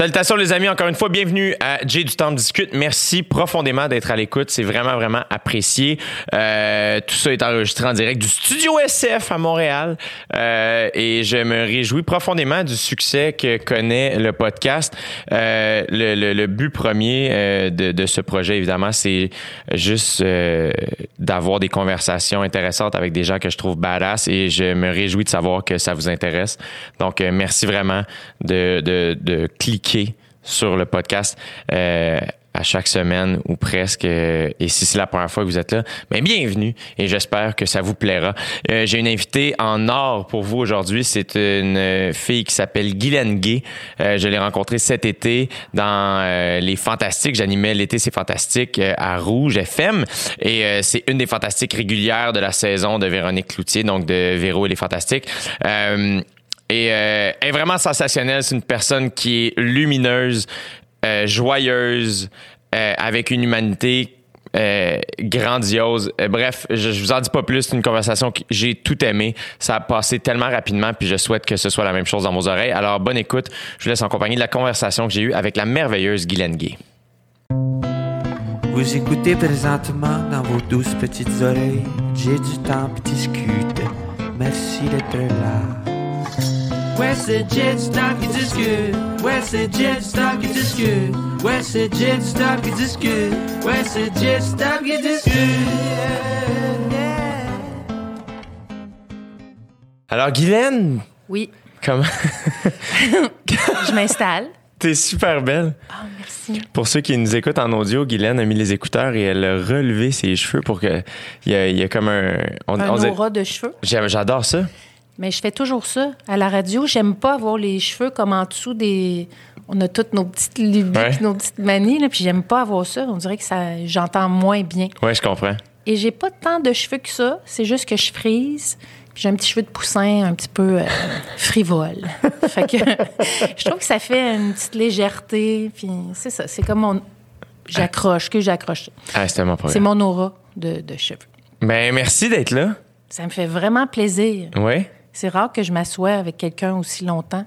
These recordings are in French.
Salutations les amis, encore une fois, bienvenue à J du Temps discute. Merci profondément d'être à l'écoute, c'est vraiment vraiment apprécié. Euh, tout ça est enregistré en direct du Studio SF à Montréal euh, et je me réjouis profondément du succès que connaît le podcast. Euh, le, le, le, but premier euh, de, de, ce projet, évidemment, c'est juste euh, d'avoir des conversations intéressantes avec des gens que je trouve badass et je me réjouis de savoir que ça vous intéresse. Donc, euh, merci vraiment de, de, de cliquer sur le podcast euh, à chaque semaine ou presque. Et si c'est la première fois que vous êtes là, bien bienvenue et j'espère que ça vous plaira. Euh, J'ai une invitée en or pour vous aujourd'hui. C'est une fille qui s'appelle Guylaine Gay. Euh, je l'ai rencontrée cet été dans Les Fantastiques. J'animais l'été c'est fantastique à Rouge FM et c'est une des fantastiques régulières de la saison de Véronique Cloutier, donc de Véro et les Fantastiques. Et euh, vraiment sensationnelle. C'est une personne qui est lumineuse, euh, joyeuse, euh, avec une humanité grandiose. Bref, je, je vous en dis pas plus. C'est une conversation que j'ai tout aimé. Ça a passé tellement rapidement, puis je souhaite que ce soit la même chose dans vos oreilles. Alors, bonne écoute. Je vous laisse en compagnie de la conversation que j'ai eue avec la merveilleuse Guylaine Gay. Vous écoutez présentement dans vos douces petites oreilles. J'ai du temps puis discute. Merci d'être là. Ouais, c'est Jet Stop qui discute. Ouais, c'est Jet Stop qui discute. Ouais, c'est Jet Stop qui discute. Ouais, c'est Jet Stop qui discute. Alors, Guylaine, Oui, comment? je m'installe. T'es super belle. Ah, merci. Pour ceux qui nous écoutent en audio, Guylaine a mis les écouteurs et elle a relevé ses cheveux pour que il y a, il y a comme un on, Un on aura de cheveux. J'adore ça. Mais je fais toujours ça. À la radio, j'aime pas avoir les cheveux comme en dessous des. On a toutes nos petites lubies, Ouais. nos petites manies, là, puis j'aime pas avoir ça. On dirait que ça, j'entends moins bien. Ouais, je comprends. Et j'ai pas tant de cheveux que ça. C'est juste que je frise. Puis j'ai un petit cheveu de poussin un petit peu euh, frivole. fait que je trouve que ça fait une petite légèreté. Puis c'est ça. C'est comme mon. J'accroche, que j'accroche. Ah, mon C'est mon aura de, de cheveux. Ben merci d'être là. Ça me fait vraiment plaisir. Ouais. C'est rare que je m'assoie avec quelqu'un aussi longtemps.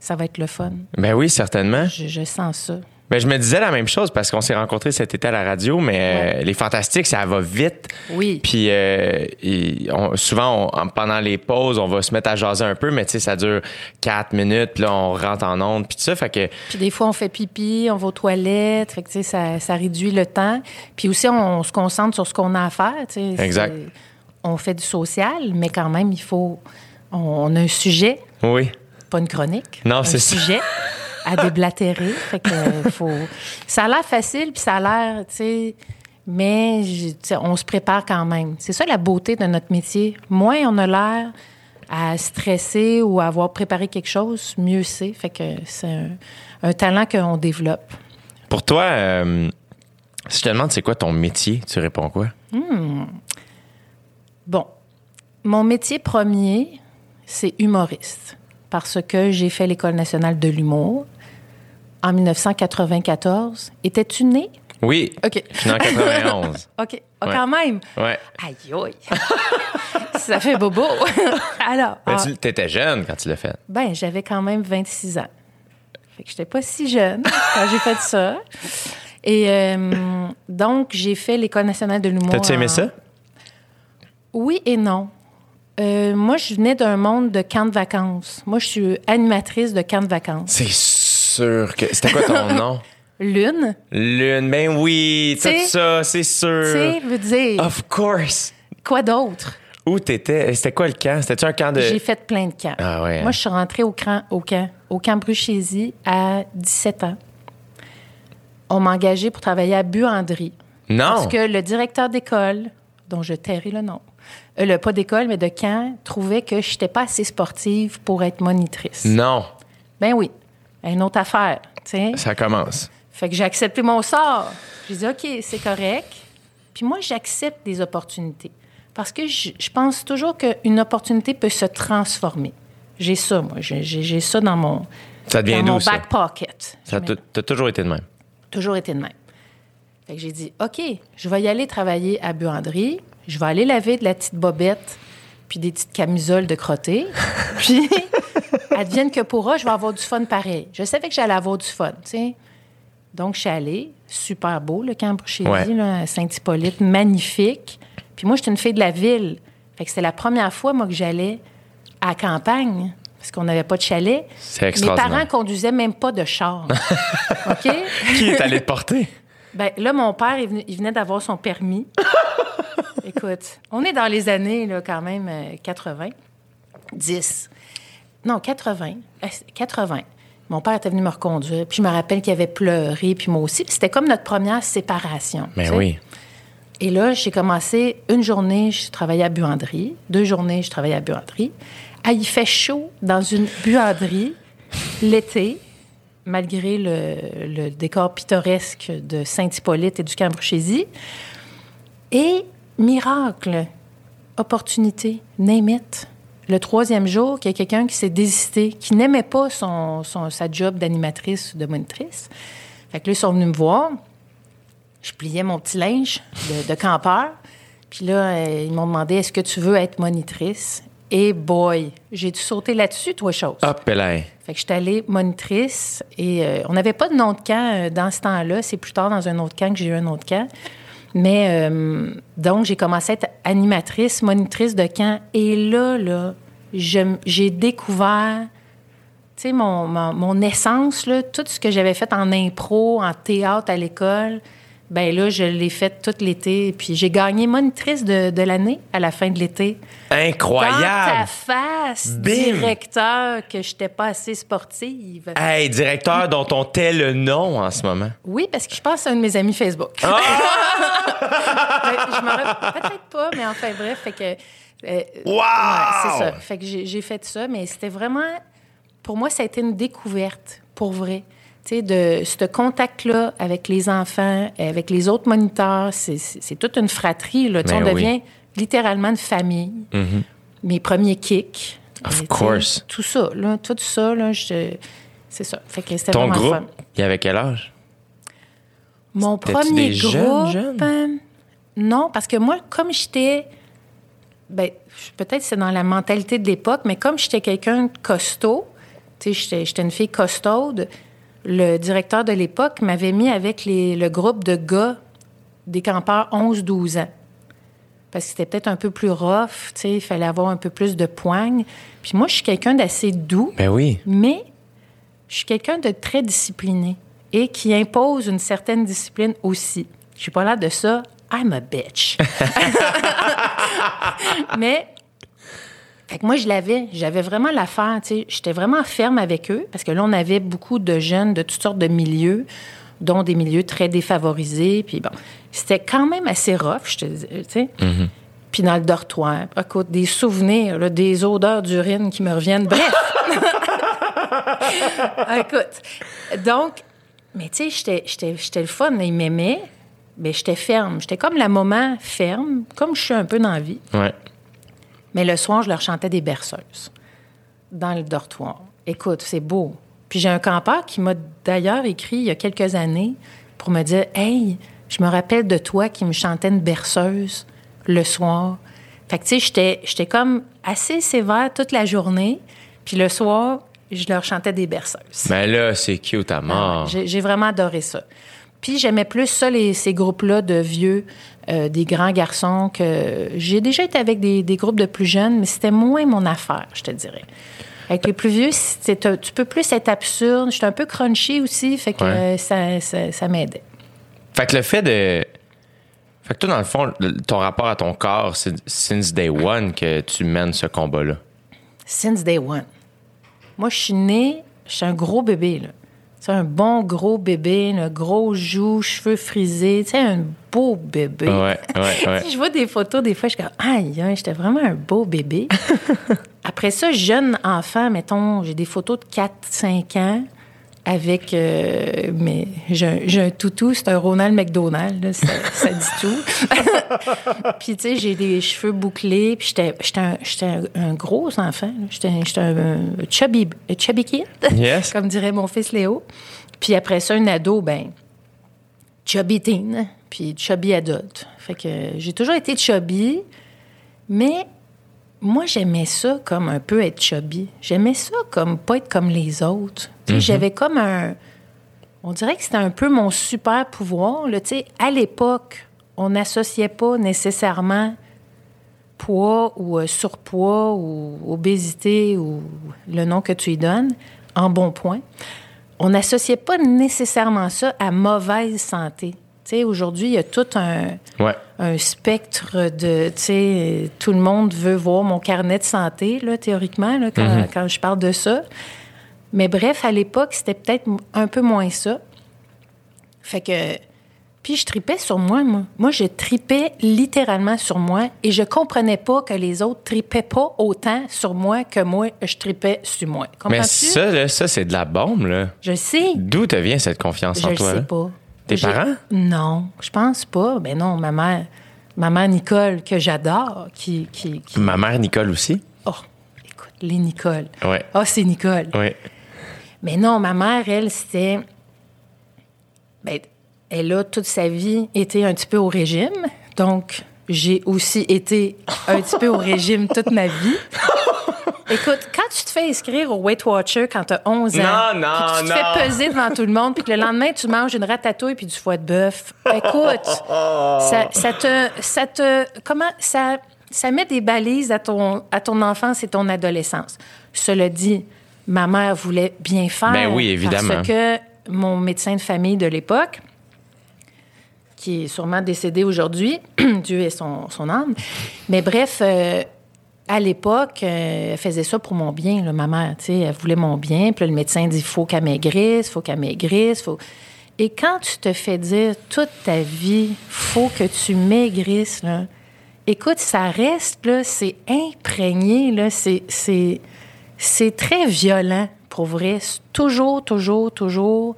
Ça va être le fun. Ben oui, certainement. Je, je sens ça. Ben je me disais la même chose parce qu'on s'est rencontrés cet été à la radio, mais euh, les fantastiques, ça va vite. Oui. Puis euh, et on- souvent, on- en- pendant les pauses, on va se mettre à jaser un peu, mais tu sais, ça dure quatre minutes, puis là, on rentre en onde, puis tout ça, fait que Puis des fois, on fait pipi, on va aux toilettes. Fait que, tu sais, ça, ça réduit le temps. Puis aussi, on, se concentre sur ce qu'on a à faire. tu sais. Exact. On fait du social, mais quand même, il faut. On, a un sujet, oui. pas une chronique. Non, un c'est ça. sujet à déblatérer. Fait que, euh, faut... Ça a l'air facile, puis ça a l'air, tu sais. Mais on se prépare quand même. C'est ça la beauté de notre métier. Moins on a l'air à stresser ou à avoir préparé quelque chose, mieux c'est. Fait que c'est un, un talent qu'on développe. Pour toi, euh, si je te demande c'est quoi ton métier, tu réponds quoi? Bon, mon métier premier, c'est humoriste parce que j'ai fait l'École nationale de l'humour en 1994. Étais-tu né? Oui. OK. Je suis en 91. OK. Ah, Ouais. quand même. Ouais. Aïe, aïe. Ça fait bobo. Alors, Ben, ah, tu étais jeune quand tu l'as fait. ben, j'avais quand même 26 ans. Fait que j'étais pas si jeune quand j'ai fait ça. Et euh, donc, j'ai fait l'École nationale de l'humour. T'as-tu aimé en- ça? Oui et non. Euh, moi, je venais d'un monde de camp de vacances. Moi, je suis animatrice de camp de vacances. C'est sûr que. C'était quoi ton nom? Lune, Lune. Ben oui, tout ça, c'est tu sûr. sais, veut dire, Of course. quoi d'autre? Où t'étais? C'était quoi le camp? C'était-tu un camp de. J'ai fait plein de camps. Ah ouais, hein? Moi, je suis rentrée au camp, au camp, au camp Bruchésie à 17 ans. On m'a engagée pour travailler à Buanderie. Non! Parce que le directeur d'école, dont je tairai le nom, euh, le pas d'école, mais de camp, trouvait que je n'étais pas assez sportive pour être monitrice? Non! Ben oui, une autre affaire, tu sais. Ça commence. Fait que j'ai accepté mon sort. J'ai dit, OK, c'est correct. Puis moi, j'accepte des opportunités. Parce que je, je pense toujours qu'une opportunité peut se transformer. J'ai ça, moi. J'ai, ça dans mon, Ça devient dans mon d'où, ça? back pocket. Ça Je a t- t'as toujours été de même? toujours été de même. Fait que j'ai dit, OK, je vais y aller travailler à Buanderie. Je vais aller laver de la petite bobette puis des petites camisoles de crotté. Puis, advienne que pourra, je vais avoir du fun pareil. Je savais que j'allais avoir du fun, tu sais. Donc, je suis allée. Super beau, le camp Bruchésie, Ouais. Saint-Hippolyte. Magnifique. Puis moi, j'étais une fille de la ville. Fait que c'était la première fois, moi, que j'allais à la campagne. Parce qu'on n'avait pas de chalet. C'est Mes parents conduisaient même pas de char. OK? Qui est allé te porter? Ben, là, mon père, il venait, il venait d'avoir son permis. Écoute, on est dans les années, là, quand même, euh, 80. 10. Non, 80. Euh, 80. Mon père était venu me reconduire, puis je me rappelle qu'il avait pleuré, puis moi aussi. Puis c'était comme notre première séparation. Mais tu sais. oui. Et là, j'ai commencé une journée, je travaillais à buanderie. Deux journées, je travaillais à buanderie. Ah, il fait chaud dans une buanderie l'été, malgré le, le décor pittoresque de Saint-Hippolyte et du camp Bruchésie. Et miracle, opportunité, name it. Le troisième jour, qu'il y a quelqu'un qui s'est désisté, qui n'aimait pas son, son- sa job d'animatrice ou de monitrice. Fait que là, ils sont venus me voir je pliais mon petit linge de, de campeur. Puis là, euh, ils m'ont demandé est-ce que tu veux être monitrice? Et boy, j'ai dû sauter là-dessus, toi, chose? Hop, là. Fait que j'étais allée monitrice et euh, on n'avait pas de nom de camp euh, dans ce temps-là. C'est plus tard dans un autre camp que j'ai eu un autre camp. Mais euh, donc, j'ai commencé à être animatrice, monitrice de camp. Et là, là, j'ai découvert, tu sais, mon, essence, tout ce que j'avais fait en impro, en théâtre à l'école. Ben là, je l'ai fait tout l'été. Puis j'ai gagné monitrice de, de l'année à la fin de l'été. Dans ta Incroyable! face, Bim! directeur, que je n'étais pas assez sportive. Hey, directeur dont on tait le nom en ce moment. Oui, parce que je pense à un de mes amis Facebook. Ah! Ben, je m'en rappelle peut-être pas, mais enfin bref, fait que. euh, Wow! ouais, c'est ça. Fait que j'ai j'ai fait ça, mais c'était vraiment. Pour moi, ça a été une découverte, pour vrai. De ce contact-là avec les enfants, avec les autres moniteurs, c'est- toute une fratrie. Là. Ben on oui. Mm-hmm. devient littéralement une famille. Mes premiers kicks. Of sais, course. Tout ça, là, tout ça, là, je- c'est ça. Fait que Ton groupe, fun. il avait quel âge? Mon premier des groupe. jeunes, jeunes? euh, non, parce que moi, comme j'étais. Ben, peut-être c'est dans la mentalité de l'époque, mais comme j'étais quelqu'un de costaud, j'étais une fille costaude, le directeur de l'époque m'avait mis avec les- le groupe de gars des campeurs 11-12 ans. Parce que c'était peut-être un peu plus rough, tu sais, il fallait avoir un peu plus de poigne. Puis moi, je suis quelqu'un d'assez doux. Ben oui. Mais je suis quelqu'un de très discipliné et qui impose une certaine discipline aussi. Je suis pas là de ça. I'm a bitch. Mais fait que moi, je l'avais. J'avais vraiment l'affaire. tu sais. J'étais vraiment ferme avec eux parce que là, on avait beaucoup de jeunes de toutes sortes de milieux, dont des milieux très défavorisés. Puis bon, c'était quand même assez rough, je te dis. tu sais. Puis dans le dortoir, écoute, des souvenirs, là, des odeurs d'urine qui me reviennent. Bref. Écoute, donc, mais tu sais, j'étais- le fun, ils m'aimaient, mais j'étais ferme. J'étais comme la maman ferme, comme je suis un peu dans la vie. Ouais. Mais le soir, je leur chantais des berceuses dans le dortoir. Écoute, c'est beau. Puis j'ai un campeur qui m'a d'ailleurs écrit il y a quelques années pour me dire Hey, je me rappelle de toi qui me chantait une berceuse le soir. Fait que, tu sais, j'étais- comme assez sévère toute la journée. Puis le soir, je leur chantais des berceuses. Mais là, c'est cute à mort. J'ai j'ai vraiment adoré ça. Puis j'aimais plus ça, les, ces groupes-là de vieux, euh, des grands garçons, que j'ai déjà été avec des, des groupes de plus jeunes, mais c'était moins mon affaire, je te dirais. Avec les plus vieux, tu peux plus être absurde. J'étais un peu crunchy aussi, fait que Ouais. ça, ça, ça m'aidait. Fait que le fait de. Fait que toi, dans le fond, ton rapport à ton corps, c'est since day one que tu mènes ce combat-là? Since day one. Moi, je suis née, je suis un gros bébé, là. C'est un bon gros bébé, un gros joues, cheveux frisés, tu sais, un beau bébé. Ouais, ouais, ouais. Si je vois des photos, des fois, je suis comme, aïe, aïe, j'étais vraiment un beau bébé. Après ça, jeune enfant, mettons, j'ai des photos de 4-5 ans avec. euh, mais j'ai un, toutou, c'est un Ronald McDonald, là, ça, ça dit tout. puis, tu sais, j'ai des cheveux bouclés, puis j'étais j'étais un, j'étais un, un gros enfant, j'étais j'étais un, chubby, chubby kid, Yes. comme dirait mon fils Léo. Puis après ça, un ado, ben, chubby teen, puis chubby adulte. Fait que j'ai toujours été chubby, mais moi, j'aimais ça comme un peu être chubby. J'aimais ça comme pas être comme les autres. Sais, J'avais comme un. On dirait que c'était un peu mon super pouvoir. Là. À l'époque, on n'associait pas nécessairement poids ou euh, surpoids ou obésité ou le nom que tu y donnes en bon point. On n'associait pas nécessairement ça à mauvaise santé. Sais, Aujourd'hui, il y a tout un, Ouais. un spectre de, sais, tout le monde veut voir mon carnet de santé, là, théoriquement, là, quand, quand je parle de ça. Mais bref, à l'époque, c'était peut-être un peu moins ça. Fait que, puis je tripais sur moi, moi. Moi, je tripais littéralement sur moi et je comprenais pas que les autres tripaient pas autant sur moi que moi, je tripais sur moi. Mais ça, là, ça c'est de la bombe, là. Je sais. D'où te vient cette confiance Je en toi? sais là? pas. Tes parents? Non, je pense pas. Ben non, ma mère, ma mère Nicole, que j'adore, qui, qui, qui- Ma mère Nicole aussi? Oh, écoute, les Nicole. Ouais. Oh, c'est Nicole. Ouais. Mais non, ma mère, elle, c'était. Ben, elle a toute sa vie été un petit peu au régime. Donc, j'ai aussi été un petit peu au régime toute ma vie. Écoute, quand tu te fais inscrire au Weight Watcher quand tu as 11 ans, Non, non, puis que tu te non. fais peser devant tout le monde, puis que le lendemain, tu manges une ratatouille puis du foie de bœuf, écoute, ça, ça te. Ça te. Comment. Ça, ça met des balises à ton, à ton enfance et ton adolescence. Cela dit, ma mère voulait bien faire. Ben oui, évidemment. Parce que mon médecin de famille de l'époque, qui est sûrement décédé aujourd'hui, Dieu ait son, âme, mais bref, euh, à l'époque, euh, elle faisait ça pour mon bien, là, ma mère. Elle voulait mon bien. Puis là, le médecin dit faut qu'elle maigrisse, faut qu'elle maigrisse. Et quand tu te fais dire toute ta vie, faut que tu maigrisses, là, écoute, ça reste, là, c'est imprégné, là, c'est, c'est, très violent, pour vrai. Toujours, toujours, toujours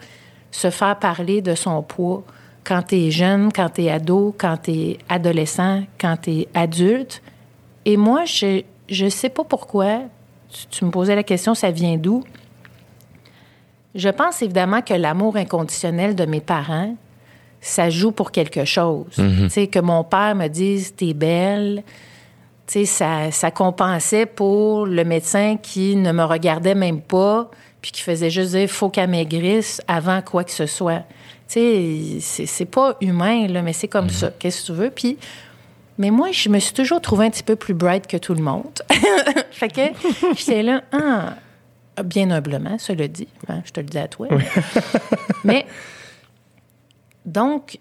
se faire parler de son poids quand tu es jeune, quand tu es ado, quand tu es adolescent, quand tu es adulte. Et moi, je je sais pas pourquoi. Tu, tu me posais la question, ça vient d'où? Je pense évidemment que l'amour inconditionnel de mes parents, ça joue pour quelque chose. Tu sais, que mon père me dise T'es belle. Tu sais, ça, ça compensait pour le médecin qui ne me regardait même pas, puis qui faisait juste dire faut qu'elle maigrisse avant quoi que ce soit. Tu sais, c'est- pas humain, là, mais c'est comme ça. Qu'est-ce que tu veux? Puis, mais moi, je me suis toujours trouvée un petit peu plus bright que tout le monde. fait que j'étais là, ah, bien humblement, cela dit. hein, je te le dis à toi. mais, donc,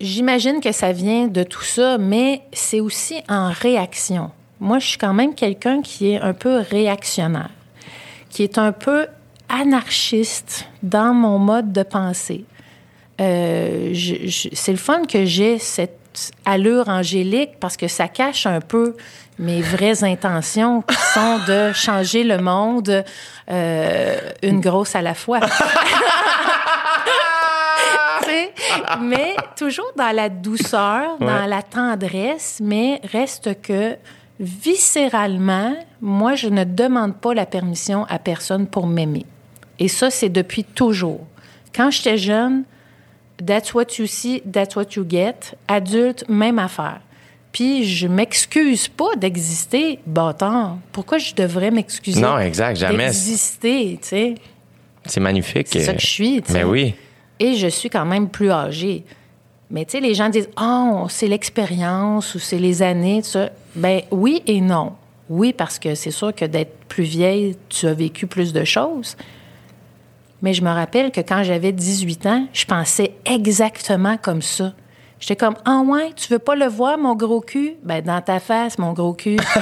J'imagine que ça vient de tout ça, mais c'est aussi en réaction. Moi, je suis quand même quelqu'un qui est un peu réactionnaire, qui est un peu anarchiste dans mon mode de pensée. Euh, c'est le fun que j'ai cette allure angélique parce que ça cache un peu mes vraies intentions qui sont de changer le monde euh, une grosse à la fois. Mais toujours dans la douceur, dans la tendresse, mais reste que viscéralement, moi, je ne demande pas la permission à personne pour m'aimer. Et ça, c'est depuis toujours. Quand j'étais jeune, that's what you see, that's what you get. Adulte, même affaire. Puis je m'excuse pas d'exister, bâtard. Pourquoi je devrais m'excuser? Non, exact, jamais. D'exister, tu sais? C'est magnifique. C'est ça que je suis, tu sais. Mais oui. Et je suis quand même plus âgée. Mais tu sais, les gens disent Oh, c'est l'expérience ou c'est les années, tout ça. Ben oui et non. Oui, parce que c'est sûr que d'être plus vieille, tu as vécu plus de choses. Mais je me rappelle que quand j'avais 18 ans, je pensais exactement comme ça. J'étais comme Ah ouais, tu veux pas le voir, mon gros cul? Ben, dans ta face, mon gros cul.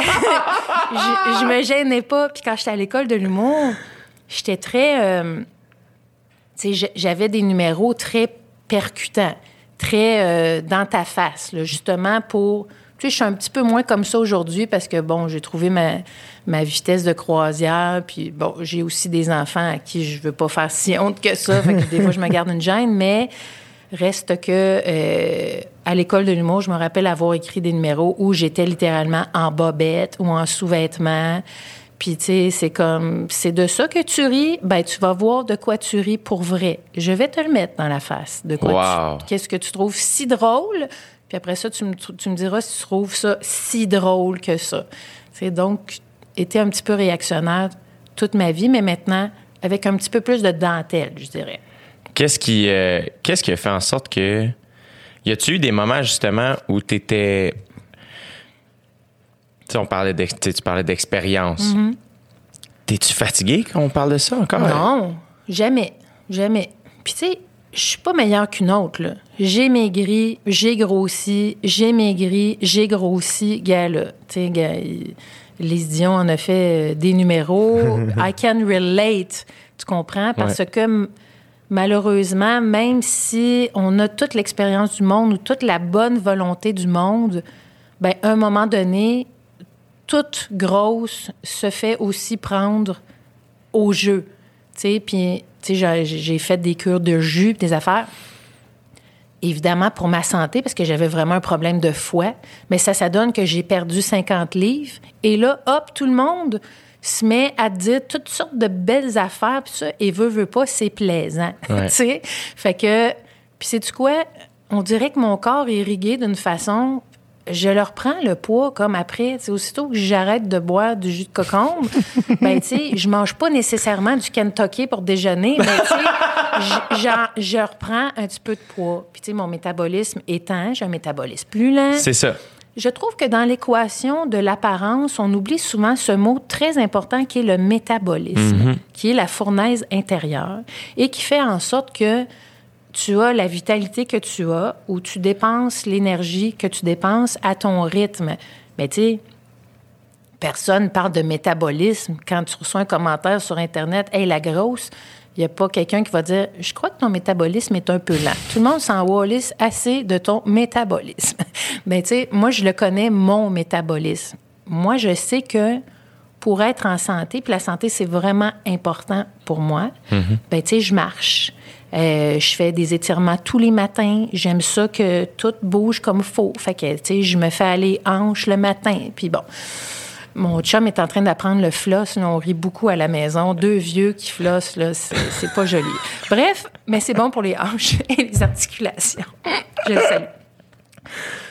je, je me gênais pas. Puis quand j'étais à l'école de l'humour, j'étais très. euh, j'avais des numéros très percutants, très euh, dans ta face, justement pour. Tu sais, je suis un petit peu moins comme ça aujourd'hui parce que, bon, j'ai trouvé ma, ma vitesse de croisière, puis, bon, j'ai aussi des enfants à qui je veux pas faire si honte que ça, fait que des fois, je me garde une gêne, mais reste que euh, à l'école de l'humour, je me rappelle avoir écrit des numéros où j'étais littéralement en bobette ou en sous-vêtements. Puis, tu sais, c'est comme, c'est de ça que tu ris, ben, tu vas voir de quoi tu ris pour vrai. Je vais te le mettre dans la face. De quoi Wow. Qu'est-ce que tu trouves si drôle Puis après ça, tu me, tu me diras si tu trouves ça si drôle que ça. C'est donc été un petit peu réactionnaire toute ma vie, mais maintenant avec un petit peu plus de dentelle, je dirais. Qu'est-ce qui, euh, qu'est-ce qui a fait en sorte que. Y a-tu eu des moments justement où tu étais. Tu sais, on parlait tu parlais d'expérience. Mm-hmm. T'es-tu fatigué quand on parle de ça encore? Non, jamais, jamais. Puis tu sais, je suis pas meilleure qu'une autre, là. J'ai maigri, j'ai grossi, j'ai maigri, j'ai grossi. Gars, là, tu sais, gars, il- Lise Dion en a fait euh, des numéros. I can relate, tu comprends? Parce Ouais. que malheureusement, même si on a toute l'expérience du monde ou toute la bonne volonté du monde, ben à un moment donné, toute grosse se fait aussi prendre au jeu. Puis, tu sais, j'ai- fait des cures de jus, des affaires. Évidemment, pour ma santé, parce que j'avais vraiment un problème de foie. Mais ça, ça donne que j'ai perdu 50 livres. Et là, hop, tout le monde se met à dire toutes sortes de belles affaires, puis ça, et veut, veut pas, c'est plaisant. Ouais. tu sais? Fait que, puis sais-tu quoi? On dirait que mon corps est irrigué d'une façon je leur prends le poids comme après. Tu sais, aussitôt que j'arrête de boire du jus de cocombe, ben, tu sais, je mange pas nécessairement du Kentucky pour déjeuner, mais tu sais, je reprends un petit peu de poids. Puis, tu sais, mon métabolisme étant, j'ai un métabolisme plus lent. C'est ça. Je trouve que dans l'équation de l'apparence, on oublie souvent ce mot très important qui est le métabolisme, qui est la fournaise intérieure et qui fait en sorte que tu as la vitalité que tu as ou tu dépenses l'énergie que tu dépenses à ton rythme. Mais tu sais, personne parle de métabolisme quand tu reçois un commentaire sur Internet, Hey, la grosse, il n'y a pas quelqu'un qui va dire Je crois que ton métabolisme est un peu lent. Tout le monde s'en wallis assez de ton métabolisme. Mais tu sais, moi, je le connais, mon métabolisme. Moi, je sais que pour être en santé, puis la santé, c'est vraiment important pour moi, ben tu sais, je marche. Euh, je fais des étirements tous les matins. J'aime ça que tout bouge comme faut. Fait que, tu sais, je me fais aller hanche le matin. Puis bon, mon chum est en train d'apprendre le floss. Là, on rit beaucoup à la maison. Deux vieux qui flossent, là, c'est pas joli. Bref, mais c'est bon pour les hanches et les articulations. Je le salue.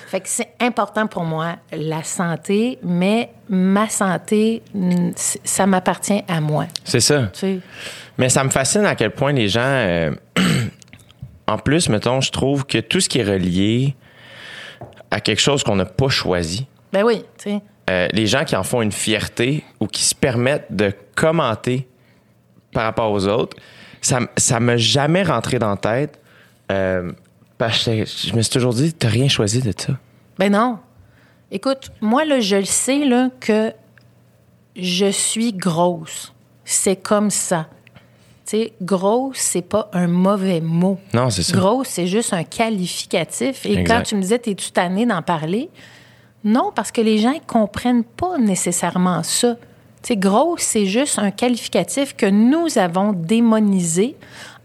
Fait que c'est important pour moi, la santé, mais ma santé, ça m'appartient à moi. C'est ça. Tu sais. Mais ça me fascine à quel point les gens. euh, en plus, mettons, je trouve que tout ce qui est relié à quelque chose qu'on n'a pas choisi, Ben oui, tu sais. euh, les gens qui en font une fierté ou qui se permettent de commenter par rapport aux autres, ça, ça m'a jamais rentré dans la tête. euh, parce que je me suis toujours dit, t'as rien choisi de ça. Ben non. Écoute, moi, là, je le sais, là, que je suis grosse. C'est comme ça. Sais, grosse, c'est pas un mauvais mot. Non, c'est ça. Grosse, c'est juste un qualificatif. Et Exact. quand tu me disais, t'es-tu tanné d'en parler? Non, parce que les gens ne comprennent pas nécessairement ça. Tu sais, grosse, c'est juste un qualificatif que nous avons démonisé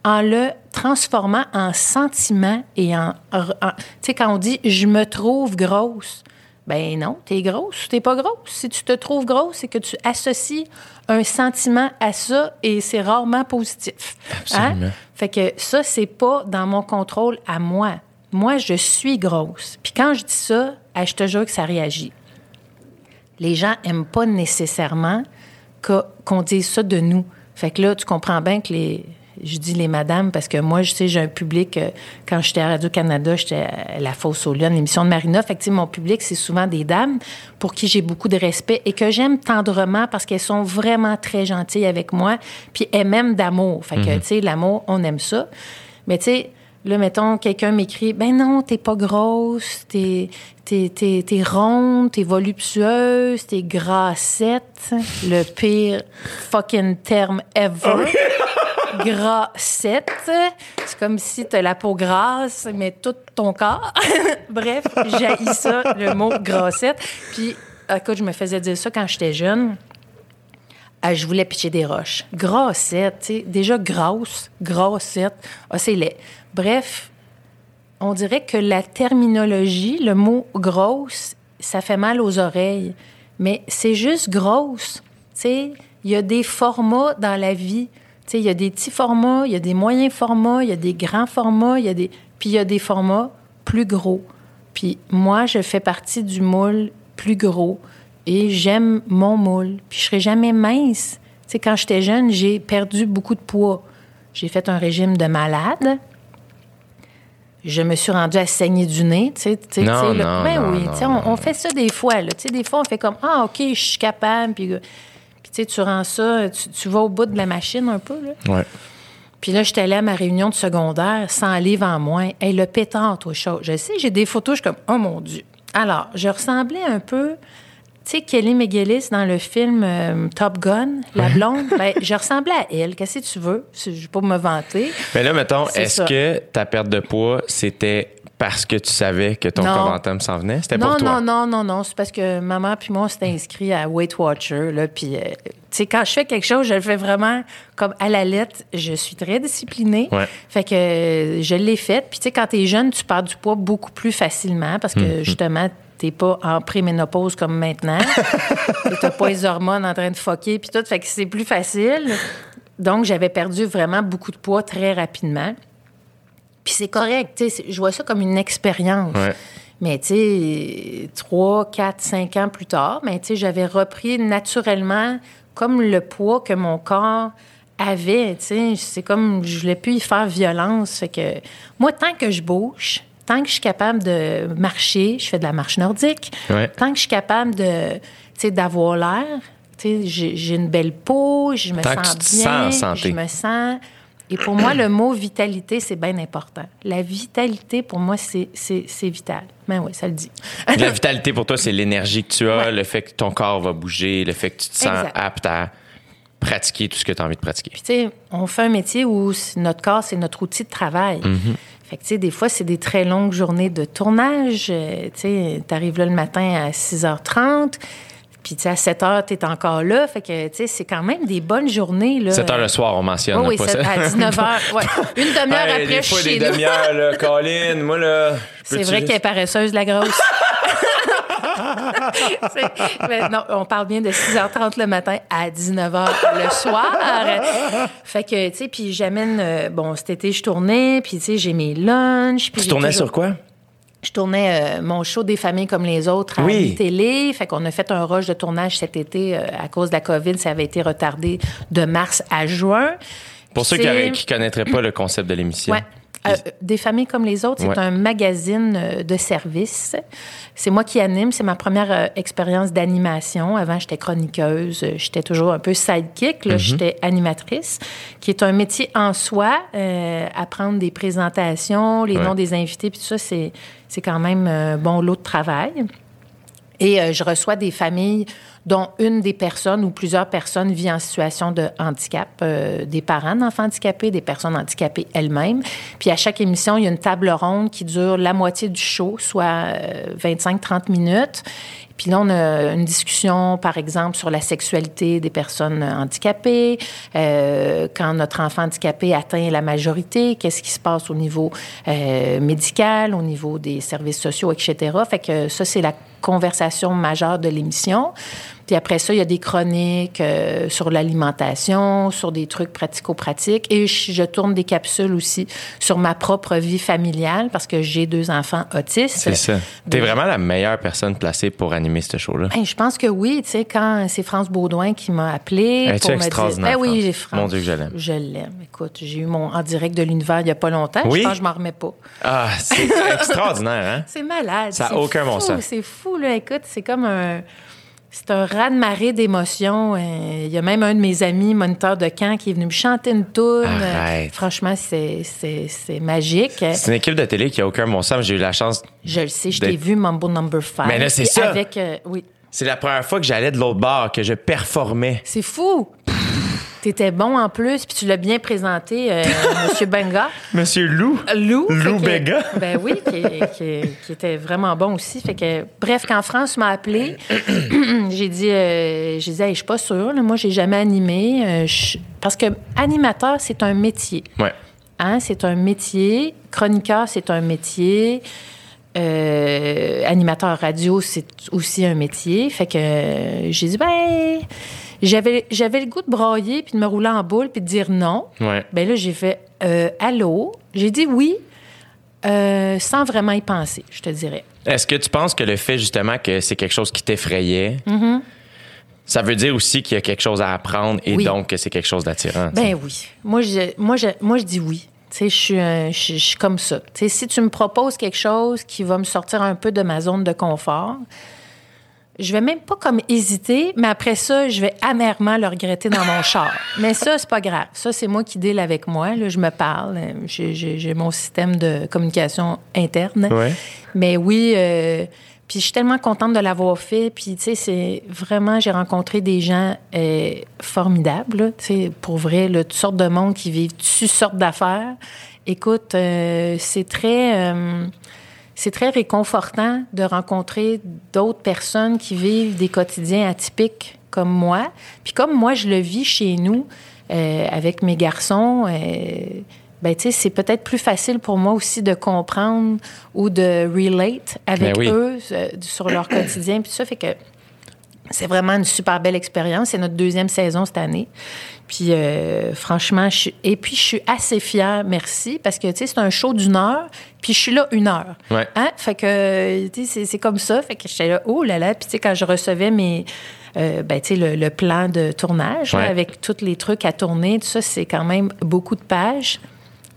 en le transformant en sentiment et en... en- tu sais, quand on dit « je me trouve grosse », ben non, t'es grosse ou t'es pas grosse. Si tu te trouves grosse, c'est que tu associes un sentiment à ça et c'est rarement positif. Hein? Absolument. Fait que ça, c'est pas dans mon contrôle à moi. Moi, je suis grosse. Puis quand je dis ça, je te jure que ça réagit. Les gens aiment pas nécessairement qu'on dise ça de nous. Fait que là, tu comprends bien que les... Je dis les madames parce que moi, je sais, j'ai un public... euh, quand j'étais à Radio-Canada, j'étais à La Fosse aux Lyonnes, l'émission de Marina. Sais, mon public, c'est souvent des dames pour qui j'ai beaucoup de respect et que j'aime tendrement parce qu'elles sont vraiment très gentilles avec moi. Puis elles m'aiment d'amour. Fait que, tu sais, l'amour, on aime ça. Mais tu sais, là, mettons, quelqu'un m'écrit Ben non, t'es pas grosse, t'es, t'es, t'es, t'es ronde, t'es voluptueuse, t'es grassette. Le pire fucking terme ever. Grassette. C'est comme si t'as la peau grasse, mais tout ton corps. Bref, j'ai ça, le mot grassette. Puis, écoute, je me faisais dire ça quand j'étais jeune. Ah, je voulais pitcher des roches. Grassette, tu sais, déjà grosse, grassette. Ah, c'est laid. Bref, on dirait que la terminologie, le mot grosse, ça fait mal aux oreilles. Mais c'est juste grosse. Tu sais, il y a des formats dans la vie. Il y a des petits formats, il y a des moyens formats, il y a des grands formats, il y a des... Puis il y a des formats plus gros. Puis moi, je fais partie du moule plus gros et j'aime mon moule. Puis je serai jamais mince. Tu sais, quand j'étais jeune, j'ai perdu beaucoup de poids. J'ai fait un régime de malade. Je me suis rendue à saigner du nez, tu sais. tu sais, Non, tu sais, là. non, Ben non, oui, non, tu sais, on, fait ça des fois, là. Tu sais, des fois, on fait comme, ah, OK, je suis capable. Puis, sais, tu rends ça, tu, tu vas au bout de la machine un peu, là. Ouais. Puis là, j'étais allée à ma réunion de secondaire, 100 livres en moins. Hey, le pétard, toi, chaud. Je sais, j'ai des photos, je suis comme, oh mon Dieu. Alors, je ressemblais un peu, tu sais, Kelly McGillis dans le film euh, Top Gun, la blonde. ben, je ressemblais à elle. Qu'est-ce que tu veux? Je ne vais pas me vanter. Mais là, mettons, est-ce que ta perte de poids, c'était parce que tu savais que ton. Coventum s'en venait? C'était Non, pour toi? non, non, non, non. C'est parce que maman puis moi, on s'était inscrits à Weight Watcher. Là, puis, euh, tu sais, quand je fais quelque chose, je le fais vraiment comme à la lettre. Je suis très disciplinée. Ouais. Fait que euh, je l'ai faite. Puis, tu sais, quand t'es jeune, tu perds du poids beaucoup plus facilement parce que, Mm-hmm. justement, t'es pas en préménopause comme maintenant. T'as pas les hormones en train de foquer puis tout. Fait que c'est plus facile. Donc, j'avais perdu vraiment beaucoup de poids très rapidement. Puis c'est correct, tu sais, c'est- je vois ça comme une expérience. Ouais. Mais tu sais, trois, quatre, cinq ans plus tard, mais tu sais, j'avais repris naturellement comme le poids que mon corps avait. Tu sais, c'est comme je voulais plus y faire violence. Fait que moi, tant que je bouge, tant que je suis capable de marcher, je fais de la marche nordique. Ouais. Tant que je suis capable de, tu sais, d'avoir l'air. Tu sais, j'ai une belle peau, je me Tant que sens tu te bien, sens en santé. je me sens. Et pour moi, le mot vitalité, c'est bien important. La vitalité, pour moi, c'est vital. Ben oui, ça le dit. La vitalité pour toi, c'est l'énergie que tu as, Ouais. le fait que ton corps va bouger, le fait que tu te sens Exact. apte à pratiquer tout ce que tu as envie de pratiquer. Puis, tu sais, on fait un métier où notre corps, c'est notre outil de travail. Fait que, tu sais, des fois, c'est des très longues journées de tournage. Euh, tu sais, t'arrives là le matin à 6h30. Puis, tu sais, à 7 h, t'es encore là. Fait que, tu sais, c'est quand même des bonnes journées, là. 7 heures le soir, on mentionne. Là, oui, pas sept- ça. à 19 h. Ouais. Une demi-heure Hey, après, des je fois, suis des chez nous. demi-heures, là, Colin, moi, là. C'est vrai qu'elle est paresseuse, la grosse. Mais non, on parle bien de 6h30 le matin à 19h le soir. Fait que, tu sais, puis j'amène... euh, bon, cet été, je tournais, puis, tu sais, j'ai mes lunchs. Tu tournais toujours- sur quoi? Je tournais euh, mon show des familles comme les autres à Oui. télé. Fait qu'on a fait un rush de tournage cet été euh, à cause de la COVID. Ça avait été retardé de mars à juin. Pour Puis, ceux qui, qui connaîtraient pas le concept de l'émission. Ouais. Euh, des familles comme les autres, c'est Ouais. un magazine euh, de service. C'est moi qui anime. C'est ma première euh, expérience d'animation. Avant, j'étais chroniqueuse. J'étais toujours un peu sidekick. Mm-hmm. Là, j'étais animatrice, qui est un métier en soi. Euh, apprendre des présentations, les Ouais. noms des invités, puis tout ça, c'est, c'est quand même bon lot de travail. Et je reçois des familles dont une des personnes ou plusieurs personnes vit en situation de handicap, euh, des parents d'enfants handicapés, des personnes handicapées elles-mêmes. Puis à chaque émission, il y a une table ronde qui dure la moitié du show, soit euh, 25-30 minutes. Puis là, on a une discussion, par exemple, sur la sexualité des personnes handicapées, euh, quand notre enfant handicapé atteint la majorité, qu'est-ce qui se passe au niveau euh, médical, au niveau des services sociaux, etc. Fait que ça, c'est la conversation majeure de l'émission. Puis après ça, il y a des chroniques euh, sur l'alimentation, sur des trucs pratico-pratiques. Et je, je tourne des capsules aussi sur ma propre vie familiale parce que j'ai deux enfants autistes. C'est ça. T'es vraiment la meilleure personne placée pour animer ce show-là. Hey, je pense que oui, tu sais, quand c'est France Baudouin qui m'a appelé pour me dire... Ben oui, j'ai France. Mon Dieu, que je l'aime. Je l'aime. Écoute, j'ai eu mon en direct de l'univers il y a pas longtemps. Oui? Je pense que je m'en remets pas. Ah, c'est extraordinaire, hein? C'est malade. Ça a c'est aucun bon sens. C'est fou, là. Écoute, c'est comme un... C'est un raz-de-marée d'émotions. Euh, Il y a même un de mes amis, moniteur de camp, qui est venu me chanter une toune. Arrête. franchement, c'est, c'est, c'est magique. C'est une équipe de télé qui a aucun bon sens. J'ai eu la chance. Je le sais, je t'ai vu, Mambo Number 5. Mais là, c'est ça. Avec, euh, oui. C'est la première fois que j'allais de l'autre bar, que je performais. C'est fou. T'étais bon en plus, puis tu l'as bien présenté, euh, Monsieur Benga. Monsieur Lou. Lou. Lou Benga. Ben oui, qui, qui- qui était vraiment bon aussi. Fait que, bref, quand France m'a appelé, j'ai dit, euh, j'ai dit, Hey, je suis pas sûre. là. moi, j'ai jamais animé. euh, je- Parce que animateur, c'est un métier. Ouais. Hein, c'est un métier. Chroniqueur, c'est un métier. Euh, animateur radio, c'est aussi un métier. Fait que euh, j'ai dit, ben, j'avais, j'avais le goût de brailler, puis de me rouler en boule, puis de dire non. Ouais. Ben là, j'ai fait, euh, allô? J'ai dit oui. euh, sans vraiment y penser, je te dirais. Est-ce que tu penses que le fait justement que c'est quelque chose qui t'effrayait, ça veut dire aussi qu'il y a quelque chose à apprendre et Oui. donc que c'est quelque chose d'attirant? Ben oui. Moi, je, moi, je, moi, je dis oui. Je suis, un- je, je suis comme ça. Si tu me proposes quelque chose qui va me sortir un peu de ma zone de confort, je vais même pas comme hésiter, mais après ça, je vais amèrement le regretter dans mon char. Mais ça, c'est pas grave. Ça, c'est moi qui deal avec moi. Là, je me parle. J'ai, mon système de communication interne. Ouais. Mais oui, euh, puis je suis tellement contente de l'avoir fait. Puis, tu sais, c'est vraiment, j'ai rencontré des gens euh, formidables, tu sais, pour vrai, là, toutes sortes de monde qui vivent toutes sortes d'affaires. Écoute, euh, c'est très... c'est très réconfortant de rencontrer d'autres personnes qui vivent des quotidiens atypiques comme moi. Puis comme moi, je le vis chez nous euh, avec mes garçons, euh, ben, tu sais, c'est peut-être plus facile pour moi aussi de comprendre ou de relate avec Ben oui. eux euh, sur leur quotidien. Puis ça fait que c'est vraiment une super belle expérience. C'est notre deuxième saison cette année. Puis euh, franchement, je suis... et puis je suis assez fière, merci, parce que tu sais, c'est un show d'une heure, puis je suis là une heure. Ouais. Hein? Fait que tu sais, c'est- comme ça. Fait que j'étais là, oh là là. Puis tu sais, quand je recevais mes euh, ben, tu sais, le, le plan de tournage là, avec tous les trucs à tourner, tout ça, c'est quand même beaucoup de pages.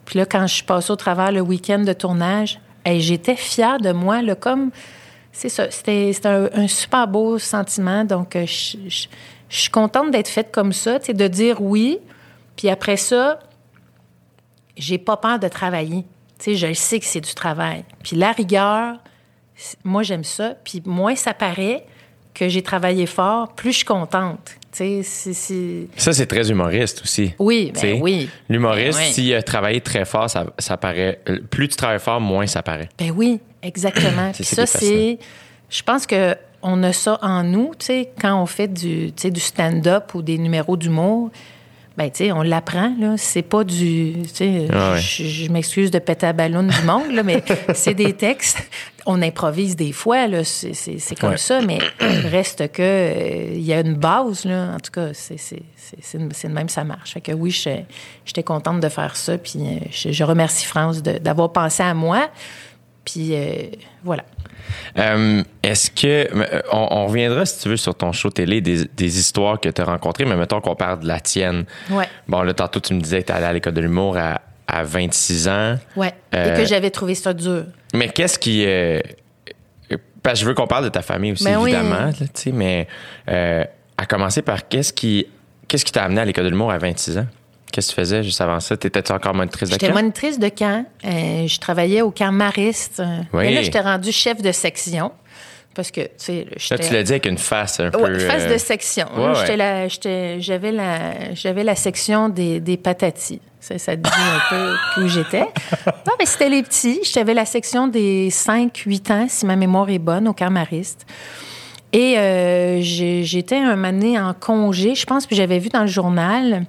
Puis là, quand je suis passée au travers le week-end de tournage, hey, j'étais fière de moi, là, comme c'est ça. C'était un, super beau sentiment. Donc, euh, je, je- suis contente d'être faite comme ça, de dire oui. Puis après ça, j'ai pas peur de travailler. Tu sais, je sais que c'est du travail. Puis la rigueur, moi, j'aime ça. Puis moins ça paraît que j'ai travaillé fort, plus je suis contente. Ça, c'est très humoriste aussi. Oui, ben sais, oui. L'humoriste, Ben oui. s'il a travaillé très fort, ça, ça paraît. Plus tu travailles fort, moins ça paraît. Ben oui, exactement. Puis ça c'est. Je pense que on a ça en nous, tu sais, quand on fait du, du stand-up ou des numéros d'humour. Ben, tu sais, on l'apprend, là. C'est pas du. Tu sais, Ah ouais. je, je m'excuse de péter la ballon du monde, là, mais c'est des textes. On improvise des fois, là. C'est, comme Ouais. ça, mais reste que. euh, Il y a une base, là. En tout cas, c'est, c'est, c'est, c'est, c'est de même, ça marche. Fait que oui, j'étais, contente de faire ça. Puis euh, je, je remercie France d'avoir pensé à moi. Puis euh, voilà. Euh, Est-ce que. euh, On, on reviendra, si tu veux, sur ton show télé, des, des histoires que tu as rencontrées, mais mettons qu'on parle de la tienne. Ouais. Bon, là, tantôt, tu me disais que tu allé à l'école de l'humour à, à 26 ans. Ouais. Euh, Et que j'avais trouvé ça dur. Mais qu'est-ce qui. parce que je veux qu'on parle de ta famille aussi, Ben oui. évidemment, là, tu sais, mais à commencer par qu'est-ce qui qu'est-ce qui t'a amené à l'école de l'humour à 26 ans? Qu'est-ce que tu faisais juste avant ça? T'étais-tu encore monitrice de J'étais camp? monitrice de camp. Euh, je travaillais au camp Mariste. Euh, Oui. Mais là, j'étais rendue chef de section. Parce que, tu sais, Là, j'étais... tu l'as dit avec une face un Ouais, peu. face euh, de section. ouais, ouais. J'étais la- j'étais- J'avais la, la section des, des patatis. Ça, ça te dit un peu où j'étais. Non, mais c'était les petits. J'avais la section des 5-8 ans, si ma mémoire est bonne, au camp Mariste. Et euh, j'étais un moment donné en congé, je pense, puis j'avais vu dans le journal.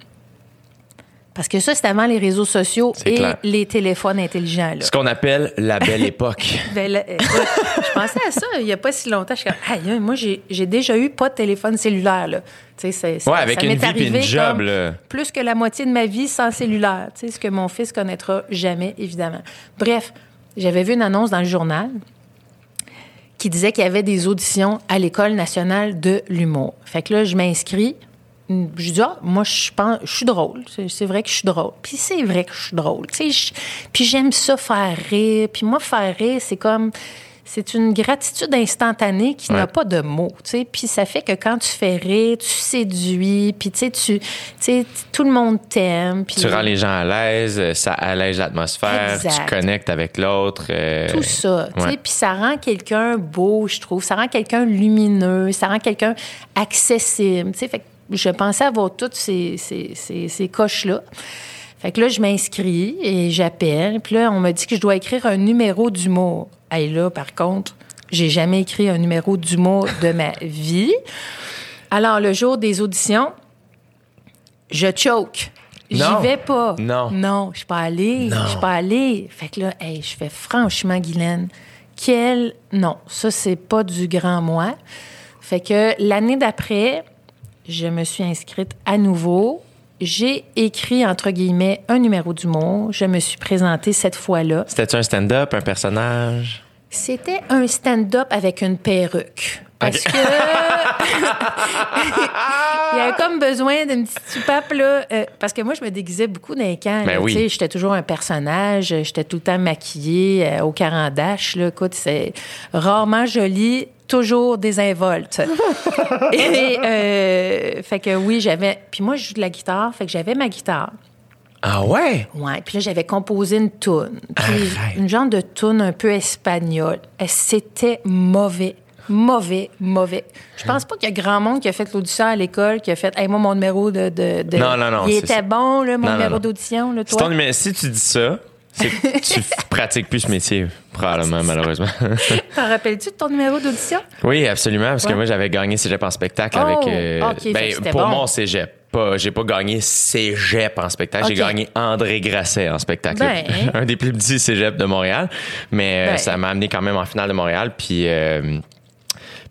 Parce que ça, c'était avant les réseaux sociaux C'est et clair. les téléphones intelligents. Là. Ce qu'on appelle la belle époque. Ben, là, écoute, je pensais à ça il n'y a pas si longtemps. Je suis comme, aïe, moi, j'ai déjà eu pas de téléphone cellulaire. Là. C'est- ça- Ouais, avec ça une vie arrivé une job, là. Plus que la moitié de ma vie sans cellulaire. Ce que mon fils connaîtra jamais, évidemment. Bref, j'avais vu une annonce dans le journal qui disait qu'il y avait des auditions à l'École nationale de l'humour. Fait que là, je m'inscris. Je dis, ah, moi, je pense, je suis drôle. C'est- vrai que je suis drôle. Puis c'est vrai que je suis drôle. Tu sais, je- puis j'aime ça faire rire. Puis moi, faire rire, c'est comme, c'est une gratitude instantanée qui n'a pas de mots. Tu sais, puis ça fait que quand tu fais rire, tu séduis. Puis tu sais, tu, tu sais, tout le monde t'aime. Puis Tu rends les gens à l'aise, euh, ça allège l'atmosphère, tu connectes avec l'autre. euh, tout ça. tu sais. Puis ça rend quelqu'un beau, je trouve. Ça rend quelqu'un lumineux. Ça rend quelqu'un accessible. tu sais. Fait que je pensais avoir toutes ces, ces, ces, ces coches-là. Fait que là, je m'inscris et j'appelle. Puis là, on m'a dit que je dois écrire un numéro d'humour. Et là, par contre, j'ai jamais écrit un numéro d'humour de ma vie. Alors, le jour des auditions, je choke. J'y vais pas. Non. Non, je suis pas allée. Je suis pas allée. Fait que là, hey, je fais franchement, Guylaine, quel... Non, ça, c'est pas du grand moi. Fait que l'année d'après, je me suis inscrite à nouveau j'ai écrit, entre guillemets, un numéro d'humour. Je me suis présentée cette fois-là. C'était-tu un stand-up, un personnage? C'était un stand-up avec une perruque. Parce que il y avait comme besoin d'une petite soupape là, euh, parce que moi je me déguisais beaucoup dans les camps. Ben oui. tu sais, j'étais toujours un personnage, j'étais tout le temps maquillée euh, au carandache là. Écoute, c'est rarement joli, toujours désinvolte. Et euh, fait que oui, j'avais. Puis moi je joue de la guitare, fait que j'avais ma guitare. Ah ouais? Ouais, puis là j'avais composé une toune, puis Arrête. une genre de toune un peu espagnole. C'était mauvais. Mauvais, mauvais. Je pense pas qu'il y a grand monde qui a fait l'audition à l'école, qui a fait, hey, moi, mon numéro de. de, de- Non, non, non, Il était ça. bon, là, mon Non, numéro d'audition, Si, toi? ton si tu dis ça, c'est que tu pratiques plus ce métier, probablement, malheureusement. T'en rappelles-tu de ton numéro d'audition? oui, absolument, parce que Ouais. moi, j'avais gagné Cégep en spectacle Oh, avec... euh, ok, fait ben, pour bon. mon Cégep. Pas, j'ai pas gagné Cégep en spectacle, j'ai gagné André Grasset en spectacle. Ben. un des plus petits Cégep de Montréal. Mais euh, Ben. ça m'a amené quand même en finale de Montréal. Puis, euh,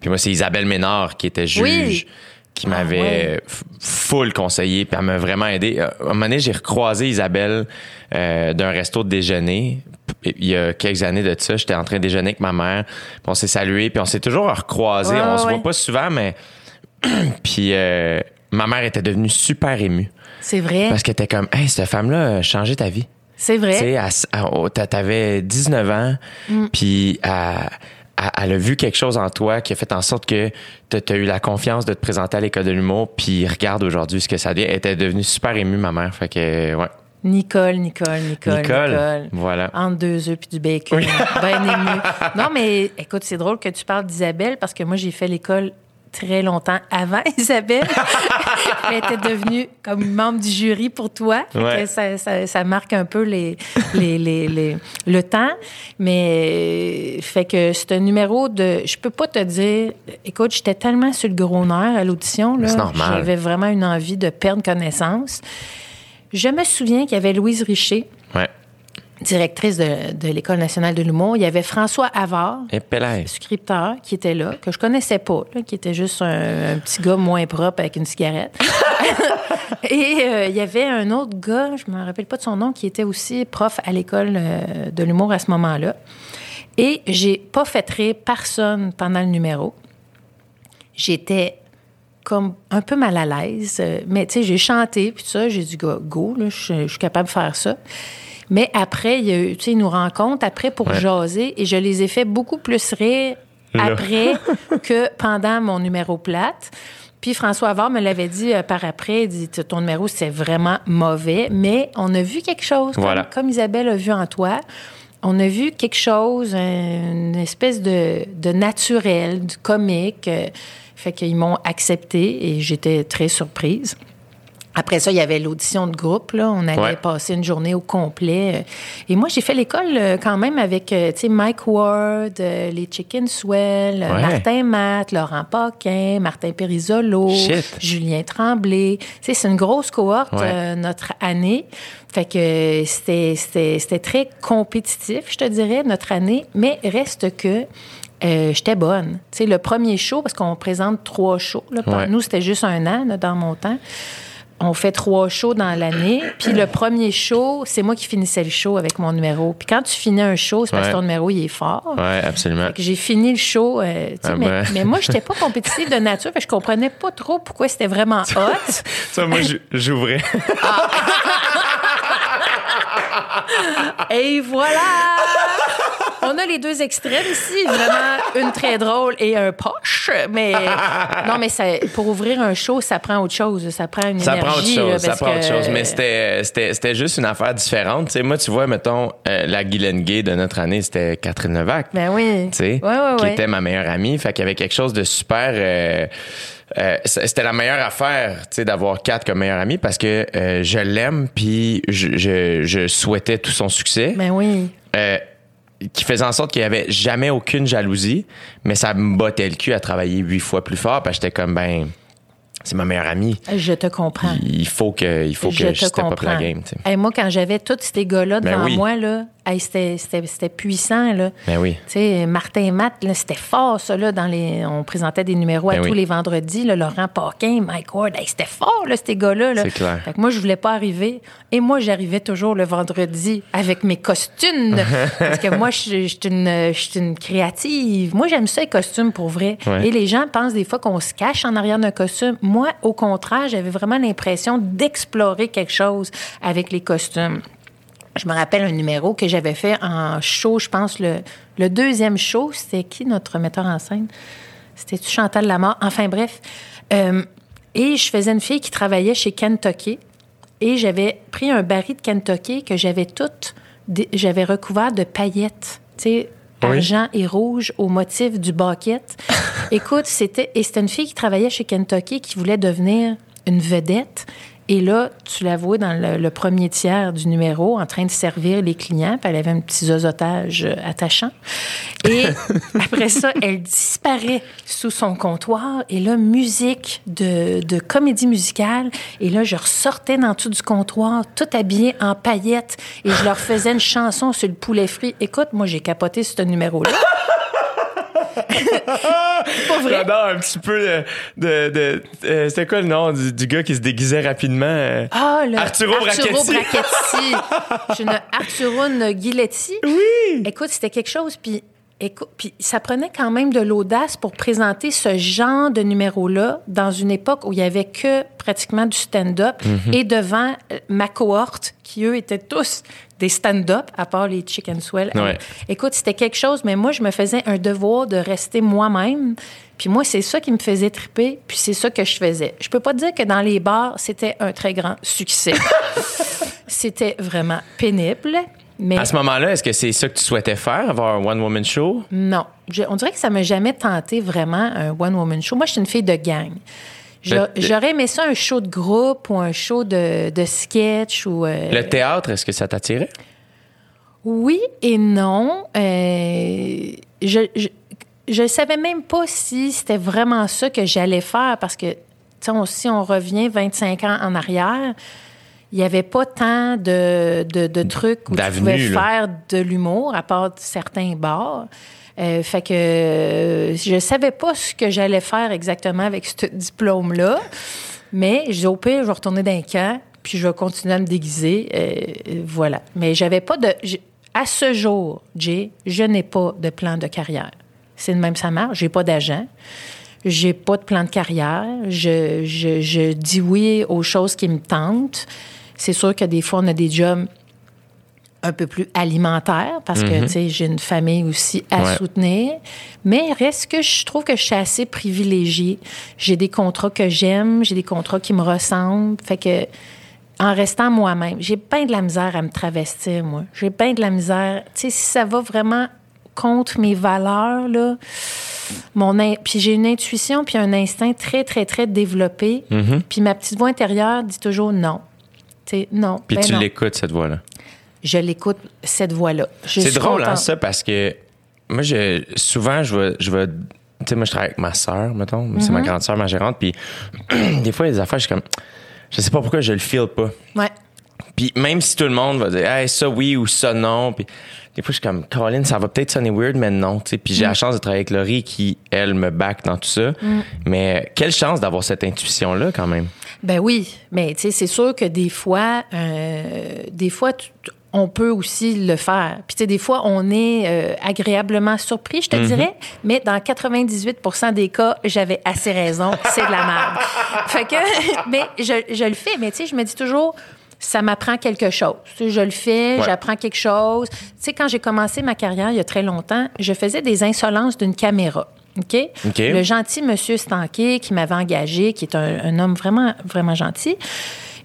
puis moi, c'est Isabelle Ménard qui était juge. Oui. qui Ah, m'avait ouais. full conseillé, puis elle m'a vraiment aidé. Euh, À un moment donné, j'ai recroisé Isabelle euh, d'un resto de déjeuner. Il y a quelques années de ça, j'étais en train de déjeuner avec ma mère, puis on s'est salué, puis on s'est toujours recroisé. Ouais, on se voit pas souvent, mais puis euh, ma mère était devenue super émue C'est vrai. parce qu'elle était comme, hey, cette femme-là a changé ta vie. C'est Tu sais, vrai. elle s- elle- oh, t'a- t'avais 19 ans, Mm. puis elle, elle- a vu quelque chose en toi qui a fait en sorte que t'as as eu la confiance de te présenter à l'école de l'humour, puis regarde aujourd'hui ce que ça devient. Elle était devenue super émue, ma mère. Fait que, ouais. Nicole, Nicole, Nicole, Nicole, Nicole. voilà. Entre deux œufs puis du bacon. Ben ému. Non, mais écoute, c'est drôle que tu parles d'Isabelle parce que moi, j'ai fait l'école très longtemps avant Isabelle. Elle était devenue comme membre du jury pour toi. Ouais. ça, ça- ça marque un peu les, les, les, les- le temps. Mais euh, fait que c'est un numéro de. Je peux pas te dire. Écoute, j'étais tellement sur le gros nerf à l'audition. C'est normal. J'avais vraiment une envie de perdre connaissance. Je me souviens qu'il y avait Louise Richer, Ouais. Directrice de, de l'École nationale de l'humour. Il y avait François Havard, scripteur, qui était là, que je connaissais pas, là, qui était juste un, un petit gars moins propre avec une cigarette. Et euh, il y avait un autre gars, je me rappelle pas de son nom, qui était aussi prof à l'École euh, de l'humour à ce moment-là. Et j'ai pas fait rire personne pendant le numéro. J'étais comme un peu mal à l'aise. Euh, Mais tu sais, j'ai chanté, puis ça, j'ai dit go, go là, je, je suis capable de faire ça. Mais après, il y a eu, tu sais, ils nous rencontrent après pour Ouais. jaser et je les ai fait beaucoup plus rire Là. après que pendant mon numéro plate. Puis François Havard me l'avait dit euh, par après, il dit ton numéro c'est vraiment mauvais, mais on a vu quelque chose, comme- Isabelle a vu en toi. On a vu quelque chose, une espèce de, de naturel, du comique. euh, Fait qu'ils m'ont accepté et j'étais très surprise. Après ça, il y avait l'audition de groupe. Là. On allait Ouais. passer une journée au complet. euh. Et moi, j'ai fait l'école euh, quand même avec euh, tu sais, Mike Ward, les Chicken Swell, Ouais. Martin Matt, Laurent Paquin, Martin Perisolo, Shit. Julien Tremblay. Tu sais, c'est une grosse cohorte, Ouais. euh, notre année. Fait que c'était, c'était, c'était très compétitif, je te dirais, notre année. Mais reste que euh, j'étais bonne. Tu sais, le premier show, parce qu'on présente trois shows. Là, Ouais. Nous, c'était juste un an là, dans mon temps. On fait trois shows dans l'année. Puis le premier show, c'est moi qui finissais le show avec mon numéro. Puis quand tu finis un show, c'est parce que Ouais. ton numéro, il est fort. Ouais, absolument. J'ai fini le show. euh, Ah mais, ben. mais moi, j'étais pas compétitive de nature. Fait que je comprenais pas trop pourquoi c'était vraiment hot. Ça, moi, j'ouvrais. Et voilà! On a les deux extrêmes ici, vraiment une très drôle et un poche. Mais non, mais ça, pour ouvrir un show, ça prend autre chose. Ça prend une Ça prend autre énergie. chose, là, ça prend autre chose. Mais c'était, juste une affaire différente. Tu sais, moi, tu vois, mettons, euh, la Guylaine Gay de notre année, c'était Catherine Levac. Ben oui. tu sais, Ouais, ouais, qui ouais. était ma meilleure amie. Fait qu'il y avait quelque chose de super. euh, euh, c'était la meilleure affaire, tu sais, d'avoir Kat comme meilleure amie parce que euh, je l'aime puis je, je, je souhaitais tout son succès. Ben oui. Euh, qui faisait en sorte qu'il y avait jamais aucune jalousie, mais ça me bottait le cul à travailler huit fois plus fort parce que j'étais comme ben c'est ma meilleure amie. Je te comprends. Il faut que il faut je que je step up comprends. la game, tu sais. Hey, moi, quand j'avais tous ces gars-là Ben devant oui. moi, là, hey, c'était, puissant, là. Ben oui. Tu sais, Martin et Matt, c'était fort, ça, là, dans les... On présentait des numéros à Ben tous les vendredis, là, Laurent Paquin, Mike Ward, hey, c'était fort, là, ces gars-là. Là. C'est clair. Fait que moi, je voulais pas arriver. Et moi, j'arrivais toujours le vendredi avec mes costumes. parce que moi, je suis- une, une créative. Moi, j'aime ça, les costumes, pour vrai. Ouais. Et les gens pensent des fois qu'on se cache en arrière d'un costume. Moi, au contraire, j'avais vraiment l'impression d'explorer quelque chose avec les costumes. Je me rappelle un numéro que j'avais fait en show, je pense, le, le deuxième show. C'était qui notre metteur en scène? C'était-tu Chantal Lamar? Enfin, bref. Euh, et je faisais une fille qui travaillait chez Kentucky. Et j'avais pris un baril de Kentucky que j'avais tout, j'avais recouvert de paillettes. Tu sais, Oui. argent et rouge au motif du bucket. Écoute, c'était, et c'était une fille qui travaillait chez Kentucky qui voulait devenir une vedette. Et là, tu la vois dans le, le premier tiers du numéro en train de servir les clients. Puis elle avait un petit zozotage euh, attachant. Et après ça, elle disparaît sous son comptoir. Et là, musique de, de comédie musicale. Et là, je ressortais dans tout du comptoir, tout habillée en paillettes. Et je leur faisais une chanson sur le poulet frit. Écoute, moi, j'ai capoté ce numéro-là. Pas vrai? J'adore un petit peu de. de, de- euh, C'était quoi le nom du, du gars qui se déguisait rapidement? euh? Ah, le Arturo Brachetti. Brachetti. Une Arturo Guiletti. Oui! Écoute, c'était quelque chose, puis écoute, puis ça prenait quand même de l'audace pour présenter ce genre de numéro-là dans une époque où il y avait que pratiquement du stand-up Mhm. et devant euh, ma cohorte qui eux étaient tous des stand-up à part les chicken swell. Ouais. Écoute, c'était quelque chose, mais moi je me faisais un devoir de rester moi-même. Puis moi, c'est ça qui me faisait triper, puis c'est ça que je faisais. Je peux pas dire que dans les bars, c'était un très grand succès. c'était vraiment pénible, mais À ce moment-là, est-ce que c'est ça que tu souhaitais faire, avoir un one-woman show? non. Je- on dirait que ça m'a jamais tenté vraiment un one-woman show. Moi, je suis une fille de gang. J'aurais aimé ça un show de groupe ou un show de, de sketch ou... euh, Le théâtre, est-ce que ça t'attirait? Oui et non. Euh, je, je, je savais même pas si c'était vraiment ça que j'allais faire parce que, tu sais, on- si on revient 25 ans en arrière, il n'y avait pas tant de, de, de trucs où tu pouvais là. faire de l'humour, à part certains bars. Euh, fait que euh, je savais pas ce que j'allais faire exactement avec ce diplôme-là. Mais dis au pire, je vais retourner dans un camp, puis je vais continuer à me déguiser. euh, voilà. Mais j'avais pas de. j'ai- À ce jour, Jay, je n'ai pas de plan de carrière. C'est de même ça marche. J'ai pas d'agent. J'ai pas de plan de carrière. Je, je, je dis oui aux choses qui me tentent. C'est sûr que des fois, on a des jobs un peu plus alimentaires parce que, tu sais, j'ai une famille aussi à Ouais. soutenir. Mais reste que je trouve que je suis assez privilégiée. J'ai des contrats que j'aime, j'ai des contrats qui me ressemblent. Fait que, en restant moi-même, j'ai pas de la misère à me travestir, moi. J'ai pas de la misère. Tu sais, si ça va vraiment contre mes valeurs, là, mon in- puis j'ai une intuition puis un instinct très très très développé Mm-hmm. puis ma petite voix intérieure dit toujours non tu sais non Puis ben tu l'écoutes, cette voix-là. Je l'écoute cette voix là Je C'est drôle, hein, ça, parce que moi, je, souvent, je vais. Je vais tu sais, moi, je travaille avec ma sœur, mettons. C'est ma grande sœur, ma gérante. Puis des fois, il y a des affaires, je suis comme. Je sais pas pourquoi je le feel pas. ouais Puis même si tout le monde va dire, hey, ça oui ou ça non. Puis des fois, je suis comme, Colin, ça va peut-être sonner weird, mais non. tu sais. Puis j'ai la chance de travailler avec Laurie qui, elle, me back dans tout ça. Mais quelle chance d'avoir cette intuition-là, quand même. Ben oui, mais tu sais, c'est sûr que des fois, euh, des fois, tu- on peut aussi le faire. Puis tu sais, des fois, on est euh, agréablement surpris, je te dirais, mais dans 98% des cas, j'avais assez raison, c'est de la merde. fait que, mais je, je le fais, mais tu sais, je me dis toujours, ça m'apprend quelque chose. Je le fais, Ouais. j'apprends quelque chose. Tu sais, quand j'ai commencé ma carrière il y a très longtemps, je faisais des insolences d'une caméra. OK? OK. Le gentil monsieur Stanquet qui m'avait engagé, qui est un, un homme vraiment, vraiment gentil.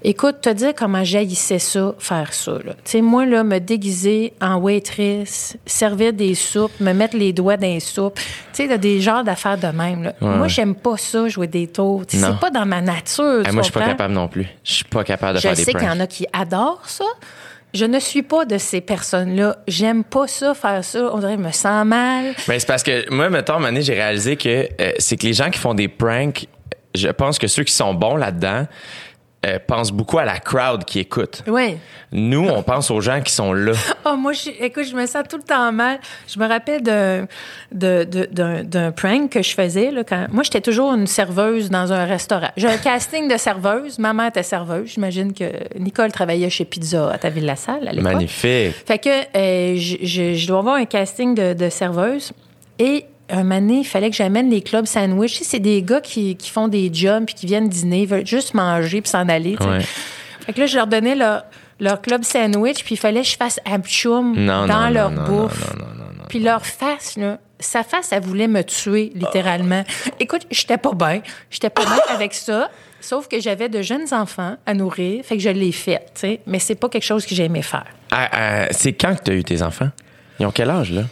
Écoute, te dire comment j'haïssais ça, faire ça. Tu sais, moi, là, me déguiser en waitress, servir des soupes, me mettre les doigts dans les soupes, tu sais, des genres d'affaires de même. Là. Moi, j'aime pas ça, jouer des tours. C'est pas dans ma nature. Tu moi, je suis pas capable non plus. Je suis pas capable de Je faire des sais qu'il y en a qui adorent ça. Je ne suis pas de ces personnes-là. J'aime pas ça, faire ça. On dirait que je me sens mal. Ben, c'est parce que moi, mettons, donné, j'ai réalisé que euh, c'est que les gens qui font des pranks, je pense que ceux qui sont bons là-dedans, euh, pense beaucoup à la crowd qui écoute. Oui. Nous, on pense aux gens qui sont là. Oh, moi, je, écoute, je me sens tout le temps mal. Je me rappelle d'un, de- de- d'un, d'un prank que je faisais. Là, quand, moi, j'étais toujours une serveuse dans un restaurant. J'ai un casting de serveuse. Ma mère était serveuse. J'imagine que Nicole travaillait chez Pizza à Taville-la-Salle à l'époque. Magnifique. Fait que euh, je, je- je dois avoir un casting de, de serveuse. Et un moment donné, il fallait que j'amène les clubs sandwich. C'est des gars qui, qui font des jobs puis qui viennent dîner, veulent juste manger puis s'en aller. Ouais. Fait que là, je leur donnais leur, leur club sandwich, puis il fallait que je fasse abchoum dans non, leur non, bouffe. non, non, non, non. Puis leur face, là, sa face, elle voulait me tuer, littéralement. Écoute, j'étais pas bien. J'étais pas bien avec ça. Sauf que j'avais de jeunes enfants à nourrir, fait que je l'ai fait, tu sais. Mais c'est pas quelque chose que j'aimais faire. Ah, ah, c'est quand que tu as eu tes enfants? Ils ont quel âge, là?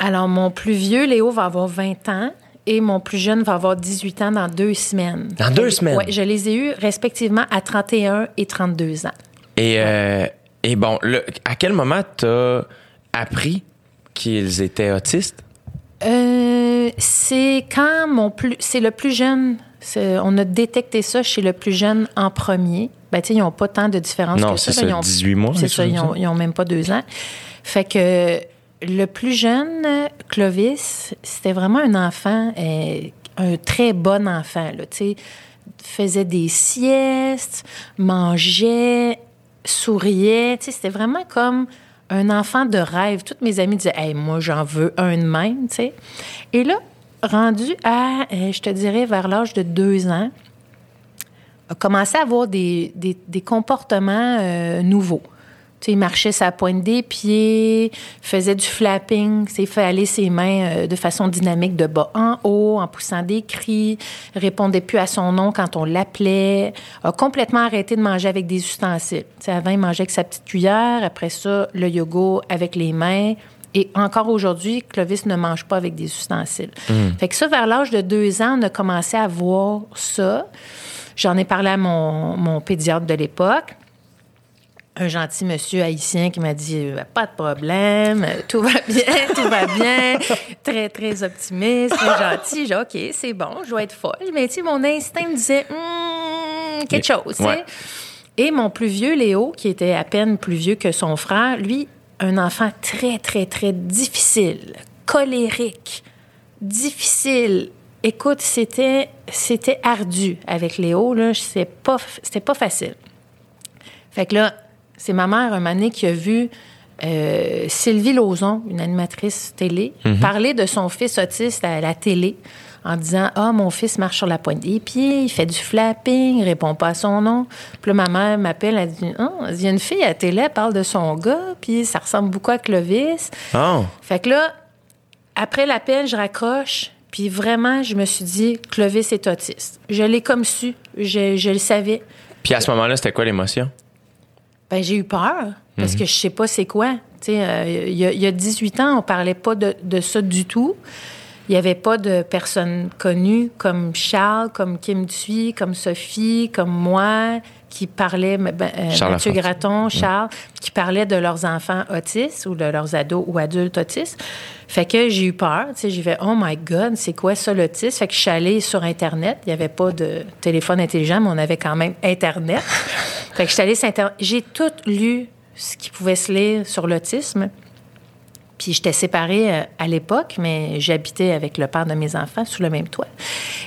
Alors, mon plus vieux, Léo, va avoir 20 ans et mon plus jeune va avoir 18 ans dans deux semaines. Dans deux semaines? Oui, je les ai eus respectivement à 31 et 32 ans. Et, euh, et bon, là, à quel moment t'as appris qu'ils étaient autistes? Euh, c'est quand mon plus. C'est le plus jeune. On a détecté ça chez le plus jeune en premier. Ben, ils n'ont pas tant de différence Non, que c'est ça. ça, Ils ont- 18 mois, C'est ça, ils comme ont, ça. ils ont même pas deux ans. Fait que le plus jeune, Clovis, c'était vraiment un enfant, euh, un très bon enfant, tu. Faisait des siestes, mangeait, souriait. C'était vraiment comme un enfant de rêve. Toutes mes amies disaient, hey, moi, j'en veux un de même, tu. Et là, rendu à, euh, je te dirais, vers l'âge de deux ans, a commencé à avoir des comportements euh, nouveaux. Tu sais, il marchait sa pointe des pieds, faisait du flapping, il fait aller ses mains euh, de façon dynamique de bas en haut, en poussant des cris, répondait plus à son nom quand on l'appelait, a complètement arrêté de manger avec des ustensiles. Tu sais, avant, il mangeait avec sa petite cuillère, après ça, le yoga avec les mains. Et encore aujourd'hui, Clovis ne mange pas avec des ustensiles. Fait que ça, vers l'âge de deux ans, on a commencé à voir ça. J'en ai parlé à mon, mon pédiatre de l'époque. Un gentil monsieur haïtien qui m'a dit Euh, Pas de problème, tout va bien, tout va bien. Très, très optimiste, très gentil. J'ai OK, c'est bon, je dois être folle. Mais tu sais, mon instinct me disait Hmm, quelque chose. Ouais. Et mon plus vieux, Léo, qui était à peine plus vieux que son frère, lui, un enfant très, très, très difficile, colérique, difficile. Écoute, c'était, c'était ardu avec Léo, là. C'était pas, c'était pas facile. Fait que là, c'est ma mère, un donné, qui a vu euh, Sylvie Lauzon, une animatrice télé, parler de son fils autiste à la télé en disant Ah, mon fils marche sur la pointe des pieds, il fait du flapping, il répond pas à son nom. Puis là, ma mère m'appelle, elle dit Ah, il y a une fille à la télé, elle parle de son gars, puis ça ressemble beaucoup à Clovis. Oh! Fait que là, après l'appel, je raccroche, puis vraiment, je me suis dit Clovis est autiste. Je l'ai comme su, je, je le savais. Puis à ce moment-là, c'était quoi l'émotion? Ben, j'ai eu peur parce que je sais pas c'est quoi. Tu sais, euh, il y, y a 18 ans, on parlait pas de, de ça du tout. Il n'y avait pas de personnes connues comme Charles, comme Kim Thuy, comme Sophie, comme moi, qui parlaient, ben, euh, Charles Mathieu. Graton, Charles, qui parlaient de leurs enfants autistes ou de leurs ados ou adultes autistes. Fait que j'ai eu peur. Tu sais, j'ai fait, oh my God, c'est quoi ça l'autisme? Fait que je suis allée sur Internet. Il n'y avait pas de téléphone intelligent, mais on avait quand même Internet. fait que je suis allée sur Internet. J'ai tout lu ce qui pouvait se lire sur l'autisme. Puis j'étais séparée euh, à l'époque, mais j'habitais avec le père de mes enfants sous le même toit.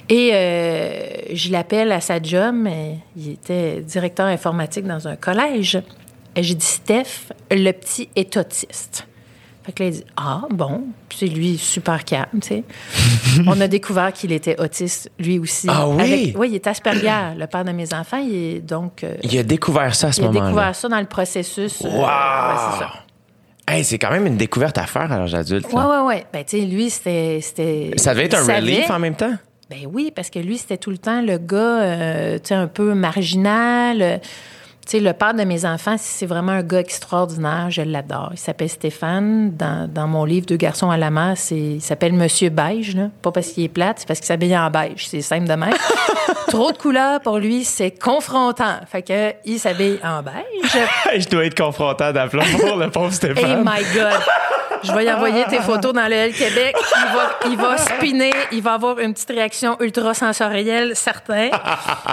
Et euh, je l'appelle à sa job, mais il était directeur informatique dans un collège. Et j'ai dit, Steph, le petit est autiste. Fait que là, il dit, ah, bon. Puis c'est lui, super calme, tu sais. On a découvert qu'il était autiste, lui aussi. Ah oui? Avec- oui, il est Asperger, le père de mes enfants. Il est donc... euh, Il a découvert ça à ce il a moment-là. découvert ça dans le processus. euh, Wow! ouais, c'est ça. Hey, c'est quand même une découverte à faire à l'âge adulte. Oui, oui, oui. Ben, tu sais, lui, c'était. c'était- Ça devait être un savait. relief en même temps? Ben oui, parce que lui, c'était tout le temps le gars, euh, tu sais, un peu marginal. Tu sais, le père de mes enfants, c'est vraiment un gars extraordinaire. Je l'adore. Il s'appelle Stéphane. Dans, dans mon livre Deux garçons à la mer, il s'appelle Monsieur Beige. Là. Pas parce qu'il est plate, c'est parce qu'il s'habille en beige. C'est simple de même. Trop de couleurs, pour lui, c'est confrontant. Fait que il s'habille en beige. je dois être confrontant d'appeler pour le pauvre Hey Stéphane. my God! Je vais y envoyer tes photos dans le L Québec. Il va, il va spinner. Il va avoir une petite réaction ultra sensorielle, certain.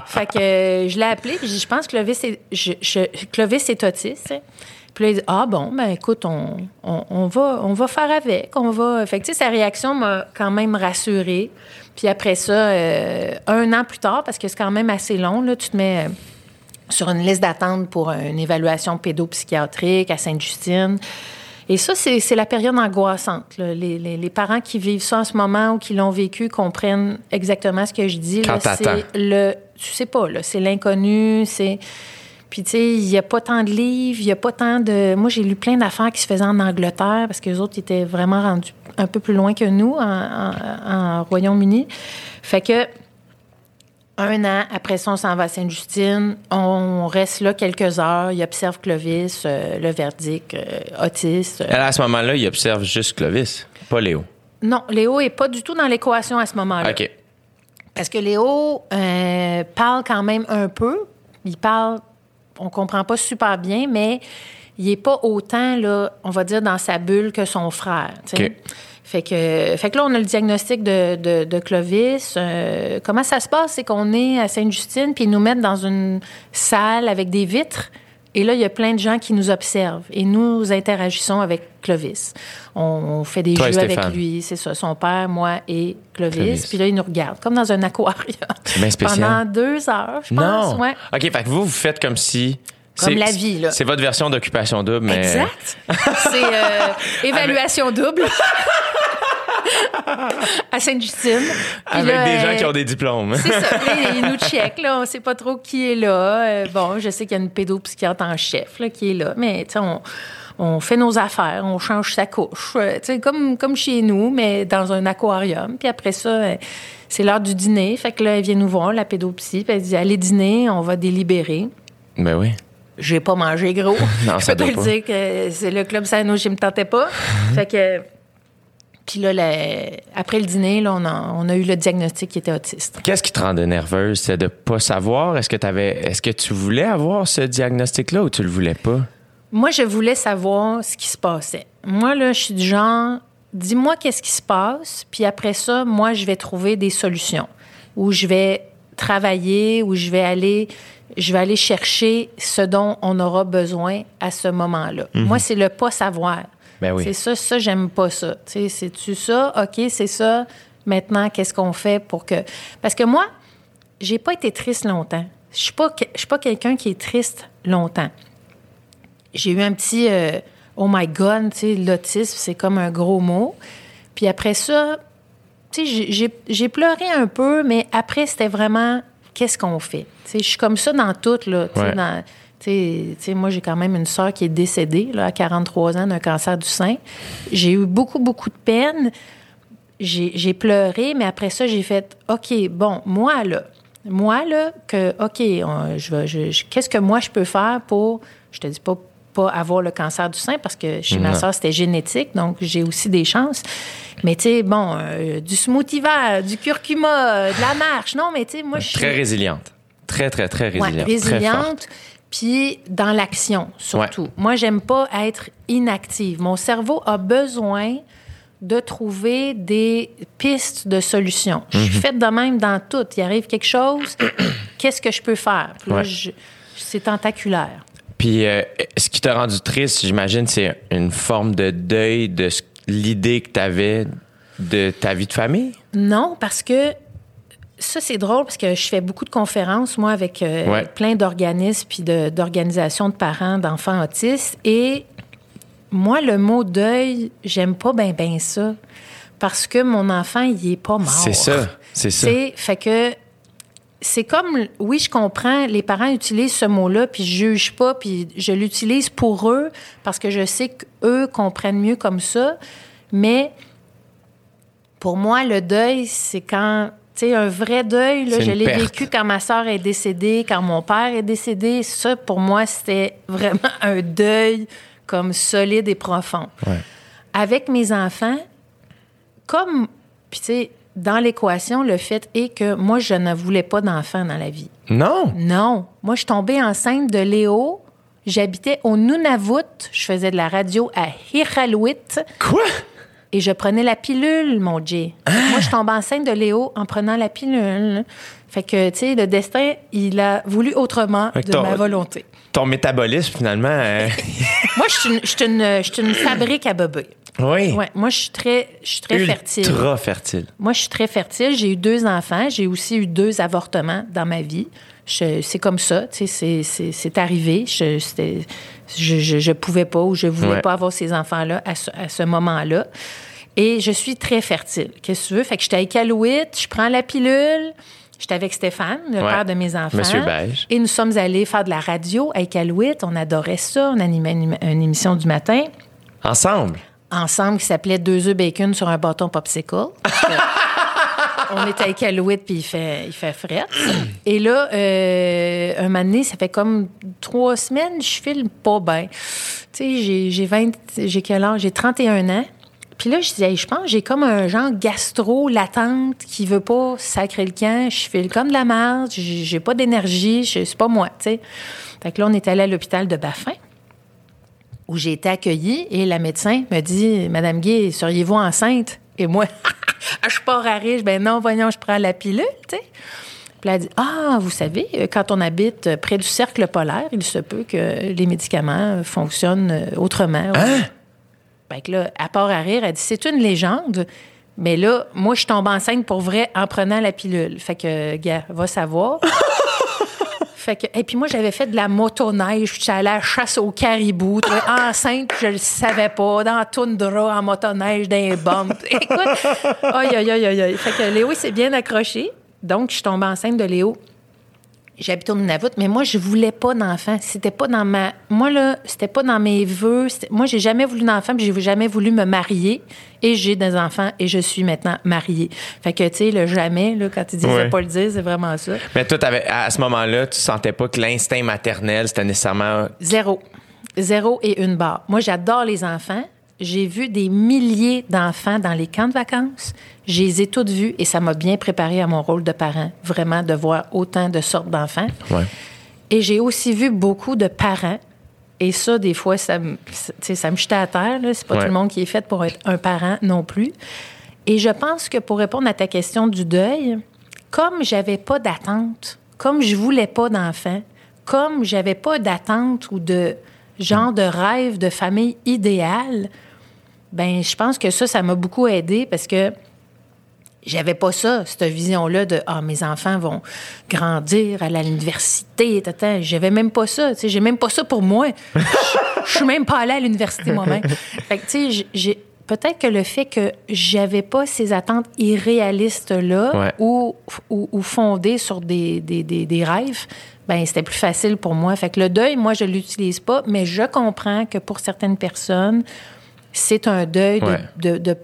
fait que euh, je l'ai appelé. Puis je pense que Clovis est, je, Clovis est autiste. Puis là, il dit, ah bon, ben écoute, on, on, va, on va faire avec. On va. Fait que, sa réaction m'a quand même rassurée. Puis après ça, euh, un an plus tard, parce que c'est quand même assez long, là, tu te mets. euh, sur une liste d'attente pour une évaluation pédopsychiatrique à Sainte-Justine. Et ça, c'est la période angoissante. là. Les, les- les parents qui vivent ça en ce moment ou qui l'ont vécu comprennent exactement ce que je dis. Quand. C'est le... Tu sais pas. C'est l'inconnu, c'est... Puis, tu sais, il n'y a pas tant de livres, il n'y a pas tant de... Moi, j'ai lu plein d'affaires qui se faisaient en Angleterre parce que les autres étaient vraiment rendus un peu plus loin que nous en, en- en Royaume-Uni. Fait que un an, après ça, on s'en va à Sainte-Justine. On reste là quelques heures. Il observe Clovis, euh, le verdict, euh, autiste. Elle, à ce moment-là, il observe juste Clovis, pas Léo. Non, Léo est pas du tout dans l'équation à ce moment-là. OK. Parce que Léo euh, parle quand même un peu. Il parle, on comprend pas super bien, mais il est pas autant, là, on va dire, dans sa bulle que son frère. Fait que, fait que là, on a le diagnostic de, de- de Clovis. Euh, comment ça se passe? C'est qu'on est à Sainte-Justine, puis ils nous mettent dans une salle avec des vitres. Et là, il y a plein de gens qui nous observent. Et nous interagissons avec Clovis. On, on fait des Toi jeux avec lui. C'est ça, son père, moi et Clovis. Clovis. Puis là, il nous regarde, comme dans un aquarium. C'est bien spécial. Pendant deux heures, je pense. Non. Ouais. OK, fait que vous, vous faites comme si. Comme c'est- la vie, là. C'est votre version d'occupation double, mais. Exact. C'est euh, évaluation double. à Sainte-Justine. Avec là, des gens euh, qui ont des diplômes. C'est ça. Là, ils nous checkent. Là. On ne sait pas trop qui est là. Euh, bon, je sais qu'il y a une pédopsychiatre en chef là, qui est là. Mais tu sais, on, on fait nos affaires. On change sa couche. euh, tu sais, comme, comme chez nous, mais dans un aquarium. Puis après ça, euh, c'est l'heure du dîner. Fait que là, elle vient nous voir, la pédopsie. Puis elle dit Allez dîner, on va délibérer. Ben oui. J'ai pas mangé gros. Non, je ça peux te doit le pas. dire que c'est le club Sano, je me tentais pas. fait que. Puis là, la- après le dîner, là, on, a, on a eu le diagnostic qui était autiste. Qu'est-ce qui te rendait nerveuse? C'est de pas savoir? Est-ce que, t'avais, est-ce que tu voulais avoir ce diagnostic-là ou tu le voulais pas? Moi, je voulais savoir ce qui se passait. Moi, là, je suis du genre, dis-moi qu'est-ce qui se passe, puis après ça, moi, je vais trouver des solutions. Ou je vais travailler, ou je vais aller, je vais aller chercher ce dont on aura besoin à ce moment-là. Moi, c'est le pas savoir. Ben oui. C'est ça, ça, j'aime pas ça. Tu sais, c'est-tu ça? OK, c'est ça. Maintenant, qu'est-ce qu'on fait pour que. Parce que moi, j'ai pas été triste longtemps. Je suis pas, je suis pas quelqu'un qui est triste longtemps. J'ai eu un petit euh, oh my god, tu sais, l'autisme, c'est comme un gros mot. Puis après ça, tu sais, j'ai- pleuré un peu, mais après, c'était vraiment qu'est-ce qu'on fait? Tu sais, je suis comme ça dans tout, là. tu sais, Ouais. dans- tu sais, tu sais, moi, j'ai quand même une sœur qui est décédée là, à 43 ans d'un cancer du sein. J'ai eu beaucoup, beaucoup de peine. J'ai pleuré, mais après ça, j'ai fait OK, bon, moi, là, moi, là, que, OK, on- je je- je- qu'est-ce que moi, je peux faire pour, je te dis pas, pas avoir le cancer du sein, parce que chez ma soeur, c'était génétique, donc j'ai aussi des chances. Mais, tu sais, bon, euh, du smoothie vert, du curcuma, de la marche. Non, mais, tu sais, moi, je suis. Très résiliente. Très, très, très Ouais, résiliente. Très résiliente, puis dans l'action, surtout. Moi, j'aime pas être inactive. Mon cerveau a besoin de trouver des pistes de solutions. Je Mhm. suis faite de même dans tout. Il arrive quelque chose, qu'est-ce que je peux faire? Ouais. c'est tentaculaire. Puis, euh, ce qui t'a rendu triste, j'imagine, c'est une forme de deuil de l'idée que tu avais de ta vie de famille? Non, parce que ça, c'est drôle parce que je fais beaucoup de conférences, moi, avec euh, Ouais. plein d'organismes puis d'organisations de, parents d'enfants autistes. Et moi, le mot deuil, j'aime pas bien ben ça. Parce que mon enfant, il est pas mort. C'est ça. C'est ça. Fait que c'est comme, oui, je comprends, les parents utilisent ce mot-là, puis je juge pas, puis je l'utilise pour eux, parce que je sais qu'eux comprennent mieux comme ça. Mais pour moi, le deuil, c'est quand, sais, un vrai deuil, là, je l'ai vécu quand ma soeur est décédée, quand mon père est décédé. Ça, pour moi, c'était vraiment un deuil comme solide et profond. Ouais. Avec mes enfants, comme, puis tu sais, dans l'équation, le fait est que moi, je ne voulais pas d'enfant dans la vie. Non? Non. Moi, je suis tombée enceinte de Léo J'habitais au Nunavut. Je faisais de la radio à Iqaluit. Quoi? Et je prenais la pilule, mon Jay. Moi, je tombe enceinte de Léo en prenant la pilule. Fait que, tu sais, le destin, il a voulu autrement de ton- ma volonté. Ton métabolisme, finalement. euh, Moi, je suis une, fabrique à bébés. oui. Ouais, moi, je suis très, je suis très fertile. Ultra fertile. Moi, je suis très fertile. J'ai eu deux enfants. J'ai aussi eu deux avortements dans ma vie. C'est comme ça, tu sais, c'est- arrivé. Je, c'était- je, je, je pouvais pas ou je voulais Ouais. pas avoir ces enfants-là à ce, à ce moment-là. Et je suis très fertile. Qu'est-ce que tu veux? Fait que j'étais à Iqaluit, je prends la pilule. J'étais avec Stéphane, le Ouais. père de mes enfants. Monsieur Beige. Et nous sommes allés faire de la radio à Iqaluit. On adorait ça. On animait une, une émission du matin Ensemble? ensemble qui s'appelait Deux œufs bacon sur un bâton popsicle. On était à Iqaluit, puis il fait, il fait fret. Et là, euh, un moment ça fait comme trois semaines, je file pas bien. Tu sais, j'ai- j'ai 20... J'ai quel âge? J'ai 31 ans. Puis là, je disais, je pense j'ai comme un genre gastro latente qui veut pas sacrer le camp. Je file comme de la merde. J'ai pas d'énergie. C'est pas moi, tu sais. Fait que là, on est allé à l'hôpital de Baffin où j'ai été accueillie et la médecin me dit Madame Gay, seriez-vous enceinte Et moi, je pars à ben non, voyons, je prends la pilule, tu sais. Puis elle dit Ah, vous savez, euh, quand on habite euh, près du cercle polaire, il se peut que les médicaments euh, fonctionnent autrement. Fait que là, à part à rire, elle dit C'est une légende. Mais là, moi, je tombe enceinte pour vrai en prenant la pilule. Fait que, gars, va savoir. Fait que, et puis moi, j'avais fait de la motoneige. J'étais allée à la chasse au caribou. Enceinte, je le savais pas. Dans la toundra, en motoneige, dans les bumps. Écoute, aïe, aïe, aïe, aïe. Fait que Léo, s'est bien accroché. Donc, je suis tombée enceinte de Léo. J'habite au Nunavut, mais moi, je voulais pas d'enfant. C'était pas dans ma. Moi, là, c'était pas dans mes vœux. Moi, j'ai jamais voulu d'enfant, puis j'ai jamais voulu me marier. Et j'ai des enfants, et je suis maintenant mariée. Fait que, tu sais, le jamais, là, quand tu dis Ouais. pas le dire, c'est vraiment ça. Mais toi, à ce moment-là, tu sentais pas que l'instinct maternel, c'était nécessairement. Zéro. Zéro et une barre. Moi, j'adore les enfants. J'ai vu des milliers d'enfants dans les camps de vacances. Je les ai toutes vus et ça m'a bien préparé à mon rôle de parent, vraiment, de voir autant de sortes d'enfants. Ouais. Et j'ai aussi vu beaucoup de parents. Et ça, des fois, ça me, ça me jetait à terre. C'est pas Ouais. tout le monde qui est fait pour être un parent non plus. Et je pense que pour répondre à ta question du deuil, comme j'avais pas d'attente, comme je voulais pas d'enfant, comme j'avais pas d'attente ou de genre de rêve de famille idéale, ben je pense que ça, ça m'a beaucoup aidé parce que j'avais pas ça, cette vision-là de ah mes enfants vont grandir à l'université, tata. J'avais même pas ça, tu sais, j'ai même pas ça pour moi. Je suis même pas allée à l'université moi-même. Fait que tu sais, j'ai- j'ai peut-être que le fait que j'avais pas ces attentes irréalistes là Ouais. ou, ou, ou fondées sur des, des, des, des rêves, ben c'était plus facile pour moi. Fait que le deuil, moi je l'utilise pas, mais je comprends que pour certaines personnes, c'est un deuil de, Ouais. de, de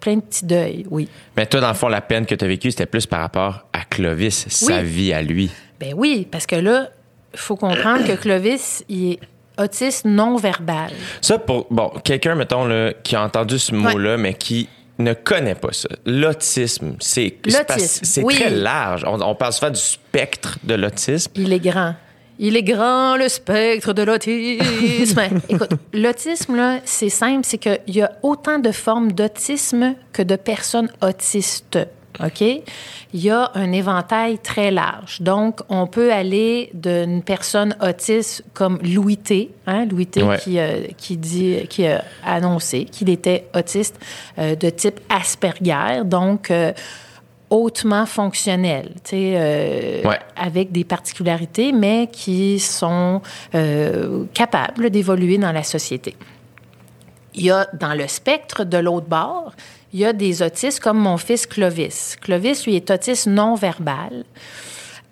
plein de petits deuils, oui. Mais toi, dans le fond, la peine que tu as vécue, c'était plus par rapport à Clovis, sa vie à lui. Ben oui, parce que là, il faut comprendre que Clovis, il est autiste non verbal. Ça, pour bon, quelqu'un, mettons, là, qui a entendu ce mot-là, mais qui ne connaît pas ça. L'autisme, c'est c'est pas- L'autisme, c'est oui. très large. On, on parle souvent du spectre de l'autisme. Il est grand. Il est grand, le spectre de l'autisme. Écoute, l'autisme, là, c'est simple, c'est qu'il y a autant de formes d'autisme que de personnes autistes. OK? Il y a un éventail très large. Donc, on peut aller d'une personne autiste comme Louis T, hein, Louis T Ouais. qui, euh, qui, dit, qui a annoncé qu'il était autiste euh, de type Asperger, donc euh, hautement fonctionnel, tu sais, euh, Ouais. avec des particularités, mais qui sont euh, capables d'évoluer dans la société. Il y a dans le spectre de l'autre bord, il y a des autistes comme mon fils Clovis. Clovis, lui, est autiste non verbal.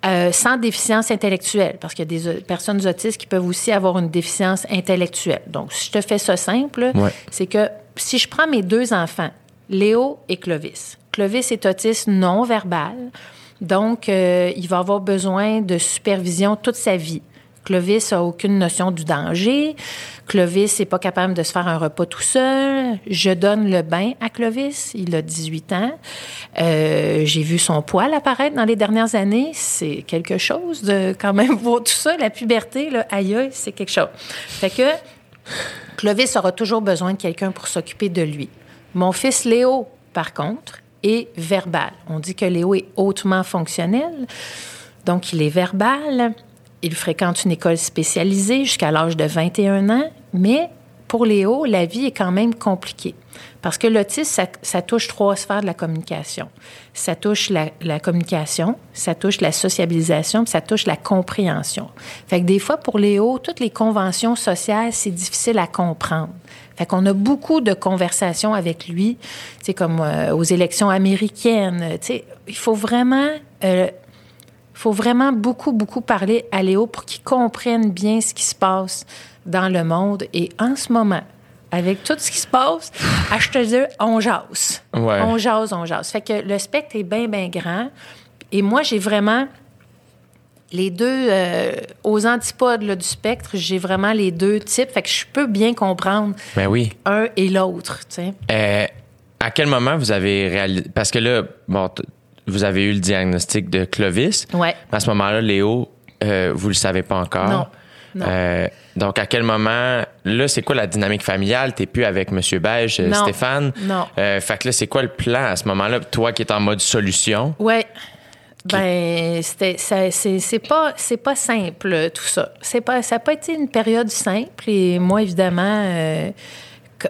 euh, sans déficience intellectuelle, parce qu'il y a des personnes autistes qui peuvent aussi avoir une déficience intellectuelle. Donc, si je te fais ça simple, Ouais. c'est que si je prends mes deux enfants, Léo et Clovis, Clovis est autiste non verbal, donc euh, il va avoir besoin de supervision toute sa vie. Clovis a aucune notion du danger. Clovis n'est pas capable de se faire un repas tout seul. Je donne le bain à Clovis. Il a 18 ans. Euh, j'ai vu son poil apparaître dans les dernières années. C'est quelque chose de quand même voir tout ça. La puberté, là, aïe, c'est quelque chose. Fait que Clovis aura toujours besoin de quelqu'un pour s'occuper de lui. Mon fils Léo, par contre, est verbal. On dit que Léo est hautement fonctionnel. Donc, il est verbal. Il fréquente une école spécialisée jusqu'à l'âge de 21 ans, mais pour Léo, la vie est quand même compliquée. Parce que l'autisme, ça, touche trois sphères de la communication. Ça touche la, communication, ça touche la sociabilisation, puis ça touche la compréhension. Fait que des fois, pour Léo, toutes les conventions sociales, c'est difficile à comprendre. Fait qu'on a beaucoup de conversations avec lui, comme euh, aux élections américaines. Tu sais, il faut vraiment... Euh, faut vraiment beaucoup, beaucoup parler à Léo pour qu'il comprenne bien ce qui se passe dans le monde. Et en ce moment, avec tout ce qui se passe, je te dire, on jase. Ouais. On jase, on jase. Fait que le spectre est bien, bien grand. Et moi, j'ai vraiment les deux, euh, aux antipodes là, du spectre, j'ai vraiment les deux types. Fait que je peux bien comprendre Ben oui. un et l'autre. Euh, à quel moment vous avez réalisé. Parce que là, bon, vous avez eu le diagnostic de Clovis. Ouais. À ce moment-là, Léo, euh, vous le savez pas encore. Non. Euh, donc, à quel moment, là, c'est quoi la dynamique familiale? T'es plus avec Monsieur Beige, euh, Non. Stéphane? Non. Euh, fait que là, c'est quoi le plan à ce moment-là? Toi qui es en mode solution? Ouais. Ben, c'était, ça- c'est, c'est pas, c'est pas simple tout ça. C'est pas, ça n'a pas été une période simple. Et moi, évidemment, euh,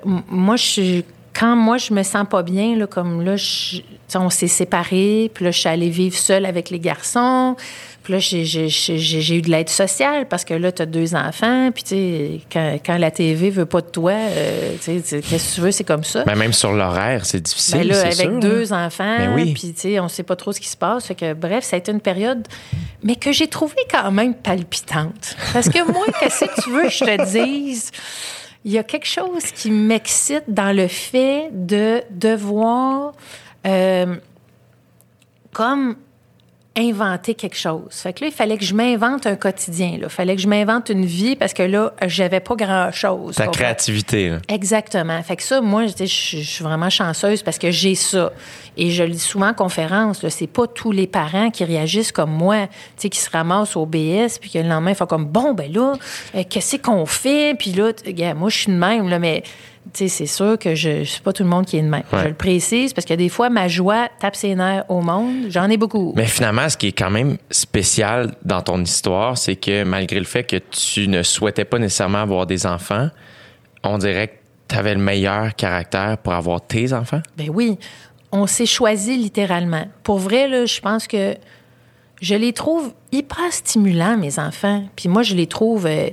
moi, je suis- quand moi je me sens pas bien, là, comme là, je- on s'est séparés, puis là, je suis allée vivre seule avec les garçons. Puis là, j'ai, eu de l'aide sociale parce que là, tu as deux enfants. Puis, tu sais, quand, quand la TV veut pas de toi, euh, tu sais, qu'est-ce que tu veux, c'est comme ça. Ben, même sur l'horaire, c'est difficile. Ben là, avec sûr, deux hein. enfants, Ben oui. puis tu sais, on sait pas trop ce qui se passe. Fait que, bref, ça a été une période, mais que j'ai trouvée quand même palpitante. Parce que moi, qu'est-ce que tu veux que je te dise? Il y a quelque chose qui m'excite dans le fait de devoir, euh, comme inventer quelque chose. Fait que là, il fallait que je m'invente un quotidien. Il fallait que je m'invente une vie parce que là, j'avais pas grand-chose. Ta créativité, là. Exactement. Fait que ça, moi, je, suis vraiment chanceuse parce que j'ai ça. Et je le dis souvent en conférence, c'est pas tous les parents qui réagissent comme moi, tu sais, qui se ramassent au BS, puis que le lendemain, ils font comme, bon, ben là, euh, qu'est-ce qu'on fait? Puis là, moi, je suis de même, là, mais... Tu sais, c'est sûr que je, je suis pas tout le monde qui est de même. Ouais. Je le précise parce que des fois, ma joie tape ses nerfs au monde. J'en ai beaucoup. Mais finalement, ce qui est quand même spécial dans ton histoire, c'est que malgré le fait que tu ne souhaitais pas nécessairement avoir des enfants, on dirait que tu avais le meilleur caractère pour avoir tes enfants? Ben oui, on s'est choisi littéralement. Pour vrai, là, je pense que je les trouve hyper stimulants, mes enfants. Puis moi, je les trouve. euh,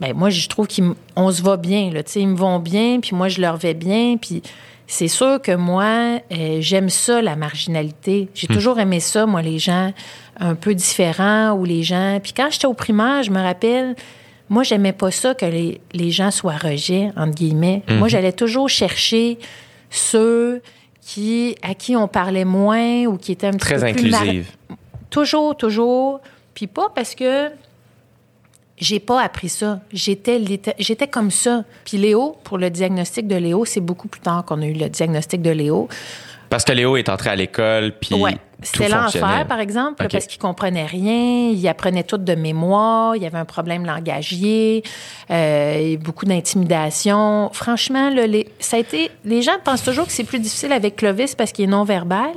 ben moi, je trouve qu'on se va bien. Là, ils me vont bien, puis moi, je leur vais bien. Puis c'est sûr que moi, euh, j'aime ça, la marginalité. J'ai toujours aimé ça, moi, les gens un peu différents ou les gens. Puis quand j'étais au primaire, je me rappelle. Moi, j'aimais pas ça que les, les gens soient rejets, entre guillemets. Moi, j'allais toujours chercher ceux qui, à qui on parlait moins ou qui étaient un petit Très peu plus inclusive. Toujours, toujours. Puis pas parce que j'ai pas appris ça. J'étais, j'étais comme ça. Puis Léo, pour le diagnostic de Léo, c'est beaucoup plus tard qu'on a eu le diagnostic de Léo. Parce que Léo est entré à l'école, puis Ouais. C'était l'enfer, par exemple, parce qu'il comprenait rien, il apprenait tout de mémoire, il y avait un problème langagier, euh, beaucoup d'intimidation. Franchement, là, les, ça a été, les gens pensent toujours que c'est plus difficile avec Clovis parce qu'il est non-verbal,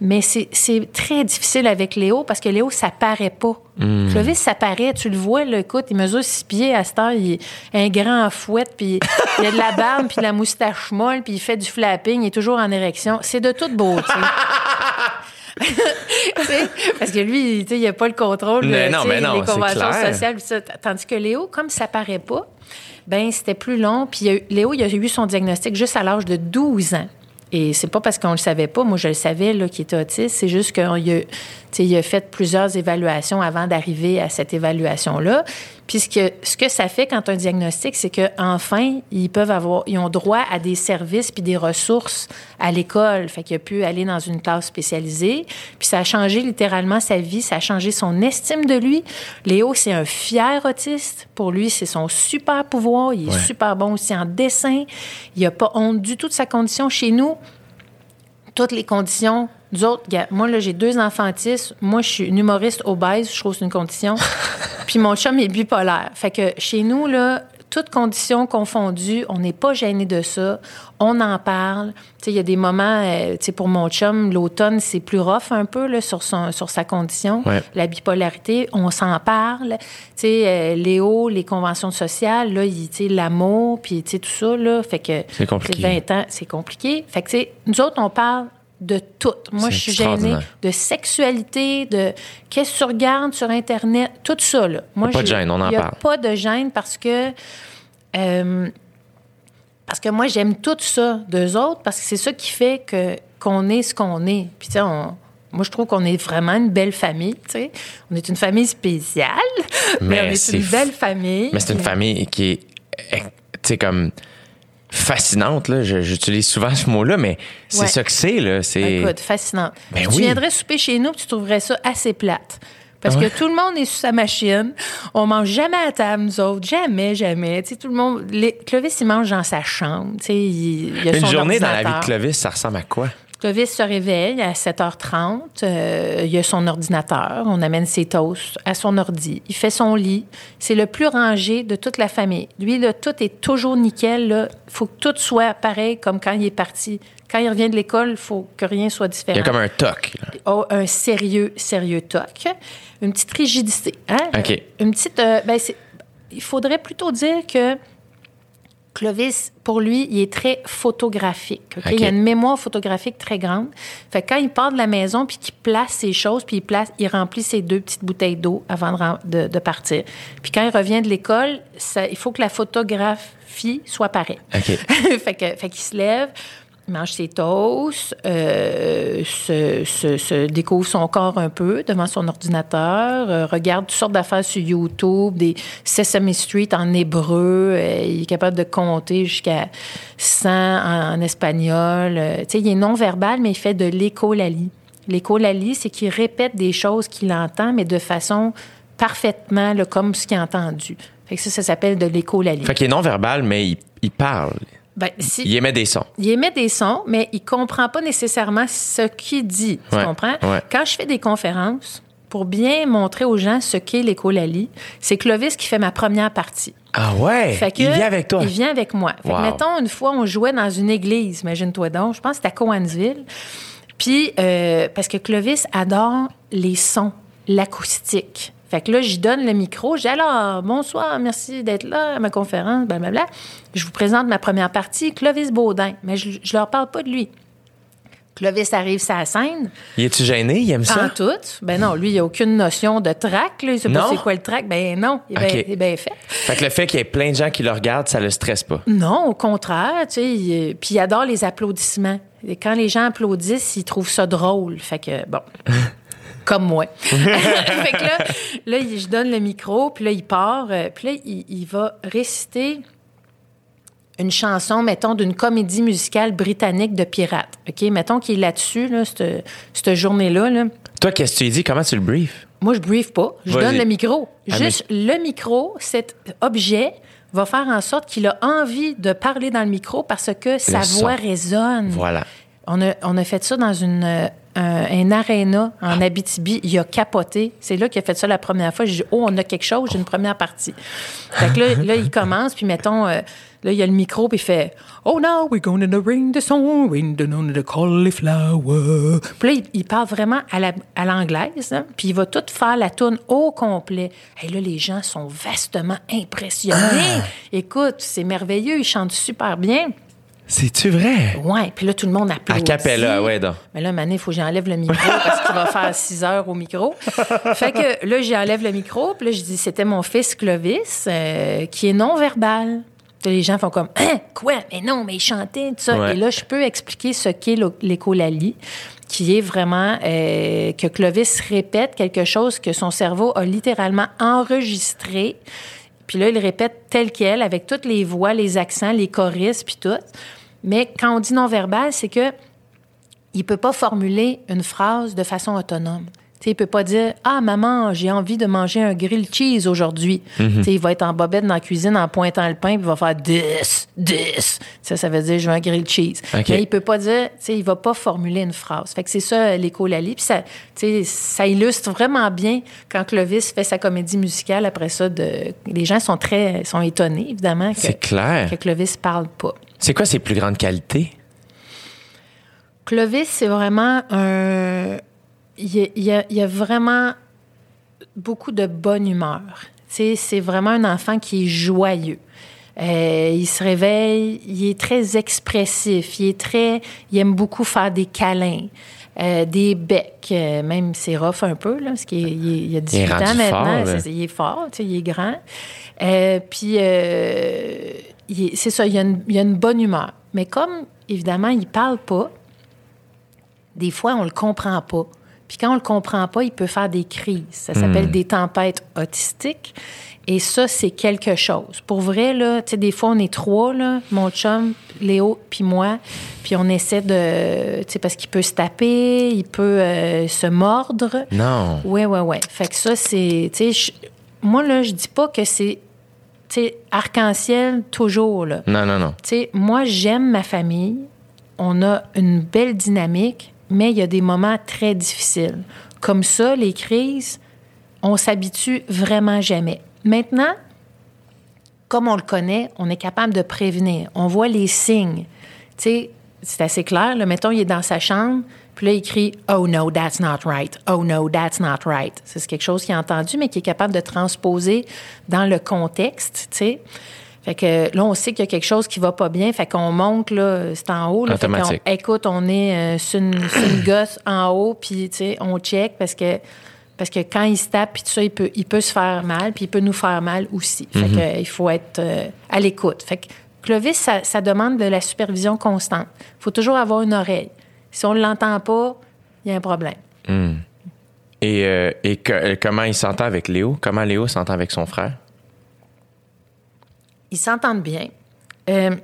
mais c'est très difficile avec Léo parce que Léo, ça paraît pas. Clovis, ça paraît, tu le vois, là, écoute, il mesure six pieds à cette heure, il est un grand fouette, puis il a de la barbe, puis la moustache molle, puis il fait du flapping, il est toujours en érection. C'est de toute beauté. Parce que lui, il n'a pas le contrôle de c'est conventions sociales. ça. Tandis que Léo, comme ça paraît pas, ben c'était plus long. Puis a Léo, il a eu son diagnostic juste à l'âge de 12 ans. Et c'est pas parce qu'on le savait pas, moi je le savais là, qu'il était autiste, c'est juste qu'il a, il a fait plusieurs évaluations avant d'arriver à cette évaluation-là. Puis ce que, ce que ça fait quand un diagnostic, c'est qu'enfin, ils peuvent avoir, ils ont droit à des services puis des ressources à l'école. Fait qu'il a pu aller dans une classe spécialisée. Puis ça a changé littéralement sa vie, ça a changé son estime de lui. Léo, c'est un fier autiste. Pour lui, c'est son super pouvoir. Il est Ouais. super bon aussi en dessin. Il n'a pas honte du tout de sa condition. Chez nous, toutes les conditions. Nous autres, gars, moi, là, j'ai deux enfants autistes. Moi, je suis une humoriste obèse. Je trouve que c'est une condition. Puis mon chum est bipolaire. Fait que chez nous, là, toutes conditions confondues, on n'est pas gêné de ça. On en parle. Il y a des moments, euh, pour mon chum, l'automne, c'est plus rough un peu, là, sur, son, sur sa condition. Ouais. La bipolarité, on s'en parle. Euh, Léo, les conventions sociales, là, l'amour, puis tout ça, là. Fait que. C'est compliqué. tu sais, 20 ans, c'est compliqué. Fait que, nous autres, on parle de tout. Moi, je suis gênée de sexualité, de qu'est-ce que tu regardes sur Internet, tout ça, là. Moi, Pas de gêne, on en il y a parle. pas de gêne parce que... euh, parce que moi, j'aime tout ça d'eux autres parce que c'est ça qui fait que qu'on est ce qu'on est. Puis, tu sais, on... Moi, je trouve qu'on est vraiment une belle famille, tu sais. On est une famille spéciale, mais, Mais on est une belle famille. Mais c'est une famille qui est, eh, tu sais, comme fascinante. Là. J'utilise souvent ce mot-là, mais c'est Ouais. ça que c'est. là. C'est... Écoute, fascinant. Ben tu oui. viendrais souper chez nous, puis tu trouverais ça assez plate. Parce Ouais. que tout le monde est sur sa machine. On mange jamais à table, nous autres. Jamais, jamais. Tu sais, tout le monde. Les... Clovis, il mange dans sa chambre. Tu sais, il, il a Une son journée dans la vie de. Clovis, ça ressemble à quoi? Clovis se réveille à 7h30. euh, il a son ordinateur. On amène ses toasts à son ordi. Il fait son lit. C'est le plus rangé de toute la famille. Lui, là, tout est toujours nickel. Il faut que tout soit pareil comme quand il est parti. Quand il revient de l'école, il faut que rien soit différent. Il y a comme un toc. là. Oh, un sérieux, sérieux toc. Une petite rigidité. Hein? OK. Une petite. euh, ben, il faudrait plutôt dire que Clovis, pour lui, il est très photographique. OK? OK. Il a une mémoire photographique très grande. Fait que quand il part de la maison puis qu'il place ses choses, puis il, place, il remplit ses deux petites bouteilles d'eau avant de, ren- de- de partir. Puis quand il revient de l'école, il faut que la photographie soit pareille. OK. fait que, fait qu'il se lève, mange ses toasts, euh, se, découvre son corps un peu devant son ordinateur, euh, regarde toutes sortes d'affaires sur YouTube, des Sesame Street en hébreu, euh, il est capable de compter jusqu'à 100 en, espagnol. tu sais, il est non-verbal, mais il fait de l'écolalie. L'écolalie, c'est qu'il répète des choses qu'il entend, mais de façon parfaitement comme ce qu'il a entendu. Fait que ça, ça s'appelle de l'écolalie. Fait qu'il est non-verbal, mais il parle. Ben, si- Il émet des sons. il émet des sons, mais il comprend pas nécessairement ce qu'il dit. Tu Ouais, comprends? ouais. Quand je fais des conférences, pour bien montrer aux gens ce qu'est l'écolalie, c'est Clovis qui fait ma première partie. Ah ouais? Fait que, il vient avec toi. Il vient avec moi. Fait que, mettons, une fois, on jouait dans une église, imagine-toi donc. Je pense que c'était à Cowansville. Puis, euh, parce que Clovis adore les sons, l'acoustique. Fait que là, j'y donne le micro. J'ai alors, bonsoir, merci d'être là à ma conférence, blablabla. Je vous présente ma première partie, Clovis Baudin. Mais je, je leur parle pas de lui. Clovis arrive sur la scène. Il est-tu gêné? Il aime En ça? tout. Ben non, lui, il a aucune notion de track. Là. Il sait Non? pas c'est quoi le track. Ben non, il est bien- OK. il est bien fait. Fait que le fait qu'il y ait plein de gens qui le regardent, ça le stresse pas? Non, au contraire, tu sais, il- puis il adore les applaudissements. Et quand les gens applaudissent, il trouve ça drôle. Fait que, bon, comme moi. fait que là, là, je donne le micro, puis là, il part, euh, puis là, il, il va réciter une chanson, mettons, d'une comédie musicale britannique de pirates. OK? Mettons qu'il est là-dessus, là, cette, cette journée-là, là. Toi, qu'est-ce que tu lui dis? Comment tu le briefes? Moi, je briefe pas. Je donne le micro. Ah, Juste le micro, cet objet va faire en sorte qu'il a envie de parler dans le micro parce que sa son. voix résonne. Voilà. On a, on a fait ça dans une, euh, un, un aréna en Abitibi. Il a capoté. C'est là qu'il a fait ça la première fois. J'ai dit, oh, on a quelque chose, j'ai une première partie. Fait que là, là, il commence, puis mettons, euh, là, il y a le micro, puis il fait, oh, now we're going to ring the song, ring the, the cauliflower. Puis là, il, il parle vraiment à la- à l'anglaise, hein, puis il va tout faire la tourne au complet. Et là, les gens sont vastement impressionnés. Écoute, c'est merveilleux, il chante super bien. C'est-tu vrai? Ouais, puis là, tout le monde applaudit. À capella, ouais, donc. Mais là, Mané, il faut que j'enlève le micro parce qu'il va faire 6 heures au micro. Fait que là, j'enlève le micro, puis là, je dis, c'était mon fils Clovis, euh, qui est non-verbal. Les gens font comme Hein, quoi? Mais non, mais il chantait tout ça. Ouais. Et là, je peux expliquer ce qu'est l'écholalie, qui est vraiment euh, que Clovis répète quelque chose que son cerveau a littéralement enregistré. Puis là, il répète tel quel, avec toutes les voix, les accents, les choristes, puis tout. Mais quand on dit non-verbal, c'est que il peut pas formuler une phrase de façon autonome. Il peut pas dire Ah, maman, j'ai envie de manger un grilled cheese aujourd'hui. Sais, Il va être en bobette dans la cuisine en pointant le pain, puis il va faire this, this. Ça, ça veut dire je veux un grilled cheese. Mais il peut pas dire, il va pas formuler une phrase. Fait que c'est ça l'écholalie. Puis ça, ça illustre vraiment bien quand Clovis fait sa comédie musicale. Après ça, de, les gens sont très sont étonnés, évidemment, que, C'est clair. que Clovis parle pas. C'est quoi ses plus grandes qualités? Clovis, c'est vraiment un. Il y, a, il y a- il y a vraiment beaucoup de bonne humeur. C'est vraiment un enfant qui est joyeux. Euh, il se réveille, il est très expressif, il est très, il aime beaucoup faire des câlins, euh, des becs, euh, même c'est rough un peu là, parce qu'il il il a 18 rendu ans maintenant, fort, il est fort, tu sais, il est grand. Puis il est- c'est ça, il y, a une, il a une bonne humeur. Mais comme évidemment il parle pas, des fois, on le comprend pas. Puis quand on le comprend pas, il peut faire des crises. Ça s'appelle des tempêtes autistiques. Et ça, c'est quelque chose. Pour vrai, là, tu sais, des fois, on est trois, là, mon chum, Léo, puis moi, puis on essaie de... Tu sais, parce qu'il peut se taper, il peut euh, se mordre. Non. Ouais, ouais, ouais. Fait que ça, c'est. Tu sais, je- moi, là, je dis pas que c'est. Tu sais, arc-en-ciel toujours, là. Non, non, non. Tu sais, moi, j'aime ma famille. On a une belle dynamique, mais il y a des moments très difficiles. Comme ça, les crises, on s'habitue vraiment jamais. Maintenant, comme on le connaît, on est capable de prévenir. On voit les signes. Tu sais, c'est assez clair. Là, mettons, il est dans sa chambre, puis là, il crie Oh no, that's not right. Oh no, that's not right. C'est quelque chose qu'il a entendu, mais qui est capable de transposer dans le contexte, tu sais. Fait que là, on sait qu'il y a quelque chose qui va pas bien. Fait qu'on monte, là, c'est en haut. Là, Fait Automatique. écoute, on est euh, sur, une, sur une gosse en haut, puis, tu sais, on check parce que, parce que quand il se tape, puis tout ça, il peut, il peut se faire mal, puis il peut nous faire mal aussi. Fait que, euh, il faut être euh, à l'écoute. Fait que Clovis, ça, ça demande de la supervision constante. Il faut toujours avoir une oreille. Si on ne l'entend pas, il y a un problème. Et, euh, et que- comment il s'entend avec Léo? Comment Léo s'entend avec son frère? Ils s'entendent bien. Euh,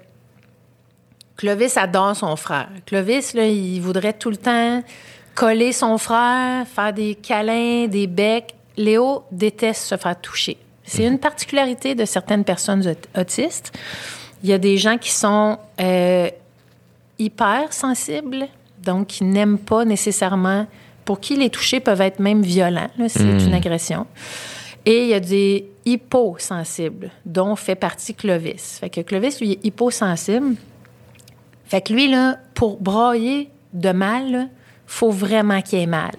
Clovis adore son frère. Clovis, là, il voudrait tout le temps coller son frère, faire des câlins, des becs. Léo déteste se faire toucher. C'est une particularité de certaines personnes aut- autistes. Il y a des gens qui sont euh, hyper sensibles, donc qui n'aiment pas nécessairement, pour qui les toucher peuvent être même violents, c'est une agression. Et il y a des hyposensibles, dont fait partie Clovis. Fait que Clovis, lui, est hyposensible. Fait que lui, là, pour brailler de mal, là, faut vraiment qu'il ait mal.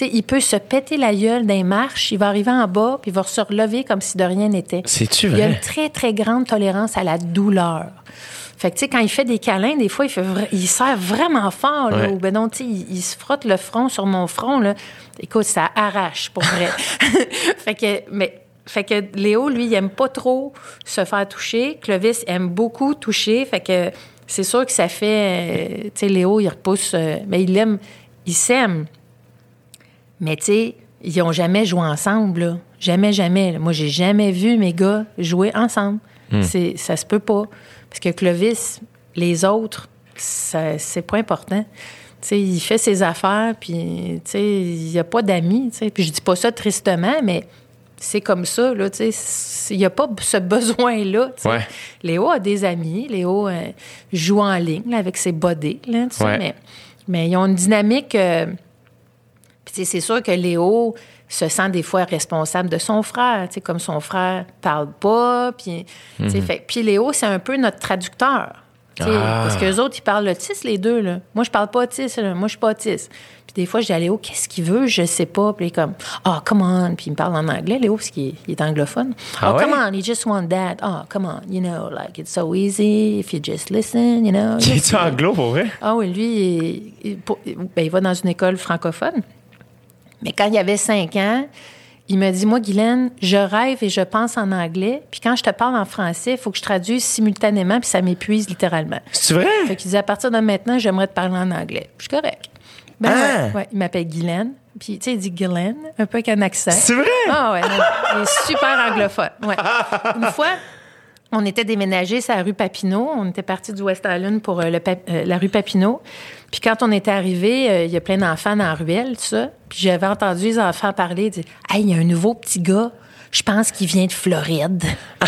Il peut se péter la gueule d'un marche, il va arriver en bas, puis il va se relever comme si de rien n'était. C'est-tu Il a une très, très grande tolérance à la douleur. Fait que, tu sais, quand il fait des câlins, des fois, il, fait vra- il serre vraiment fort, là. Ouais. Ou ben non, tu sais, il, il se frotte le front sur mon front, là. Écoute, ça arrache, pour vrai. fait que, mais, fait que Léo, lui, il aime pas trop se faire toucher. Clovis aime beaucoup toucher. Fait que c'est sûr que ça fait, euh, tu sais, Léo, il repousse, euh, mais il aime, il s'aime. Mais tu sais, ils ont jamais joué ensemble, là. Jamais, jamais. là. Moi, j'ai jamais vu mes gars jouer ensemble. C'est, ça se peut pas. Parce que Clovis, les autres, ça, c'est pas important. Il fait ses affaires, puis, il n'y a pas d'amis. Puis je dis pas ça tristement, mais c'est comme ça, là, tu sais. Il n'y a pas ce besoin-là. Ouais. Léo a des amis. Léo euh, joue en ligne là, avec ses bodés, là, Ouais. mais, mais ils ont une dynamique... euh, puis c'est sûr que Léo se sent des fois responsable de son frère, tu sais, comme son frère parle pas, puis fait- puis Léo c'est un peu notre traducteur. Ah. Parce qu'eux autres, ils parlent autiste, les deux. Là. Moi, je parle pas autiste. là. Moi, je suis pas autiste. Puis des fois, je dis à Léo, qu'est-ce qu'il veut? Je sais pas. Puis il est comme, oh, come on. Puis il me parle en anglais, Léo, parce qu'il est, anglophone. Ah oh, ouais? come on, you just want that. Oh, come on. You know, like, it's so easy if you just listen, you know. Il est anglo pour vrai? Ah oui, lui, il, il- pour- ben, il va dans une école francophone. Mais quand il avait cinq ans, il me dit, moi, Guylaine, je rêve et je pense en anglais. Puis quand je te parle en français, il faut que je traduise simultanément, puis ça m'épuise littéralement. C'est vrai? Fait qu'il dit, à partir de maintenant, j'aimerais te parler en anglais. Je suis correct. Ben, Ah! ouais, ouais, il m'appelle Guylaine. Puis, tu sais, il dit Guylaine, un peu avec un accent. C'est vrai? Ah ouais, il est super anglophone. Ouais. Une fois, on était déménagés sur la rue Papineau. On était partis du West Island pour euh, le euh, la rue Papineau. Puis quand on était arrivé, euh, il y a plein d'enfants dans la ruelle, tout ça. Puis j'avais entendu les enfants parler, dire Hey, il y a un nouveau petit gars, je pense qu'il vient de Floride.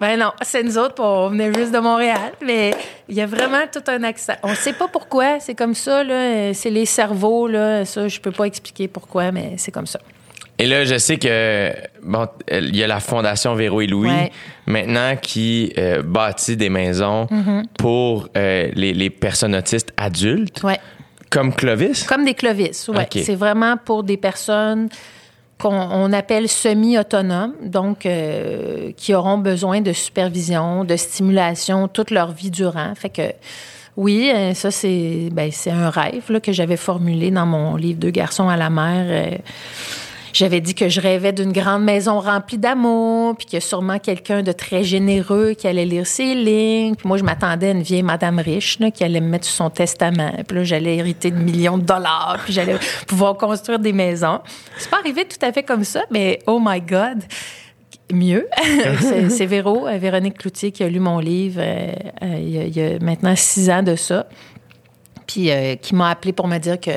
ben non, c'est nous autres, on venait juste de Montréal. Mais il y a vraiment tout un accent. On sait pas pourquoi, c'est comme ça, là. euh, C'est les cerveaux, là. Ça, je peux pas expliquer pourquoi, mais c'est comme ça. Et là, je sais que bon, il y a la fondation Véro et Louis Ouais. maintenant qui euh, bâtit des maisons pour euh, les, les personnes autistes adultes, Ouais. comme Clovis? Comme des clovis. OK. C'est vraiment pour des personnes qu'on on appelle semi-autonomes, donc euh, qui auront besoin de supervision, de stimulation toute leur vie durant. Fait que oui, ça c'est ben, c'est un rêve là, que j'avais formulé dans mon livre Deux garçons à la mer. J'avais dit que je rêvais d'une grande maison remplie d'amour, puis qu'il y a sûrement quelqu'un de très généreux qui allait lire ses lignes. Puis moi, je m'attendais à une vieille madame riche là, qui allait me mettre sur son testament. Puis là, j'allais hériter de millions de dollars, puis j'allais pouvoir construire des maisons. C'est pas arrivé tout à fait comme ça, mais oh my God! Mieux. c'est, Véro, euh, Véronique Cloutier, qui a lu mon livre euh, euh, il, y a, il y a maintenant six ans de ça puis euh, qui m'a appelé pour me dire que,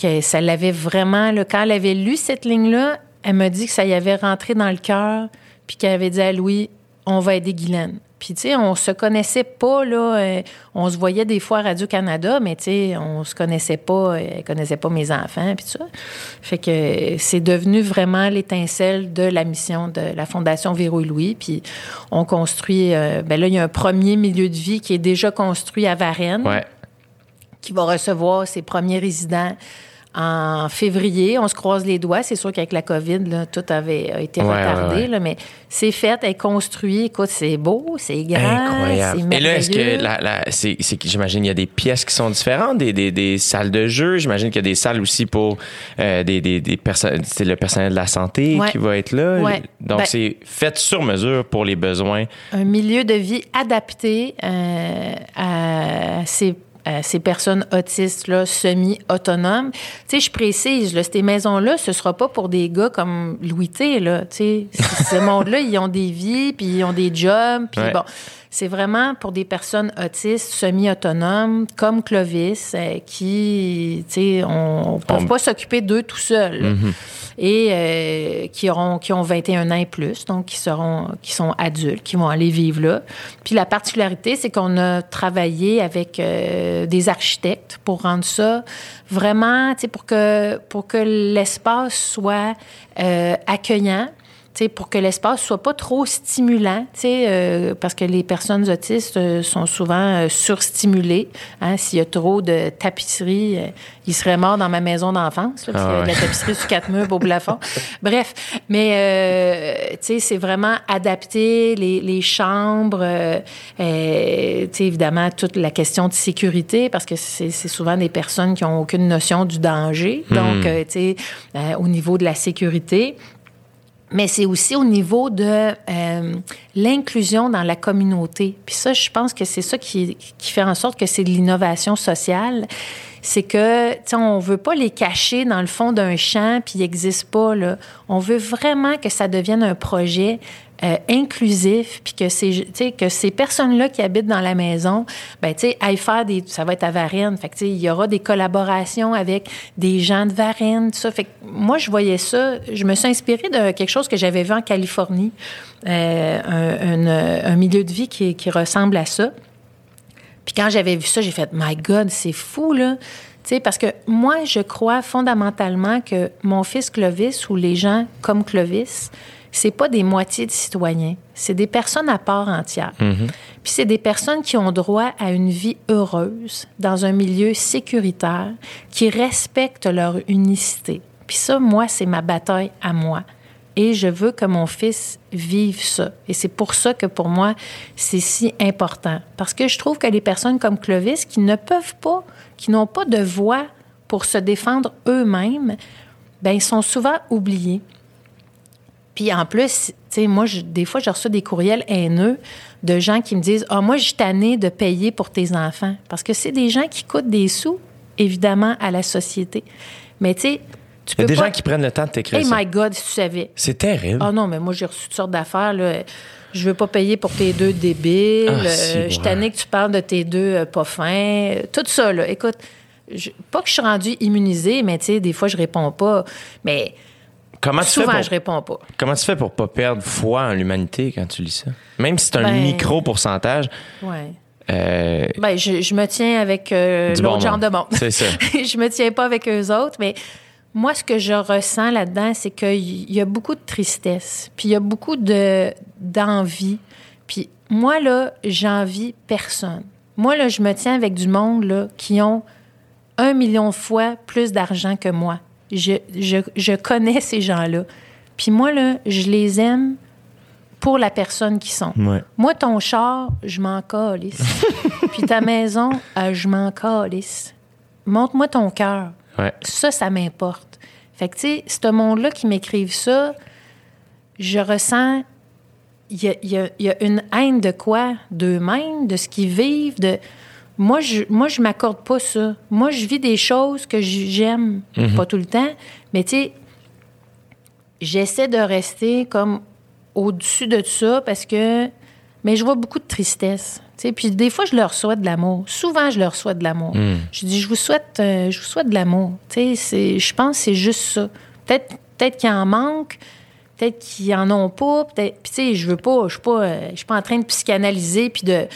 que ça l'avait vraiment, là, quand elle avait lu cette ligne-là, elle m'a dit que ça y avait rentré dans le cœur, puis qu'elle avait dit à Louis, on va aider Guylaine. Puis, tu sais, on se connaissait pas, là. euh, on se voyait des fois à Radio-Canada, mais, tu sais, on se connaissait pas. euh, Elle connaissait pas mes enfants, puis tout ça. Fait que euh, c'est devenu vraiment l'étincelle de la mission de la Fondation Véro et Louis. Puis, on construit... euh, ben là, il y a un premier milieu de vie qui est déjà construit à Varennes Ouais. qui va recevoir ses premiers résidents en février. On se croise les doigts. C'est sûr qu'avec la COVID, là, tout avait été Ouais, retardé, ouais, ouais. là, mais c'est fait, elle est construit. Écoute, c'est beau, c'est grand, Incroyable. c'est Et là, est-ce que merveilleux. la, la- c'est, j'imagine il y a des pièces qui sont différentes, des, des, des salles de jeu. J'imagine qu'il y a des salles aussi pour euh, des, des, des personnes. C'est le personnel de la santé qui va être là. Donc Ben- c'est fait sur mesure pour les besoins. un milieu de vie adapté euh, à ces à ces personnes autistes-là, semi-autonomes. Tu sais, je précise, là, ces maisons-là, ce sera pas pour des gars comme Louis T, là, tu sais. C- Ce monde-là, ils ont des vies, puis ils ont des jobs, puis Ouais. bon. C'est vraiment pour des personnes autistes, semi-autonomes, comme Clovis, euh, qui, tu sais, on On- pas s'occuper d'eux tout seuls. là. Et euh, qui, auront, qui ont 21 ans et plus, donc qui, seront, qui sont adultes, qui vont aller vivre là. Puis la particularité, c'est qu'on a travaillé avec euh, des architectes pour rendre ça vraiment, tu sais, pour que, pour que l'espace soit accueillant. Pour que l'espace soit pas trop stimulant, euh, parce que les personnes autistes euh, sont souvent euh, surstimulées. Hein, S'il y a trop de tapisserie, euh, ils seraient morts dans ma maison d'enfance, Ah ouais. la tapisserie sur quatre murs au plafond. Bref, mais euh, c'est vraiment adapté les, les chambres, évidemment toute la question de sécurité parce que c'est souvent des personnes qui ont aucune notion du danger. Donc, tu sais, euh, au niveau de la sécurité mais c'est aussi au niveau de euh, l'inclusion dans la communauté. Puis ça, je pense que c'est ça qui, qui fait en sorte que c'est de l'innovation sociale. C'est que, tu sais, on veut pas les cacher dans le fond d'un champ puis ils n'existent pas, là. On veut vraiment que ça devienne un projet euh, inclusif, puis que ces, que ces personnes-là qui habitent dans la maison, ben, tu sais, aillent faire des, ça va être à Varennes, fait que, il y aura des collaborations avec des gens de Varennes, tout ça. Fait que moi, je voyais ça, je me suis inspirée de quelque chose que j'avais vu en Californie, euh, un, milieu de vie qui, ressemble à ça. Puis quand j'avais vu ça, j'ai fait My God, c'est fou, là. Parce que moi, je crois fondamentalement que mon fils Clovis ou les gens comme Clovis, c'est pas des moitiés de citoyens. C'est des personnes à part entière. Puis c'est des personnes qui ont droit à une vie heureuse dans un milieu sécuritaire, qui respectent leur unicité. Puis ça, moi, c'est ma bataille à moi. Et je veux que mon fils vive ça. Et c'est pour ça que pour moi, c'est si important. Parce que je trouve que les personnes comme Clovis qui ne peuvent pas, qui n'ont pas de voix pour se défendre eux-mêmes, ben ils sont souvent oubliés. Puis en plus, tu sais, moi, je- des fois, je reçois des courriels haineux de gens qui me disent Ah, moi, je suis tannée de payer pour tes enfants. Parce que c'est des gens qui coûtent des sous, évidemment, à la société. Mais tu sais, tu Il y peux a des pas... gens qui prennent le temps de t'écrire Hey ça. my God, si tu savais. C'est terrible. Ah non, mais moi, j'ai reçu toutes sortes d'affaires. Là. Je veux pas payer pour tes deux débiles. Ah, Euh, si, je tannée que tu parles de tes deux euh, pas fins. Tout ça, là. Écoute, je- pas que je suis rendue immunisée, mais tu sais, des fois, je réponds pas. Mais comment, tu fais pour, je réponds pas. comment tu fais pour pas perdre foi en l'humanité quand tu lis ça? Même si c'est un Ben- micro pourcentage, Ouais. euh, Ben, je, je me tiens avec euh, l'autre bon genre de monde. C'est ça. je me tiens pas avec eux autres, mais moi, ce que je ressens là-dedans, c'est qu'il y a beaucoup de tristesse, puis il y a beaucoup de d'envie. Puis moi, là, j'envie personne. Moi, là, je me tiens avec du monde, là, qui ont un million de fois plus d'argent que moi. Je, je, je connais ces gens-là. Puis moi, là, je les aime pour la personne qu'ils sont. Ouais. Moi, ton char, je m'en calisse. Puis ta maison, euh, je m'en calisse. Montre-moi ton cœur. Ouais. Ça, ça m'importe. Fait que, tu sais, ce monde-là qui m'écrivent ça, je ressens. Il y a, il y a- il y a une haine de quoi? D'eux-mêmes, de ce qu'ils vivent? De... Moi, je moi, je m'accorde pas ça. Moi, je vis des choses que j'aime. Pas tout le temps. Mais, tu sais, j'essaie de rester comme au-dessus de ça parce que. Mais je vois beaucoup de tristesse. tu sais. Puis des fois, je leur souhaite de l'amour. Souvent, je leur souhaite de l'amour. Je dis, je vous souhaite, euh, je vous souhaite de l'amour. Tu sais, c'est- Je pense que c'est juste ça. Peut-être peut qu'il en manque, peut-être qu'ils en ont pas. Peut-être. Puis tu sais, je veux pas, je suis pas, euh, je suis pas en train de psychanalyser puis de.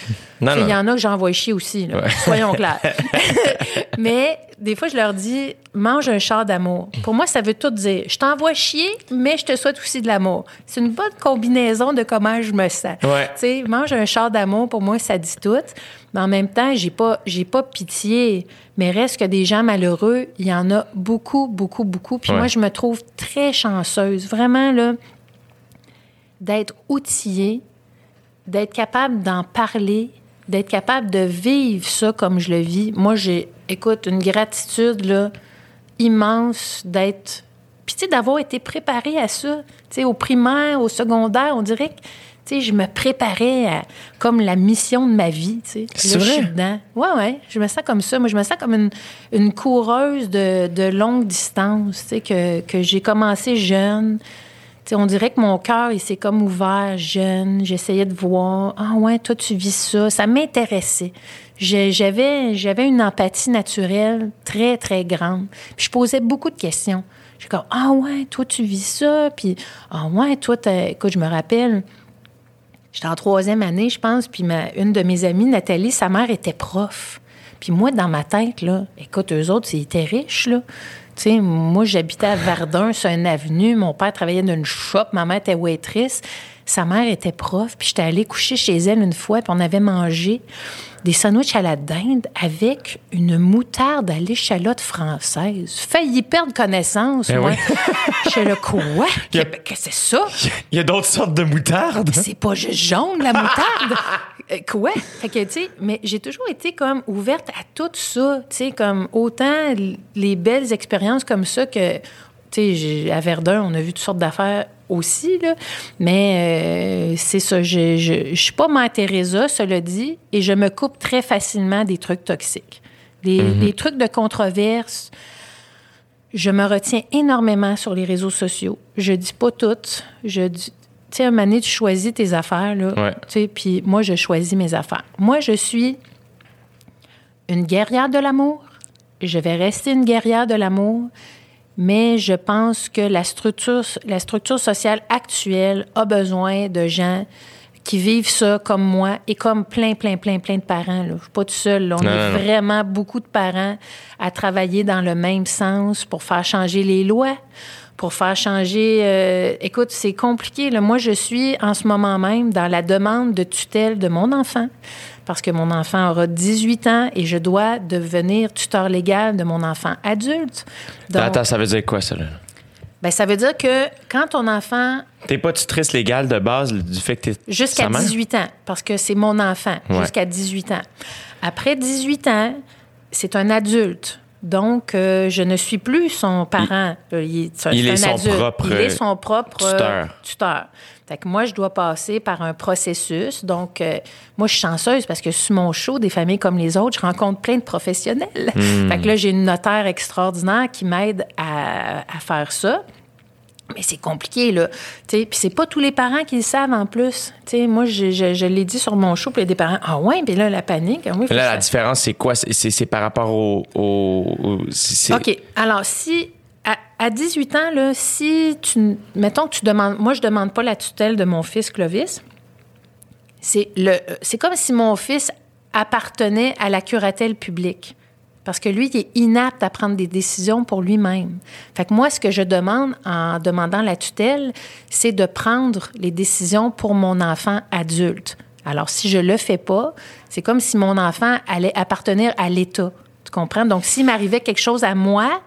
Non, non. Il y en a que j'envoie chier aussi. là. Soyons clairs. mais des fois, je leur dis, mange un char d'amour. Pour moi, ça veut tout dire. Je t'envoie chier, mais je te souhaite aussi de l'amour. C'est une bonne combinaison de comment je me sens. Ouais. Tu sais, mange un char d'amour, pour moi, ça dit tout. Mais en même temps, j'ai pas, j'ai pas pitié. Mais reste que des gens malheureux, il y en a beaucoup, beaucoup, beaucoup. Puis Ouais. moi, je me trouve très chanceuse. Vraiment, là, d'être outillée, d'être capable d'en parler, d'être capable de vivre ça comme je le vis. Moi, j'ai, écoute, une gratitude là, immense d'être. Puis, tu sais, d'avoir été préparée à ça. Tu sais, au primaire, au secondaire, on dirait que. Tu sais, je me préparais à, comme la mission de ma vie, tu sais. C'est Je suis dedans. Ouais, ouais. Je me sens comme ça. Moi, je me sens comme une, une coureuse de, de longue distance, tu sais, que, que j'ai commencé jeune. Tu sais, on dirait que mon cœur, il s'est comme ouvert jeune. J'essayais de voir. Ah ouais, toi, tu vis ça. Ça m'intéressait. J'avais, une empathie naturelle très, très grande. Puis je posais beaucoup de questions. Je suis comme, ah ouais, toi, tu vis ça. Puis, ah ouais, toi, écoute, je me rappelle, J'étais en troisième année, je pense, puis ma, une de mes amies, Nathalie, sa mère était prof. Puis moi, dans ma tête, là, écoute, eux autres, ils étaient riches, là. Moi, j'habitais à Verdun, sur une avenue. Mon père travaillait dans une shop. Ma mère était waitress. Sa mère était prof. Puis j'étais allée coucher chez elle une fois, puis on avait mangé des sandwichs à la dinde avec une moutarde à l'échalote française. Failli perdre connaissance, Ben moi. oui. J'étais là, quoi? Qu'est-ce que c'est ça? Il y a d'autres sortes de moutarde. c'est pas juste jaune, la moutarde. Euh, Quoi? Fait que, tu sais, mais j'ai toujours été comme ouverte à tout ça, tu sais, comme autant les belles expériences comme ça que, à Verdun, on a vu toutes sortes d'affaires aussi, là. Mais euh, c'est ça, je, je, je suis pas Mère Teresa, cela dit, et je me coupe très facilement des trucs toxiques. Les, les trucs de controverse, je me retiens énormément sur les réseaux sociaux. Je dis pas toutes. Je dis, tu sais, un moment donné, tu choisis tes affaires, là. Ouais. Tu sais, puis moi, je choisis mes affaires. Moi, je suis une guerrière de l'amour. Je vais rester une guerrière de l'amour. Mais je pense que la structure, la structure sociale actuelle a besoin de gens qui vivent ça comme moi et comme plein, plein, plein, plein de parents. Là. Je suis pas tout seul. là. On Non, est non, non. vraiment beaucoup de parents à travailler dans le même sens pour faire changer les lois, pour faire changer... euh, écoute, c'est compliqué. Là. Moi, je suis en ce moment même dans la demande de tutelle de mon enfant parce que mon enfant aura 18 ans et je dois devenir tuteur légal de mon enfant adulte. Donc, Attends, ça veut dire quoi, ça, là? ben, ça veut dire que quand ton enfant T'es pas tutrice légale de base du fait que t'es. Jusqu'à sa mère? 18 ans, parce que c'est mon enfant, Ouais. jusqu'à 18 ans. Après 18 ans, c'est un adulte. Donc, euh, je ne suis plus son parent. Euh, Il, est, un est son propre, Il est son propre euh, tuteur. tuteur. Fait que moi, je dois passer par un processus. Donc, euh, moi, je suis chanceuse parce que sur mon show, des familles comme les autres, je rencontre plein de professionnels. Hmm. Fait que là, j'ai une notaire extraordinaire qui m'aide à, à faire ça. Mais c'est compliqué, là. Puis c'est pas tous les parents qui le savent en plus. Tu sais, moi, je, je, je l'ai dit sur mon show, puis il y a des parents, ah ouais, puis là, la panique. ah oui, Là, la ça- différence, c'est quoi? C'est- par rapport au. au- OK. Alors, si à, à 18 ans, là, si tu. Mettons que tu demandes. Moi, je demande pas la tutelle de mon fils Clovis. C'est comme si mon fils appartenait à la curatelle publique. Parce que lui, il est inapte à prendre des décisions pour lui-même. Fait que moi, ce que je demande en demandant la tutelle, c'est de prendre les décisions pour mon enfant adulte. Alors, si je le fais pas, c'est comme si mon enfant allait appartenir à l'État. Tu comprends? Donc, s'il m'arrivait quelque chose à moi,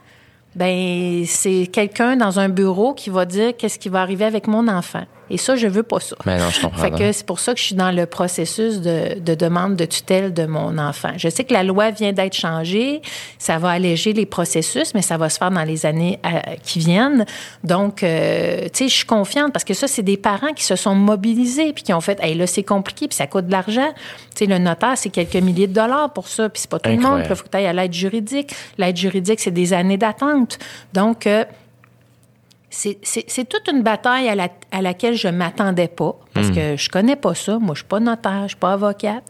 ben c'est quelqu'un dans un bureau qui va dire qu'est-ce qui va arriver avec mon enfant. Et ça, je veux pas ça. Ben non, je comprends. Fait que c'est pour ça que je suis dans le processus de, de demande de tutelle de mon enfant. Je sais que la loi vient d'être changée, ça va alléger les processus, mais ça va se faire dans les années euh, qui viennent. Donc, euh, tu sais, je suis confiante parce que ça, c'est des parents qui se sont mobilisés puis qui ont fait, hey, là, c'est compliqué puis ça coûte de l'argent. Tu sais, le notaire, c'est quelques milliers de dollars pour ça, puis c'est pas tout le monde. Là, faut que tu ailles à l'aide juridique. L'aide juridique, c'est des années d'attente. Donc, euh, c'est- c'est c'est toute une bataille à, la- à laquelle je m'attendais pas, parce que je connais pas ça. Moi, je suis pas notaire, je suis pas avocate.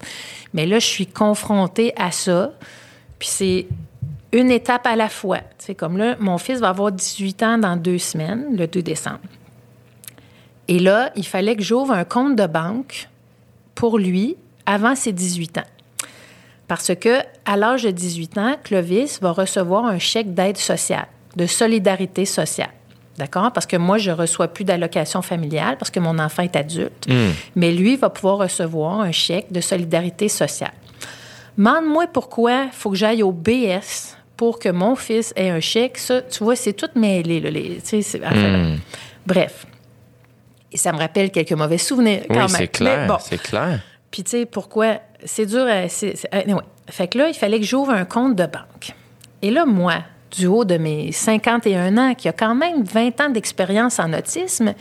Mais là, je suis confrontée à ça. Puis c'est une étape à la fois. Sais, comme là, mon fils va avoir 18 ans dans deux semaines, le 2 décembre. Et là, il fallait que j'ouvre un compte de banque pour lui avant ses 18 ans. Parce que à l'âge de 18 ans, Clovis va recevoir un chèque d'aide sociale, de solidarité sociale. D'accord? Parce que moi, je reçois plus d'allocation familiale parce que mon enfant est adulte. Mais lui va pouvoir recevoir un chèque de solidarité sociale. Mande-moi pourquoi il faut que j'aille au BS pour que mon fils ait un chèque. Ça, tu vois, c'est tout mêlé. Là, les, enfin, Bref. Et ça me rappelle quelques mauvais souvenirs quand Oui, même. c'est clair. bon. C'est clair. Puis, tu sais, pourquoi? C'est dur à. anyway. Fait que là, il fallait que j'ouvre un compte de banque. Et là, moi, du haut de mes 51 ans, qui a quand même 20 ans d'expérience en autisme,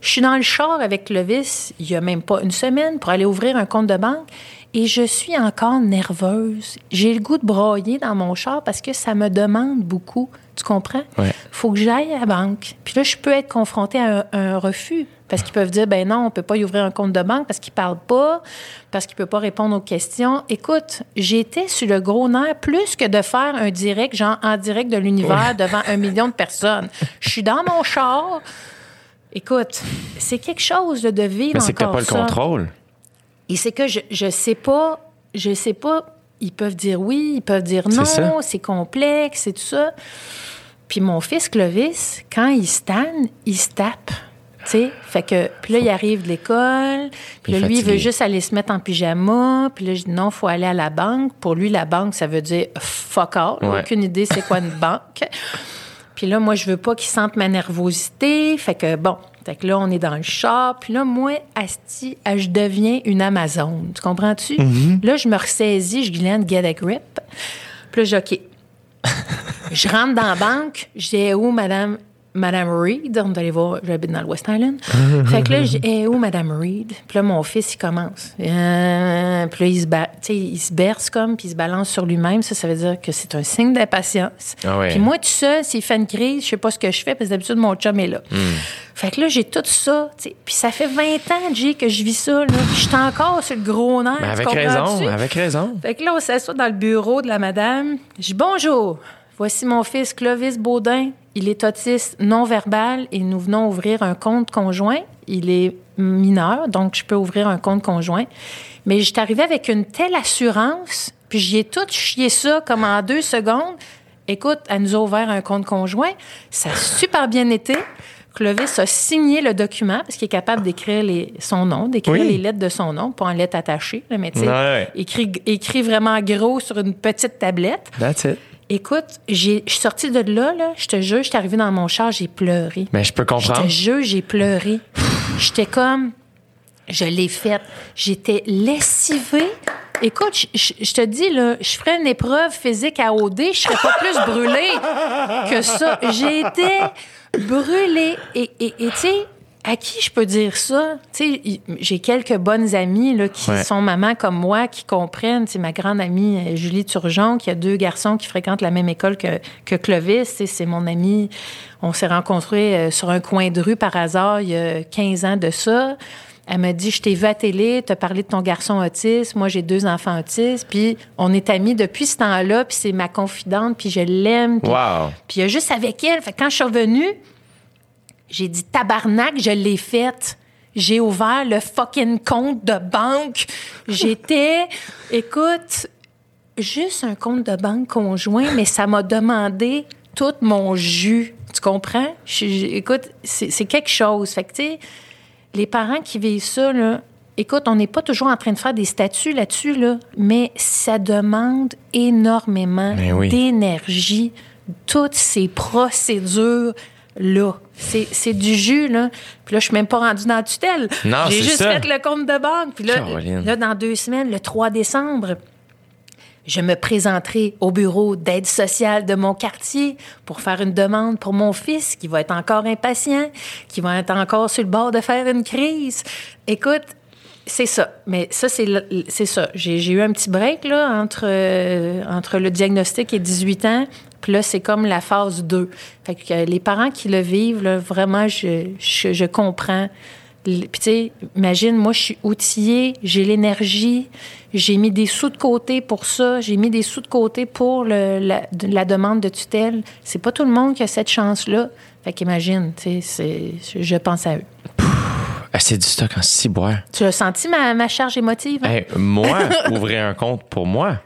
je suis dans le char avec Clovis il y a même pas une semaine pour aller ouvrir un compte de banque et je suis encore nerveuse. J'ai le goût de broyer dans mon char parce que ça me demande beaucoup. Tu comprends? Ouais. faut que j'aille à la banque. Puis là, je peux être confrontée à un, un refus parce qu'ils peuvent dire, ben non, on peut pas y ouvrir un compte de banque parce qu'il parle pas, parce qu'il peut pas répondre aux questions. Écoute, j'étais sur le gros nerf plus que de faire un direct, genre en direct de l'univers devant un million de personnes. Je suis dans mon char. Écoute, c'est quelque chose de vivre Mais c'est que t'as pas le contrôle. Et c'est que je, je sais pas, je sais pas, ils peuvent dire oui, ils peuvent dire non, c'est complexe, c'est tout ça. Puis mon fils Clovis, quand il se tanne, il se tape. Tu sais, fait que, puis là, il arrive de l'école, puis là, lui, il veut juste aller se mettre en pyjama, puis là, je dis non, faut aller à la banque. Pour lui, la banque, ça veut dire fuck all. Ouais. Aucune idée c'est quoi une banque. Puis là, moi, je veux pas qu'il sente ma nervosité. Fait que bon, fait que là, on est dans le char. Puis là, moi, Asti, ah, je deviens une Amazon. Tu comprends-tu? Là, je me ressaisis, je glande get a grip. Puis là, je OK. je rentre dans la banque. Je dis, où, madame? Madame Reed, on est allé voir, j'habite dans le West Island. fait que là, je dis, Eh, où, Madame Reed? Puis là, mon fils, il commence. Euh, puis là, il se, ba- il se berce comme, puis il se balance sur lui-même. Ça, ça veut dire que c'est un signe d'impatience. Ah ouais. Puis moi, tout seul, s'il fait une crise, je sais pas ce que je fais, parce que d'habitude, mon chum est là. Hmm. Fait que là, j'ai tout ça. Puis ça fait 20 ans, Jay, que je vis ça. Là. Puis je suis encore sur le gros nerf. Mais avec raison, avec raison. Fait que là, on s'assoit dans le bureau de la madame. Je dis bonjour. Voici mon fils Clovis Baudin. Il est autiste non-verbal et nous venons ouvrir un compte conjoint. Il est mineur, donc je peux ouvrir un compte conjoint. Mais je arrivée avec une telle assurance, puis j'y ai tout chié ça comme en deux secondes. Écoute, elle nous a ouvert un compte conjoint. Ça a super bien été. Clovis a signé le document parce qu'il est capable d'écrire les- son nom, d'écrire Oui. les lettres de son nom, pas en lettres attachées, là, mais tu sais, Ouais, ouais. écrit, écrit vraiment gros sur une petite tablette. That's it. Écoute, j'ai- je suis sortie de là, là, je te jure, je suis arrivée dans mon char, j'ai pleuré. Mais je peux Je comprendre. te jure, j'ai pleuré. J'étais comme, je l'ai faite. J'étais lessivée Écoute, je- je je te dis, là, je ferais une épreuve physique à OD, je serais pas plus brûlée que ça. J'ai été brûlée. Et et- et tu sais, à qui je peux dire ça? Tu sais, y- j'ai quelques bonnes amies là, qui Ouais. sont mamans comme moi, qui comprennent. Sais, ma grande amie euh, Julie Turgeon, qui a deux garçons qui fréquentent la même école que, que Clovis. C'est mon amie. On s'est rencontrés euh, sur un coin de rue par hasard il y a 15 ans de ça. Elle m'a dit, je t'ai vu à télé, t'as parlé de ton garçon autiste. Moi, j'ai deux enfants autistes. Puis on est amis depuis ce temps-là. Puis c'est ma confidente. Puis je l'aime. Puis Wow. puis il y a juste avec elle. Fait quand je suis revenue, j'ai dit tabarnak, je l'ai faite. J'ai ouvert le fucking compte de banque. J'étais, écoute, juste un compte de banque conjoint, mais ça m'a demandé tout mon jus. Tu comprends? Je- je- écoute, c'est quelque chose. Fait que, tu sais, les parents qui vivent ça, là, écoute, on n'est pas toujours en train de faire des statuts là-dessus, là, mais ça demande énormément Ben oui. d'énergie, toutes ces procédures-là. C'est c'est du jus, là. Puis là, je suis même pas rendue dans la tutelle. Non, J'ai juste ça. fait le compte de banque. Puis là, Caroline. là, dans deux semaines, le 3 décembre, je me présenterai au bureau d'aide sociale de mon quartier pour faire une demande pour mon fils qui va être encore impatient, qui va être encore sur le bord de faire une crise. Écoute, c'est ça. Mais ça, c'est ça. J'ai j'ai eu un petit break là, entre, euh, entre le diagnostic et 18 ans. Puis là, c'est comme la phase 2. Fait que euh, les parents qui le vivent, là, vraiment, je, je, je comprends. Puis, tu sais, imagine, moi, je suis outillée, j'ai l'énergie, j'ai mis des sous de côté pour ça, j'ai mis des sous de côté pour le- la, de- la demande de tutelle. C'est pas tout le monde qui a cette chance-là. Fait qu'imagine, tu sais, je- pense à eux. Ah, c'est du stock en ciboire. Tu as senti ma, ma charge émotive? hein? Hey, moi, ouvrir un compte pour moi,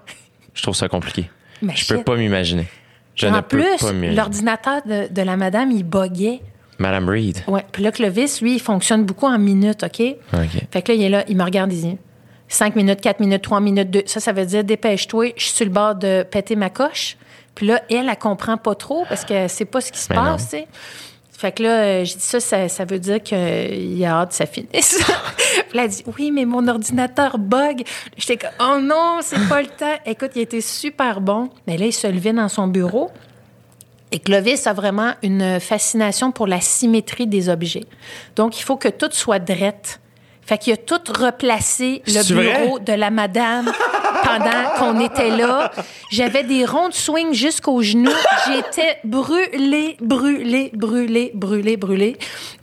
je trouve ça compliqué. Mais Je peux pas m'imaginer. Je ne en peux plus, pas l'ordinateur de, de la madame, il buguait. Madame Reed. Ouais. Puis là, Clovis, lui, il fonctionne beaucoup en minutes, OK? OK. Fait que là, il est là, il me regarde, il dit 5 minutes, 4 minutes, 3 minutes, 2. Ça, ça veut dire dépêche-toi, je suis sur le bord de péter ma coche. Puis là, elle, elle comprend pas trop parce que c'est pas ce qui se Mais passe, tu sais. Fait que là, euh, j'ai dit ça, ça, veut dire qu'il a hâte que ça finisse. Puis là, elle dit Oui, mais mon ordinateur bug. J'étais comme Oh non, c'est pas le temps. Écoute, il était super bon. Mais là, il se levait dans son bureau. Et Clovis a vraiment une fascination pour la symétrie des objets. Donc, il faut que tout soit drette. Fait qu'il a tout replacé le bureau de la madame pendant qu'on était là. J'avais des ronds de swing jusqu'aux genoux. J'étais brûlée, brûlée, brûlée, brûlée, brûlée.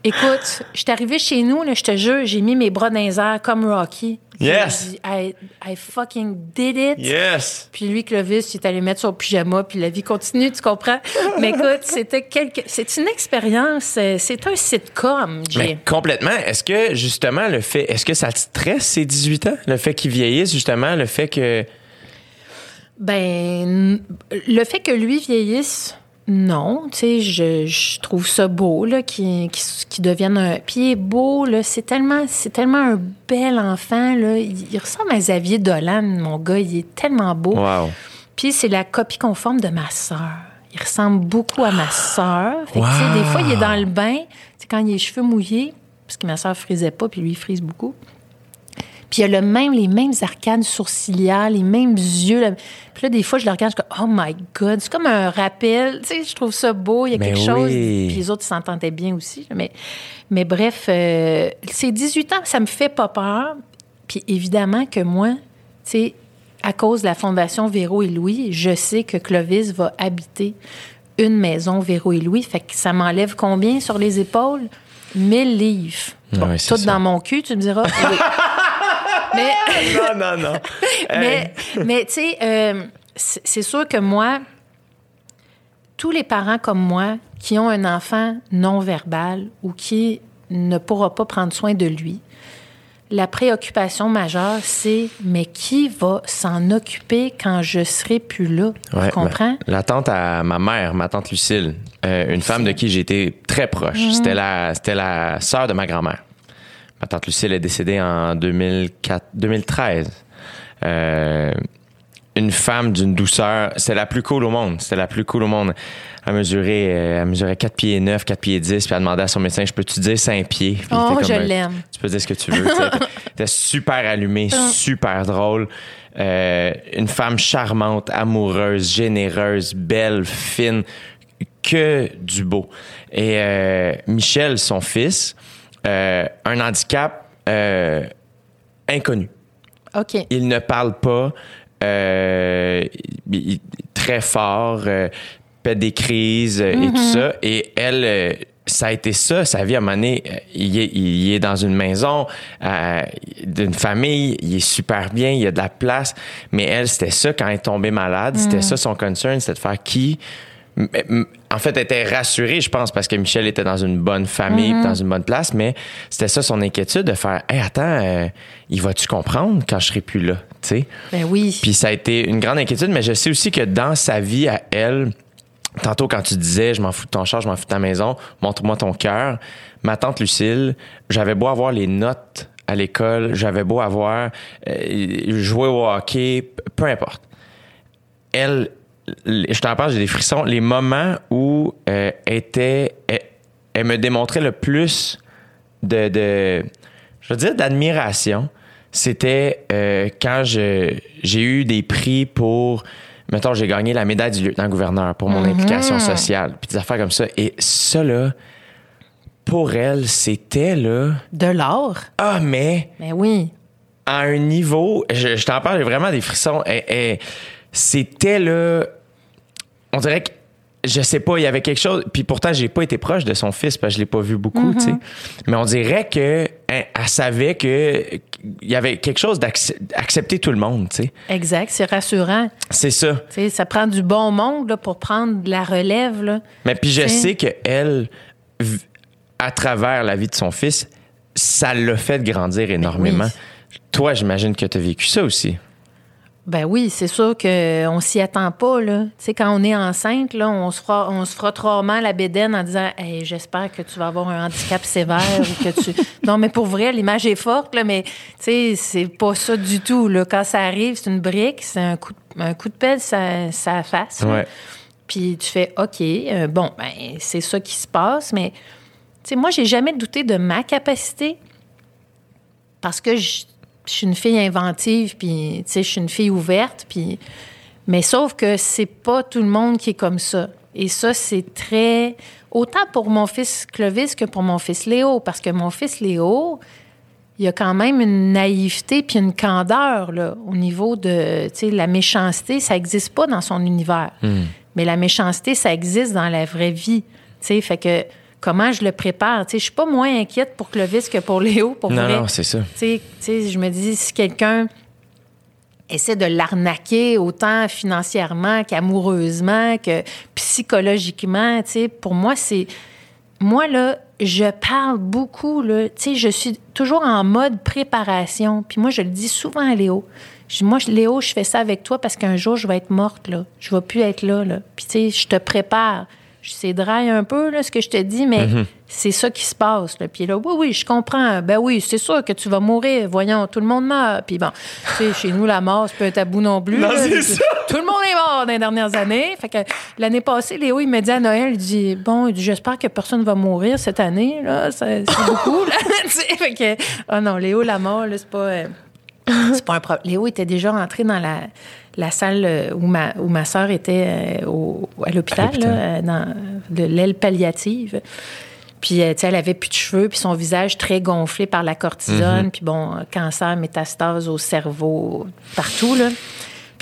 Écoute, je suis arrivée chez nous, là, je te jure, j'ai mis mes bras dans les airs comme Rocky. Yes. I, I fucking did it. Yes! Puis lui, Clovis, il est allé mettre son pyjama, puis la vie continue, tu comprends? Mais écoute, c'était quelque... c'est une expérience, euh, c'est un sitcom, Jay. Mais complètement. Est-ce que, justement, le fait. Est-ce que ça te stresse, ces 18 ans? Le fait qu'ils vieillissent, justement, le fait que. Ben, le fait que lui vieillisse, non. Tu sais, je, je trouve ça beau, là, qu'il qu'il- qu'il devienne un... Puis il est beau, là, c'est tellement, c'est tellement un bel enfant, là. Il, il ressemble à Xavier Dolan, mon gars, il est tellement beau. Wow. Puis c'est la copie conforme de ma sœur. Il ressemble beaucoup à ma sœur. Fait que, tu sais, des fois, il est dans le bain, tu sais, quand il a les cheveux mouillés, parce que ma sœur frisait pas, puis lui, il frise beaucoup. Puis il a le même, les mêmes arcades sourcilières, les mêmes yeux. là. Puis là, des fois, je le regarde, je comme, oh my God, c'est comme un rappel. Tu sais, je trouve ça beau, il y a Mais quelque chose. Puis les autres, ils s'entendaient bien aussi. là. Mais, mais bref, euh, ces 18 ans, ça me fait pas peur. Puis évidemment que moi, tu sais, à cause de la Fondation Véro et Louis, je sais que Clovis va habiter une maison Véro et Louis. Fait que ça m'enlève combien sur les épaules? 1000 livres. Bon, c'est tout ça. dans mon cul, tu me diras. Oui. Mais, Non, non, non. mais, mais tu sais, euh, c'est sûr que moi, tous les parents comme moi qui ont un enfant non verbal ou qui ne pourra pas prendre soin de lui, la préoccupation majeure, c'est mais qui va s'en occuper quand je serai plus là? Ouais, tu comprends? ben, la tante à ma mère, ma tante Lucille, euh, une femme de qui j'ai été très proche. Mhm. C'était la, c'était la sœur de ma grand-mère. Ma tante Lucille est décédée en 2004, 2013. Euh, une femme d'une douceur. C'était la plus cool au monde. C'était la plus cool au monde. Elle mesurait, euh, elle mesurait 4 pieds 9, 4 pieds 10, puis elle demandait à son médecin, je peux-tu dire 5 pieds? Puis Oh, je euh, l'aime. Tu peux dire ce que tu veux. était super allumée, super drôle. Euh, une femme charmante, amoureuse, généreuse, belle, fine, que du beau. Et euh, Michel, son fils, euh, un handicap euh, inconnu. OK. Il ne parle pas euh, il- très fort, pète des crises et tout ça. Et elle, ça a été ça, sa vie à un moment donné. Il est, il est dans une maison euh, d'une famille, il est super bien, il y a de la place. Mais elle, c'était ça quand elle est tombée malade, c'était ça son concern, c'était de faire qui. En fait, elle était rassurée, je pense, parce que Michel était dans une bonne famille, puis dans une bonne place, mais c'était ça son inquiétude de faire Hey, attends, euh, il va-tu comprendre quand je serai plus là? tu sais? Ben oui. Puis ça a été une grande inquiétude, mais je sais aussi que dans sa vie à elle, tantôt quand tu disais je m'en fous de ton char, je m'en fous de ta maison, montre-moi ton cœur, ma tante Lucille, j'avais beau avoir les notes à l'école, j'avais beau avoir euh, jouer au hockey, peu importe. Elle, je t'en parle, j'ai des frissons. Les moments où euh, était, elle, elle me démontrait le plus de, de je veux dire, d'admiration, c'était euh, quand je, j'ai eu des prix pour, mettons, j'ai gagné la médaille du lieutenant-gouverneur pour mon implication sociale, puis des affaires comme ça. Et ça, là, pour elle, c'était, là, De l'or. ah, mais Ben oui. à un niveau, je, je t'en parle, j'ai vraiment des frissons. Et- et C'était là, on dirait que je sais pas, il y avait quelque chose. Puis pourtant, j'ai pas été proche de son fils parce que je l'ai pas vu beaucoup, tu sais. Mais on dirait que hein, elle savait que il y avait quelque chose d'accepter tout le monde, tu sais. Exact. C'est rassurant. C'est ça. Tu sais, ça prend du bon monde là, pour prendre de la relève. Là. Mais puis je T'sais. sais que elle, à travers la vie de son fils, ça l'a fait grandir énormément. oui. Toi, j'imagine que tu as vécu ça aussi. Ben oui, c'est sûr qu'on s'y attend pas. Là. Tu sais, quand on est enceinte, là, on, se fera, on se frotte rarement la bédaine en disant hey, J'espère que tu vas avoir un handicap sévère ou que tu. Non, mais pour vrai, l'image est forte, là, mais tu sais, c'est pas ça du tout. Là. Quand ça arrive, c'est une brique, c'est un coup de, un coup de pelle, ça, ça face. Ouais. Puis tu fais OK, euh, bon, ben, c'est ça qui se passe, mais tu sais, moi, j'ai jamais douté de ma capacité parce que je, je suis une fille inventive, puis tu sais, je suis une fille ouverte, puis. Mais sauf que c'est pas tout le monde qui est comme ça. Et ça, c'est très. Autant pour mon fils Clovis que pour mon fils Léo, parce que mon fils Léo, il y a quand même une naïveté puis une candeur là, au niveau de tu sais, la méchanceté, ça n'existe pas dans son univers. Mais la méchanceté, ça existe dans la vraie vie. Tu sais, fait que comment je le prépare? Je suis pas moins inquiète pour Clovis que pour Léo, pour Non, vrai. non, c'est ça. Je me dis, si quelqu'un essaie de l'arnaquer autant financièrement qu'amoureusement, que psychologiquement, pour moi, c'est... Moi, là, je parle beaucoup, là. Tu sais, je suis toujours en mode préparation. Puis moi, je le dis souvent à Léo. Je moi, Léo, je fais ça avec toi parce qu'un jour, je vais être morte, là. Je vais plus être là, là. Puis, tu sais, je te prépare. Je sais draille un peu, là, ce que je te dis, mais c'est ça qui se passe, là. Puis là, oui, oui, je comprends. Ben oui, c'est sûr que tu vas mourir. Voyons, tout le monde meurt. Puis bon, tu sais, chez nous, la mort, c'est pas un tabou non plus. Non, là. c'est ça. Tout le monde est mort dans les dernières années. Fait que l'année passée, Léo, il me dit à Noël, il dit Bon, j'espère que personne va mourir cette année. Là. C'est c'est beaucoup. Là. Fait que, oh non, Léo, la mort, là, c'est pas. euh, c'est pas un problème. Léo était déjà rentré dans la, la salle euh, où ma, où ma soeur était euh, au- à l'hôpital, euh, dans de l'aile palliative. Puis, tu sais, elle avait plus de cheveux, puis son visage très gonflé par la cortisone, puis bon, cancer, métastase au cerveau, partout, là.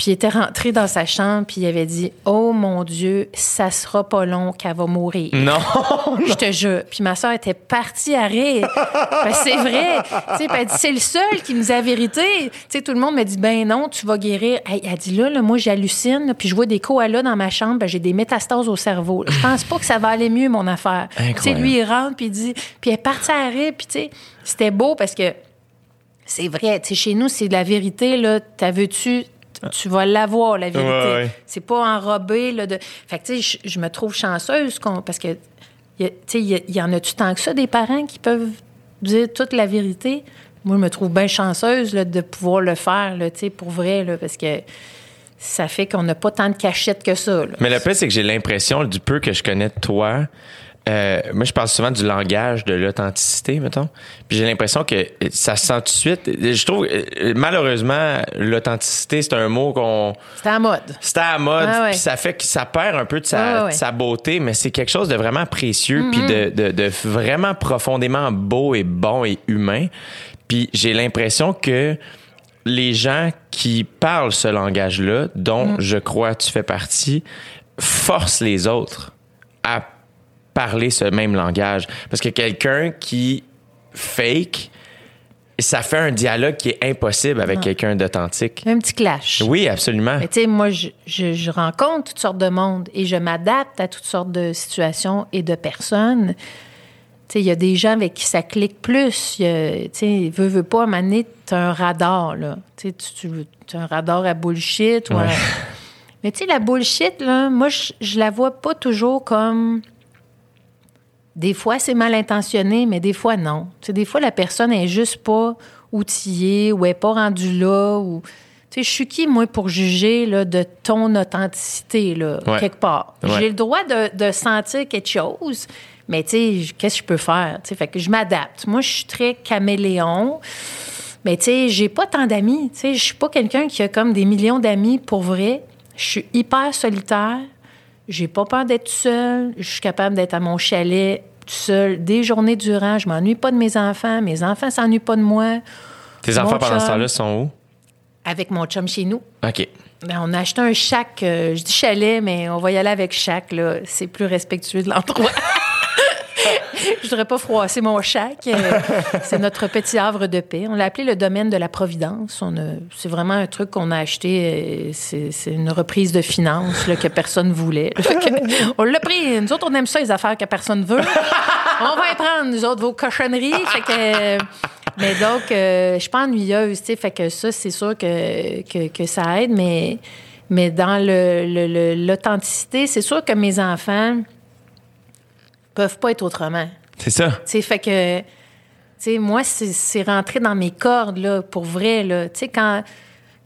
Puis il était rentré dans sa chambre, puis il avait dit Oh mon Dieu, ça sera pas long qu'elle va mourir. Non! Je te jure. Puis ma soeur était partie à rire. Ben, c'est vrai. Tu sais, puis elle dit, c'est le seul qui dit la vérité. Tu sais, tout le monde me dit, ben non, tu vas guérir. Elle dit, là, là, moi, j'hallucine, puis je vois des koalas dans ma chambre, ben, j'ai des métastases au cerveau. Je pense pas que ça va aller mieux, mon affaire. Tu sais, lui, il rentre, puis il dit, puis elle est partie à rire, puis tu sais, c'était beau parce que c'est vrai. Chez nous, c'est de la vérité, là. T'as vu-tu? Tu vas l'avoir, la vérité. Ouais, ouais. C'est pas enrobé, là. De... Fait que, tu sais, je, me trouve chanceuse parce que tu sais, il y en a-tu tant que ça, des parents qui peuvent dire toute la vérité? Moi, je me trouve bien chanceuse là, de pouvoir le faire, là, tu sais, pour vrai, là, parce que ça fait qu'on n'a pas tant de cachette que ça. là. Mais le pire, c'est que j'ai l'impression, du peu que je connais de toi, euh, moi, je parle souvent du langage de l'authenticité, mettons. Puis j'ai l'impression que ça se sent tout de suite. Je trouve, euh, malheureusement, l'authenticité, c'est un mot qu'on. C'était à mode. C'était à la mode, Ah ouais. puis ça fait que ça perd un peu de sa, Ah ouais. Mm-hmm. de sa beauté, mais c'est quelque chose de vraiment précieux, puis de, de, de vraiment profondément beau et bon et humain. Puis j'ai l'impression que les gens qui parlent ce langage-là, dont Mm. je crois tu fais partie, forcent les autres à parler ce même langage. Parce que quelqu'un qui fake, ça fait un dialogue qui est impossible avec quelqu'un d'authentique. Un petit clash. Oui, absolument. Tu sais, moi, je, je- je rencontre toutes sortes de monde et je m'adapte à toutes sortes de situations et de personnes. Tu sais, il y a des gens avec qui ça clique plus. Tu sais, veux, veux pas, donné, t'as un radar, là. Tu sais, tu- tu as un radar à bullshit Ouais. Mais tu sais, la bullshit, là, moi, je, je la vois pas toujours comme... Des fois, c'est mal intentionné, mais des fois, non. Tu sais, des fois, la personne est juste pas outillée ou est pas rendue là. Ou... Tu sais, je suis qui, moi, pour juger là, de ton authenticité, là, Ouais. quelque part? Ouais. J'ai le droit de, de sentir quelque chose, mais tu sais, qu'est-ce que je peux faire? Tu sais, fait que je m'adapte. Moi, je suis très caméléon. Mais tu sais, j'ai pas tant d'amis. Tu sais, je suis pas quelqu'un qui a comme des millions d'amis pour vrai. Je suis hyper solitaire. J'ai pas peur d'être seule. Je suis capable d'être à mon chalet tout seul des journées durant. Je m'ennuie pas de mes enfants. Mes enfants s'ennuient pas de moi. Tes Mon enfants pendant ce temps-là sont où? Avec mon chum chez nous. OK. Ben, on a acheté un chac. euh, je dis chalet, mais on va y aller avec chac. Là. C'est plus respectueux de l'endroit. je voudrais pas froisser mon chac. Euh, c'est notre petit havre de paix. On l'a appelé le domaine de la Providence. C'est vraiment un truc qu'on a acheté. euh, C'est, une reprise de finances là, que personne voulait. On l'a pris. Nous autres, on aime ça, les affaires que personne veut. On va y prendre, nous autres, vos cochonneries. Fait que... Mais donc, euh, je suis pas ennuyeuse, tu que ça, c'est sûr que, ça aide. Mais, dans le, le- l'authenticité, c'est sûr que mes enfants peuvent pas être autrement. C'est ça. Sais, fait que, tu sais, moi, c'est, c'est rentré dans mes cordes, là, pour vrai, là. Tu sais, quand,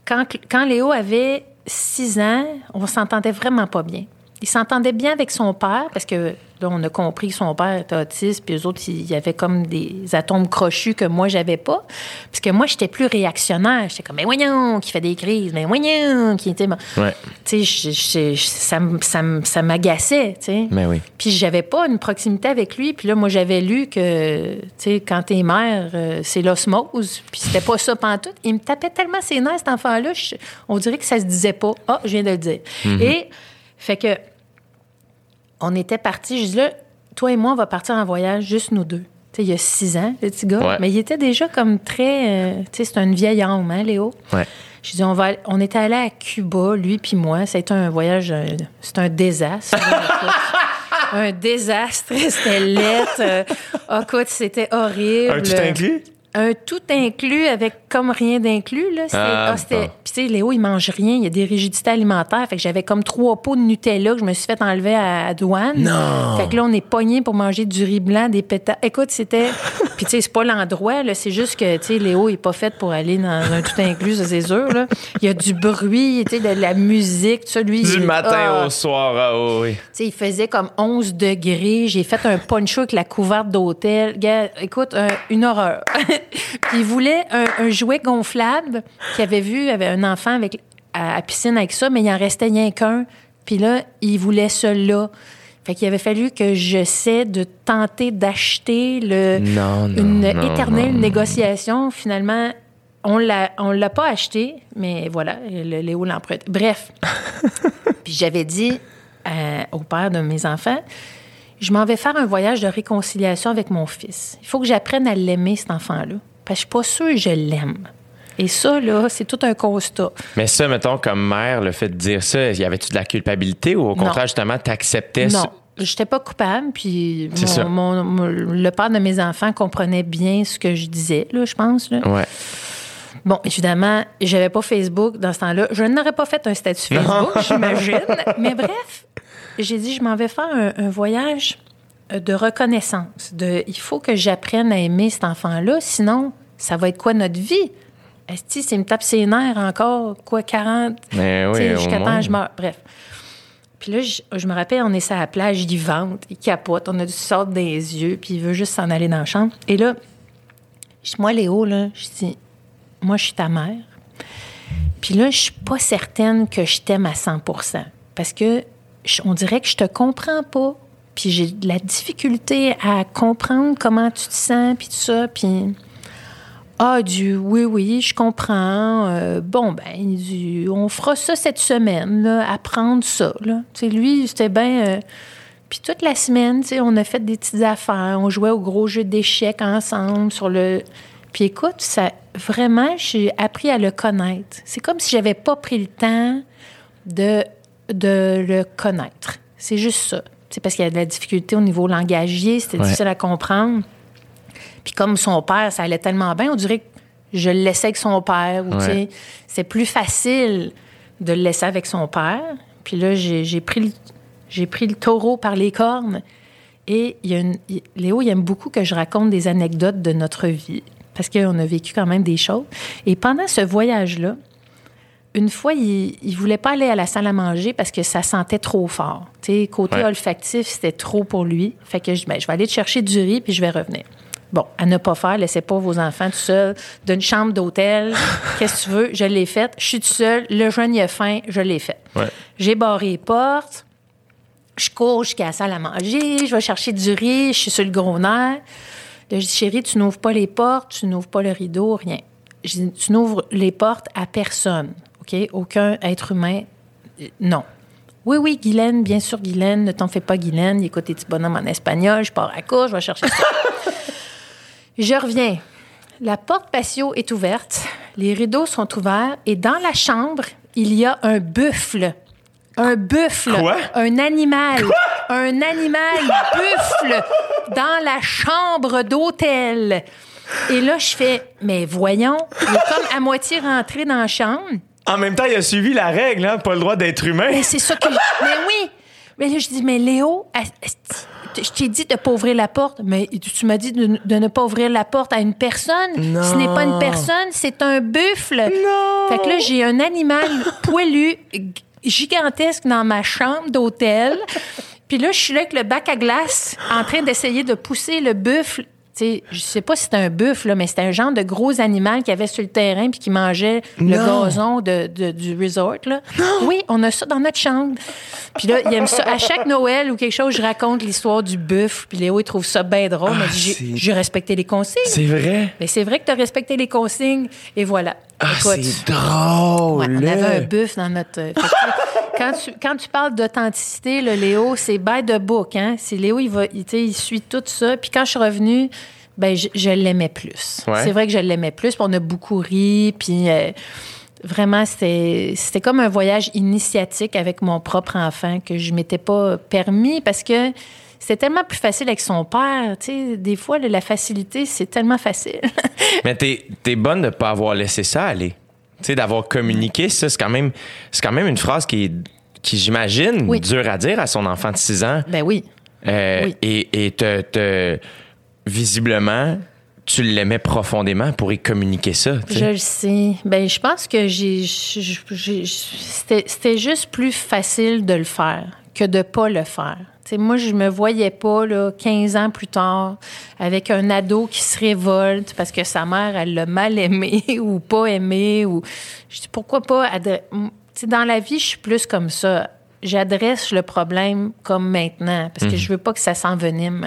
quand, quand Léo avait six ans, on s'entendait vraiment pas bien. Il s'entendait bien avec son père, parce que là, on a compris que son père était autiste, puis eux autres, il y avait comme des atomes crochus que moi, j'avais pas. Parce que moi, j'étais plus réactionnaire. J'étais comme, mais voyons, qui fait des crises, mais voyons, qui était. Ouais. Tu sais, ça, ça, m'agaçait, tu sais. Mais oui. Puis j'avais pas une proximité avec lui. Puis là, moi, j'avais lu que, tu sais, quand t'es mère, euh, c'est l'osmose. Puis c'était pas ça pantoute. Il me tapait tellement ses nerfs, cet enfant-là, on dirait que ça se disait pas. Ah, je viens de le dire. Et, fait que, on était partis. Je dis là, toi et moi, on va partir en voyage, juste nous deux. Tu sais, il y a six ans, le petit gars. Ouais. Mais il était déjà comme très. euh, tu sais, c'est un vieil homme, hein, Léo? Ouais. Je dis, on, va, aller- on était allé à Cuba, lui puis moi. Ça a été un voyage, euh, c'est un désastre. un désastre. C'était lettre. Euh, oh, écoute, c'était horrible. Un tout inclus? Un tout inclus avec comme rien d'inclus. Là. C'était, Ah, ah. Puis, tu sais, Léo, il mange rien. Il y a des rigidités alimentaires. Fait que j'avais comme trois pots de Nutella que je me suis fait enlever à, à douane. Non! Fait que là, on est pogné pour manger du riz blanc, des pétards. Écoute, c'était. Puis, tu sais, c'est pas l'endroit, là. C'est juste que, tu sais, Léo est pas fait pour aller dans un tout inclus, ça, c'est sûr, là. Il y a du bruit, tu sais, de la musique, tout ça. Lui, Du il- matin ah. au soir, ah oui. Tu sais, il faisait comme 11 degrés. J'ai fait un poncho avec la couverte d'hôtel. Écoute, un- une horreur. Puis il voulait un, un jouet gonflable qu'il avait vu, il avait un enfant avec, à, à piscine avec ça, mais il en restait rien qu'un. Puis là, il voulait celui-là. Fait qu'il avait fallu que j'essaie de tenter d'acheter le, Non, non, une non, éternelle négociation. Finalement, on l'a, on l'a pas acheté, mais voilà, le Léo l'emprunte. Bref. Puis j'avais dit euh, au père de mes enfants, je m'en vais faire un voyage de réconciliation avec mon fils. Il faut que j'apprenne à l'aimer, cet enfant-là. Parce que je suis pas sûre que je l'aime. Et ça, là, c'est tout un constat. Mais ça, mettons, comme mère, le fait de dire ça, y avait-tu de la culpabilité ou au contraire, justement, t'acceptais Non, ça? j'étais pas coupable. Puis mon- le père de mes enfants comprenait bien ce que je disais, là, je pense. Là. Ouais. Bon, évidemment, j'avais pas Facebook dans ce temps-là. Je n'aurais pas fait un statut Facebook, j'imagine. Mais bref, j'ai dit, je m'en vais faire un, un voyage euh, de reconnaissance. De, il faut que j'apprenne à aimer cet enfant-là, sinon, ça va être quoi notre vie? Esti, c'est me tape ses nerfs encore, quoi, 40. Mais oui, jusqu'à temps, je meurs. Bref. Puis là, je, je me rappelle, on est sur la plage, il vente, il capote, on a du sort des yeux, puis il veut juste s'en aller dans la chambre. Et là, je moi, Léo, là, je dis, moi, je suis ta mère. Puis là, je suis pas certaine que je t'aime à 100% Parce que on dirait que je te comprends pas. Puis j'ai de la difficulté à comprendre comment tu te sens, puis tout ça. Puis, ah, du oui, oui, je comprends. Euh, bon, ben, du, on fera ça cette semaine, apprendre ça, là. Tu sais, lui, c'était bien. euh, puis toute la semaine, tu sais, on a fait des petites affaires. On jouait au gros jeu d'échecs ensemble sur le. Puis écoute, ça, vraiment, j'ai appris à le connaître. C'est comme si j'avais pas pris le temps de, de le connaître. C'est juste ça. C'est parce qu'il y a de la difficulté au niveau langagier, c'était Ouais. difficile à comprendre. Puis comme son père, ça allait tellement bien, on dirait que je le laissais avec son père. Ou, Ouais. c'est plus facile de le laisser avec son père. Puis là, j'ai j'ai pris, le- j'ai pris le taureau par les cornes. Et il y a une- il- Léo, il aime beaucoup que je raconte des anecdotes de notre vie, parce qu'on a vécu quand même des choses. Et pendant ce voyage-là, une fois, il, il voulait pas aller à la salle à manger parce que ça sentait trop fort. Côté Ouais. olfactif, c'était trop pour lui. Fait que je, ben, je vais aller te chercher du riz puis je vais revenir. Bon, à ne pas faire, laissez pas vos enfants tout seuls d'une chambre d'hôtel. Qu'est-ce que tu veux? Je l'ai faite. Je suis tout seul. Le jeune, il a faim. Je l'ai fait. Ouais. J'ai barré les portes. Je cours jusqu'à la salle à manger. Je vais chercher du riz. Je suis sur le gros nerf. Là, je dis, chérie, tu n'ouvres pas les portes, tu n'ouvres pas le rideau, rien. Je dis, tu n'ouvres les portes à personne, OK? Aucun être humain, euh, non. Oui, oui, Guylaine, bien sûr, Guylaine, ne t'en fais pas, Guylaine. Écoute tes petits bonhommes en espagnol? Je pars à court, je vais chercher ça. je reviens. La porte patio est ouverte, les rideaux sont ouverts et dans la chambre, il y a un buffle. Un buffle. Quoi? Un animal. Un animal buffle dans la chambre d'hôtel. Et là, je fais, mais voyons, il est comme à moitié rentré dans la chambre. En même temps, il a suivi la règle, hein? Pas le droit d'être humain. Mais c'est ça que. mais oui! Mais là, je dis, mais Léo, je t'ai dit de pas ouvrir la porte, mais tu m'as dit de, de ne pas ouvrir la porte à une personne. Non. Ce n'est pas une personne, c'est un buffle. Non. Fait que là, j'ai un animal poilu, gigantesque dans ma chambre d'hôtel. Puis là, je suis là avec le bac à glace, en train d'essayer de pousser le buffle. Tu sais, je sais pas si c'était un buffle, mais c'était un genre de gros animal qu'il y avait sur le terrain puis qui mangeait le Non. gazon de, de- du resort. Là. Oui, on a ça dans notre chambre. Puis là, il aime ça. À chaque Noël ou quelque chose, je raconte l'histoire du buffle. Puis Léo, il trouve ça bien drôle. Ah, j'ai- respecté les consignes. C'est vrai? Mais c'est vrai que tu as respecté les consignes. Et voilà. Ah, c'est drôle. Ouais, on avait un buff dans notre. Quand, tu, quand tu parles d'authenticité, le Léo, c'est by the book. Hein? C'est Léo, il, va, il, suit tout ça. Puis quand je suis revenue, ben, je, je l'aimais plus. Ouais. C'est vrai que je l'aimais plus. On a beaucoup ri. Puis euh, vraiment, c'était c'était comme un voyage initiatique avec mon propre enfant que je m'étais pas permis parce que. C'était tellement plus facile avec son père. Tu sais, des fois, la facilité, c'est tellement facile. Mais t'es es bonne de pas avoir laissé ça aller. Tu sais, d'avoir communiqué, ça, c'est quand même, c'est quand même une phrase qui est, qui j'imagine, Oui. dure à dire à son enfant de 6 ans. ben oui. Euh, Oui. Et, et te, te- visiblement, tu l'aimais profondément pour y communiquer ça. Je le sais. Ben, je pense que j'ai, j'ai- j'ai- c'était, c'était juste plus facile de le faire que de pas le faire. Moi, je me voyais pas, là, 15 ans plus tard, avec un ado qui se révolte parce que sa mère, elle l'a mal aimé ou pas aimé. Ou... Je dis, pourquoi pas... adre- dans la vie, je suis plus comme ça. J'adresse le problème comme maintenant parce que je veux pas que ça s'envenime.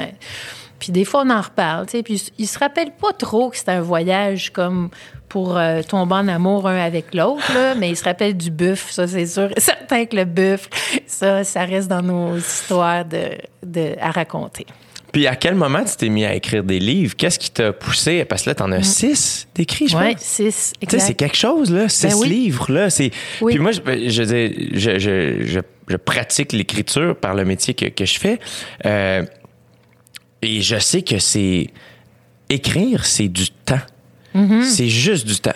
Puis des fois, on en reparle. Puis il se rappelle pas trop que c'était un voyage comme pour euh, tomber en amour un avec l'autre, mais il se rappelle du buff, ça, c'est sûr. Certain que le buff, ça, ça reste dans nos histoires de, de, à raconter. Puis à quel moment tu t'es mis à écrire des livres? Qu'est-ce qui t'a poussé? Parce que là, t'en as six d'écrits, je Oui, pense. six, Tu sais, c'est quelque chose, là. Six Ben oui. livres, là. C'est... Oui. Puis moi, je, je, dis- je, je, je, je pratique l'écriture par le métier que, que je fais. Euh, et je sais que c'est. Écrire, c'est du temps. C'est juste du temps.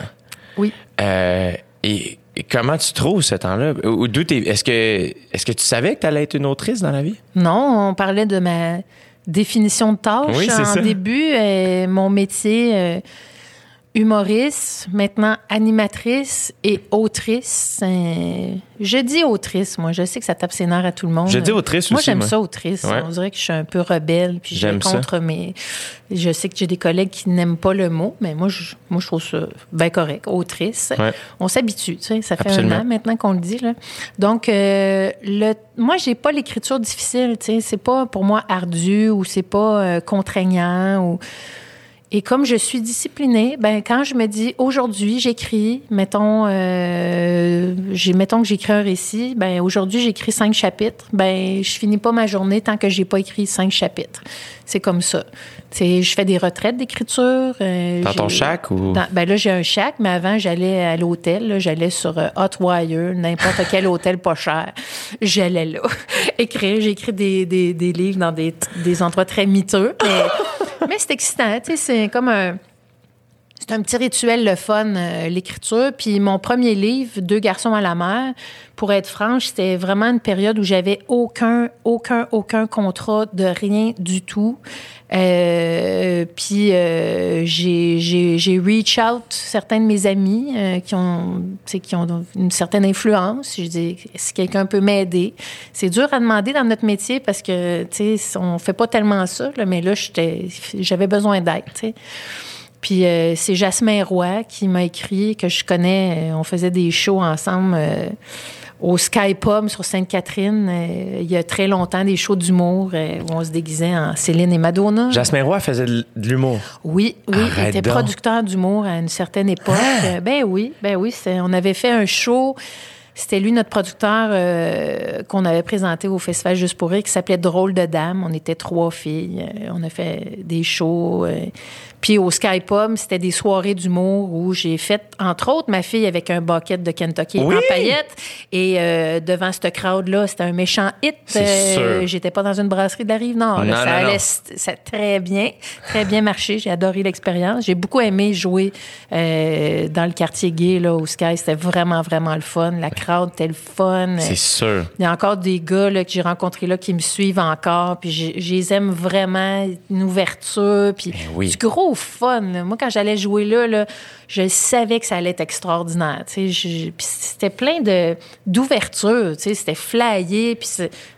Oui. Euh, et, et comment tu trouves ce temps-là? Ou d'où t'es- Est-ce que, est-ce que tu savais que tu allais être une autrice dans la vie? Non, on parlait de ma définition de tâche Oui, en ça. début. euh, mon métier, euh, humoriste, maintenant animatrice et autrice. Euh, je dis autrice, moi. Je sais que ça tape ses nerfs à tout le monde. Je dis autrice moi, aussi, j'aime moi. ça, autrice. Ouais. On dirait que je suis un peu rebelle, puis je vais J'aime ça. contre mes... Je sais que j'ai des collègues qui n'aiment pas le mot, mais moi, je, moi, je trouve ça bien correct. Autrice. Ouais. On s'habitue, tu sais. Ça fait Absolument. un an maintenant qu'on le dit, là. Donc, euh, le, moi, j'ai pas l'écriture difficile, tu sais. C'est pas, pour moi, ardu ou c'est pas euh, contraignant ou... Et comme je suis disciplinée, ben quand je me dis aujourd'hui j'écris, mettons, euh, j'ai mettons que j'écris un récit, ben aujourd'hui j'écris cinq chapitres, ben je finis pas ma journée tant que j'ai pas écrit cinq chapitres. C'est comme ça. Sais, je fais des retraites d'écriture. euh, Dans ton shack ou- Dans- ben là j'ai un shack, mais avant j'allais à l'hôtel, j'allais sur euh, Hotwire, n'importe quel hôtel pas cher, j'allais là écrire. J'ai écrit des, des, des livres dans des, des endroits très miteux, mais, mais c'est excitant. Tu sais, c'est comme un c'est un petit rituel le fun, euh, l'écriture. Puis mon premier livre, Deux garçons à la mer, pour être franche, c'était vraiment une période où j'avais aucun, aucun, aucun contrat de rien du tout. Euh, puis euh, j'ai, reach out certains de mes amis euh, qui ont, qui ont une certaine influence. Je dis, si quelqu'un peut m'aider, c'est dur à demander dans notre métier parce que, tu sais, on fait pas tellement ça. Là, mais là, j'avais besoin d'aide. Puis euh, c'est Jasmin Roy qui m'a écrit, que je connais. Euh, on faisait des shows ensemble au Sky Pub sur Sainte-Catherine. euh, il y a très longtemps, des shows d'humour euh, où on se déguisait en Céline et Madonna. Jasmin Roy faisait de l'humour. Oui, oui, il était donc. producteur d'humour à une certaine époque. Euh, Ben oui, ben oui, on avait fait un show. C'était lui notre producteur euh, qu'on avait présenté au festival Juste pour rire qui s'appelait Drôle de dame. On était trois filles. On a fait des shows. Euh, puis au Sky Pub, c'était des soirées d'humour où j'ai fait, entre autres, ma fille avec un bucket de Kentucky Oui! en paillettes. Et euh, devant ce crowd-là, c'était un méchant hit. Sûr. J'étais pas dans une brasserie de la Rive-Nord. Non, ça non, allait ça a très bien, très bien marché. J'ai adoré l'expérience. J'ai beaucoup aimé jouer euh, dans le quartier gay là, au Sky. C'était vraiment, vraiment le fun. La crowd était le fun. C'est sûr. Il y a encore des gars là, que j'ai rencontrés là qui me suivent encore. Puis je, je les aime vraiment. Une ouverture. Puis Ben oui. du gros fun. là. Moi, quand j'allais jouer là, là, je savais que ça allait être extraordinaire. Puis c'était plein de d'ouverture. C'était flyé. Puis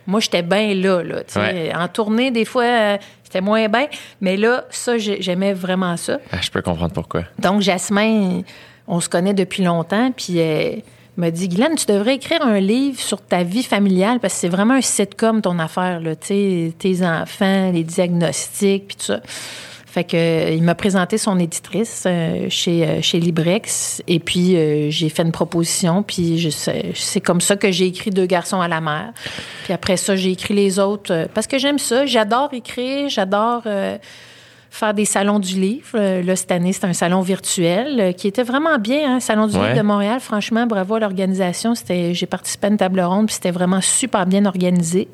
moi, j'étais bien là. là. Ouais. En tournée, des fois, euh, c'était moins bien. Mais là, ça, j'ai- j'aimais vraiment ça. Ah, je peux comprendre pourquoi. Donc, Jasmin, on se connaît depuis longtemps, puis elle m'a dit, Glenn, tu devrais écrire un livre sur ta vie familiale, parce que c'est vraiment un sitcom, ton affaire, là, tes enfants, les diagnostics, puis tout ça. Fait que, euh, il m'a présenté son éditrice euh, chez, euh, chez Librex, et puis j'ai fait une proposition, puis c'est comme ça que j'ai écrit Deux garçons à la mer. Puis après ça, j'ai écrit les autres, parce que j'aime ça, j'adore écrire, j'adore... faire des salons du livre. Euh, Là, cette année, c'est un salon virtuel euh, qui était vraiment bien. Hein, salon du Ouais. livre de Montréal, franchement, bravo à l'organisation. C'était, j'ai participé à une table ronde, puis c'était vraiment super bien organisé.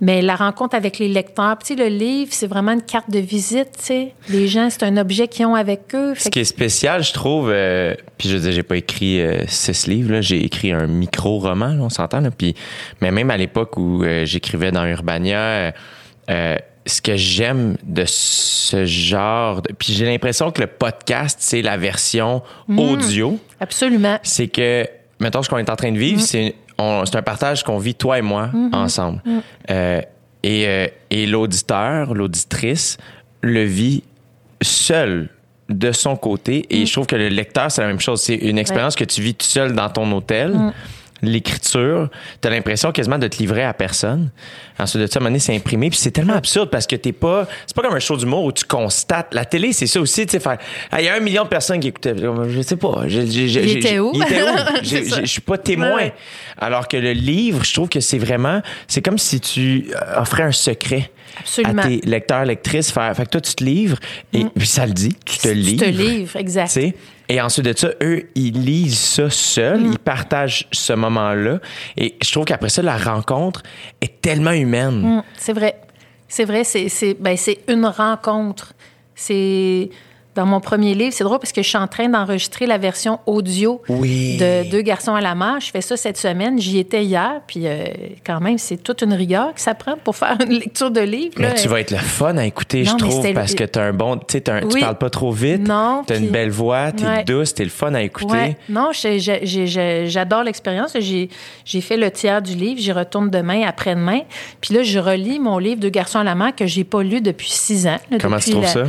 Mais la rencontre avec les lecteurs, puis le livre, c'est vraiment une carte de visite. Les gens, c'est un objet qu'ils ont avec eux. Ce qui est spécial, je trouve, euh, puis je veux j'ai pas écrit euh, six livres, là, j'ai écrit un micro-roman, on s'entend, là, puis, mais même à l'époque où euh, j'écrivais dans Urbania, euh, ce que j'aime de ce genre, de- puis j'ai l'impression que le podcast, c'est la version audio, que- absolument. c'est que, mettons, ce qu'on est en train de vivre, c'est on- c'est un partage qu'on vit, toi et moi, ensemble. Euh, et euh, et l'auditeur, l'auditrice, le vit seul de son côté. Et je trouve que le lecteur, c'est la même chose. C'est une expérience que tu vis tout seul dans ton hôtel. L'écriture, tu as l'impression quasiment de te livrer à personne. Ensuite de ça, à un moment donné, c'est imprimé. Puis c'est tellement absurde parce que t'es pas. C'est pas comme un show d'humour où tu constates. La télé, c'est ça aussi. Tu sais, Il y a un million de personnes qui écoutaient. Je sais pas. Je, je- je- Il était où? Il était où? Je suis pas témoin. Ouais. Alors que le livre, je trouve que c'est vraiment. C'est comme si tu euh, offrais un secret. Absolument. À tes lecteurs, lectrices. Faire, fait que toi, tu te livres et puis ça le dit. Tu te Tu livres. te livres, exact. Tu sais? Et ensuite de ça, eux, ils lisent ça seuls, Mm. ils partagent ce moment-là. Et je trouve qu'après ça, la rencontre est tellement humaine. Mm, c'est vrai. C'est vrai, c'est, ben, c'est une rencontre. C'est dans mon premier livre. C'est drôle parce que je suis en train d'enregistrer la version audio Oui. de Deux garçons à la mer. Je fais ça cette semaine. J'y étais hier. Puis euh, quand même, c'est toute une rigueur que ça prend pour faire une lecture de livre. Mais là. tu vas être le fun à écouter, Non, je trouve, parce que t'as un bon. Tu un- tu parles pas trop vite. Non, T'as une puis- belle voix, t'es Ouais. douce, t'es le fun à écouter. Ouais. Non, j'adore l'expérience. J'ai fait le tiers du livre. J'y retourne demain, après-demain. Puis là, je relis mon livre Deux garçons à la mer que j'ai pas lu depuis six ans. là, Comment tu trouves la- ça?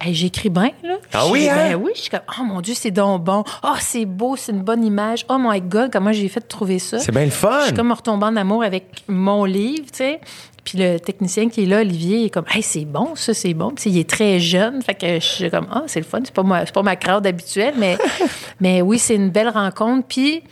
Hey, J'écris bien, là. Ah oui, hein? Ben oui, je suis comme, oh mon Dieu, c'est donc bon. Oh, c'est beau, c'est une bonne image. Oh my God, comment j'ai fait de trouver ça? C'est bien le fun. Je suis comme retombée en amour avec mon livre, tu sais. Puis le technicien qui est là, Olivier, il est comme, hey, c'est bon, ça, c'est bon. Puis il est très jeune. Fait que je suis comme, ah, c'est le fun. C'est pas, c'est pas ma crowd habituelle, mais, mais oui, c'est une belle rencontre. Puis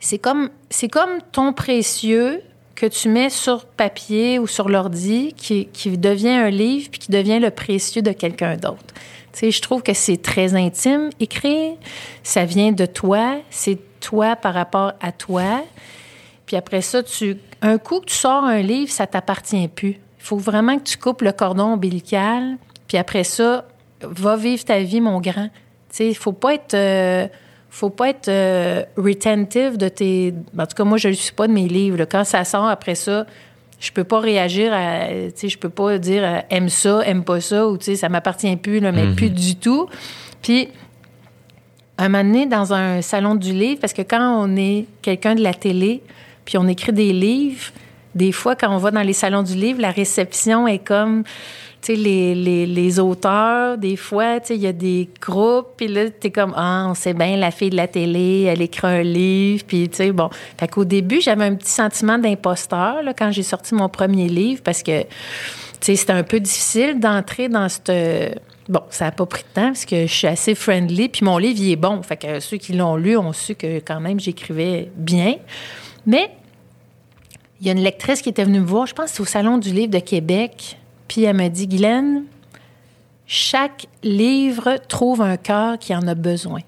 c'est comme, c'est comme ton précieux que tu mets sur papier ou sur l'ordi qui, qui devient un livre puis qui devient le précieux de quelqu'un d'autre. Tu sais, je trouve que c'est très intime écrire. Ça vient de toi. C'est toi par rapport à toi. Puis après ça, tu, un coup que tu sors un livre, ça t'appartient plus. Il faut vraiment que tu coupes le cordon ombilical. Puis après ça, va vivre ta vie, mon grand. Tu sais, il faut pas être, euh, faut pas être euh, retentive de tes. En tout cas, moi, je ne suis pas de mes livres. là. Quand ça sort après ça, je peux pas réagir à. Tu sais, je peux pas dire euh, aime ça, aime pas ça, ou tu sais, ça m'appartient plus, là, mais plus du tout. Puis un moment donné, dans un salon du livre, parce que quand on est quelqu'un de la télé, puis on écrit des livres, des fois, quand on va dans les salons du livre, la réception est comme, les, les, les auteurs, des fois, il y a des groupes, puis là, t'es comme, ah, on sait bien, la fille de la télé, elle écrit un livre, puis tu sais, bon. Fait qu'au début, j'avais un petit sentiment d'imposteur, là, quand j'ai sorti mon premier livre, parce que, tu sais, c'était un peu difficile d'entrer dans cette... Bon, ça n'a pas pris de temps parce que je suis assez friendly, puis mon livre, il est bon. Fait que ceux qui l'ont lu ont su que quand même j'écrivais bien. Mais il y a une lectrice qui était venue me voir, je pense que c'est au Salon du livre de Québec, puis elle me dit Guylaine, chaque livre trouve un cœur qui en a besoin.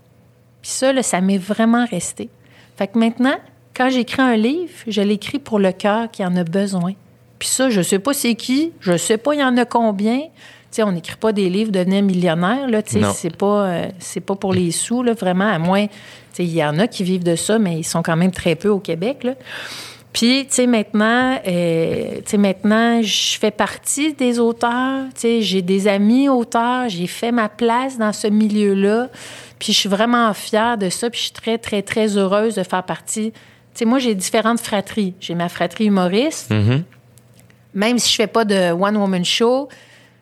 Puis ça, là, ça m'est vraiment resté. Fait que maintenant, quand j'écris un livre, je l'écris pour le cœur qui en a besoin. Puis ça, je sais pas c'est qui, je sais pas il y en a combien. On n'écrit pas des livres devenir millionnaire, là. C'est pas, euh, c'est pas pour les sous, là, vraiment. À moins, il y en a qui vivent de ça, mais ils sont quand même très peu au Québec, là. Puis, tu sais, maintenant, euh, tu sais, maintenant, je fais partie des auteurs. Tu sais, j'ai des amis auteurs. J'ai fait ma place dans ce milieu-là. Puis, je suis vraiment fière de ça. Puis, je suis très, très, très heureuse de faire partie. Tu sais, moi, j'ai différentes fratries. J'ai ma fratrie humoriste. Même si je fais pas de one-woman show,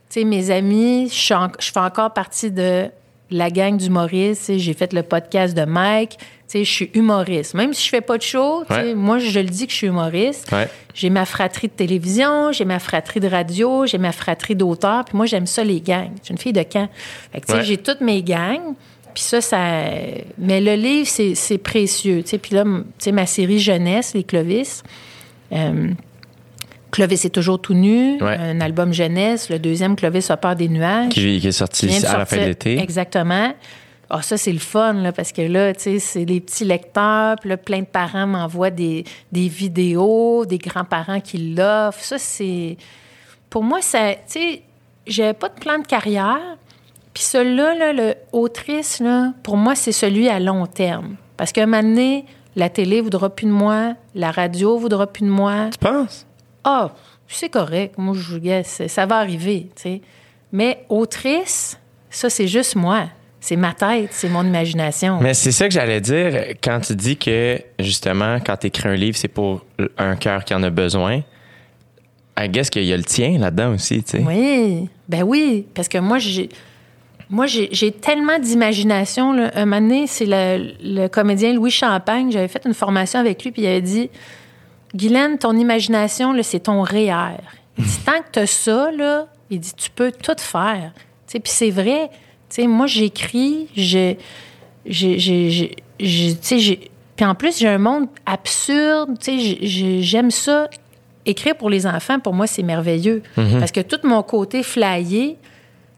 tu sais, mes amis, je, suis en- je fais encore partie de la gang d'humoristes. J'ai fait le podcast de Mike. Je suis humoriste. Même si je fais pas de show, Ouais. moi, je le dis que je suis humoriste. Ouais. J'ai ma fratrie de télévision, j'ai ma fratrie de radio, j'ai ma fratrie d'auteurs. Puis moi, j'aime ça, les gangs. Je suis une fille de camp. Fait que, tu sais, Ouais. j'ai toutes mes gangs. Puis ça, ça... Mais le livre, c'est précieux. Puis là, m- tu sais, ma série jeunesse, Les Clovis... euh, Clovis est toujours tout nu, Ouais. un album jeunesse. Le deuxième, Clovis a peur des nuages. Qui, qui est sorti à la fin de l'été. Exactement. Ah, ça, c'est le fun, là, parce que là, tu sais, c'est les petits lecteurs, puis là, plein de parents m'envoient des, des vidéos, des grands-parents qui l'offrent. Ça, c'est... Pour moi, ça... Tu sais, j'avais pas de plan de carrière, puis celui-là, là, le autrice, là, pour moi, c'est celui à long terme. Parce qu'à un moment donné, la télé voudra plus de moi, la radio voudra plus de moi. Tu penses? Ah, c'est correct. Moi, je guess, ça va arriver, tu sais. Mais autrice, ça, c'est juste moi. C'est ma tête, c'est mon imagination. Mais c'est ça que j'allais dire quand tu dis que, justement, quand tu écris un livre, c'est pour un cœur qui en a besoin. I guess qu'il y a le tien là-dedans aussi, tu sais. Oui, ben oui, parce que moi, j'ai... Moi, j'ai tellement d'imagination. Un moment donné, c'est le, le comédien Louis Champagne. J'avais fait une formation avec lui, puis il avait dit Guylaine, ton imagination, c'est ton REER. Il dit Tant que tu as ça, là, il dit Tu peux tout faire. Tu sais, Puis c'est vrai. Tu sais, moi, j'écris, j'ai. Puis en plus, j'ai un monde absurde. Tu sais, j'ai- j'ai- J'aime ça. Écrire pour les enfants, pour moi, c'est merveilleux. Parce que tout mon côté flyé,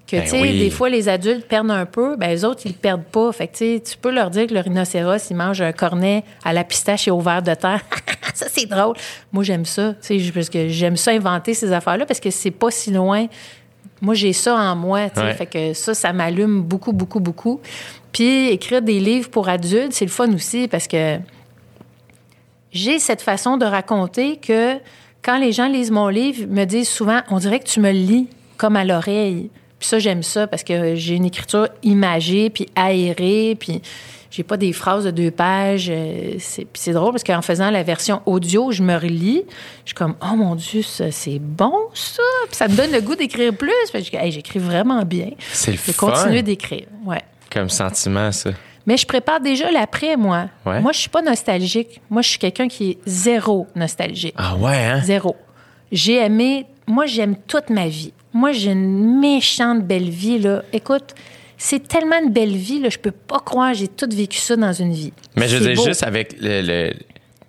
que, Ben tu sais, oui. des fois, les adultes perdent un peu, ben les autres, ils le perdent pas. Fait que, tu sais, tu peux leur dire que le rhinocéros, il mange un cornet à la pistache et au verre de terre. ça, c'est drôle. Moi, j'aime ça, tu sais, parce que j'aime ça inventer ces affaires-là parce que c'est pas si loin. Moi, j'ai ça en moi, tu sais. Ouais. Fait que ça, ça m'allume beaucoup, beaucoup, beaucoup. Puis écrire des livres pour adultes, c'est le fun aussi parce que j'ai cette façon de raconter que quand les gens lisent mon livre, ils me disent souvent, on dirait que tu me le lis comme à l'oreille. Puis ça, j'aime ça parce que j'ai une écriture imagée, puis aérée, puis j'ai pas des phrases de deux pages. euh, c'est- Puis c'est drôle parce qu'en faisant la version audio, je me relis. Je suis comme, oh mon Dieu, ça, c'est bon, ça. Puis ça me donne le goût d'écrire plus. Que je dis, Hey, j'écris vraiment bien. C'est le Je vais fun. continuer d'écrire. Ouais. Comme sentiment, ça. Mais je prépare déjà l'après, moi. Ouais. Moi, je suis pas nostalgique. Moi, je suis quelqu'un qui est zéro nostalgique. Ah ouais, hein? Zéro. J'ai aimé. Moi, j'aime toute ma vie. Moi, j'ai une méchante belle vie, là. Écoute, c'est tellement une belle vie, là. Je peux pas croire, j'ai tout vécu ça dans une vie. Mais je veux dire, juste avec le. le-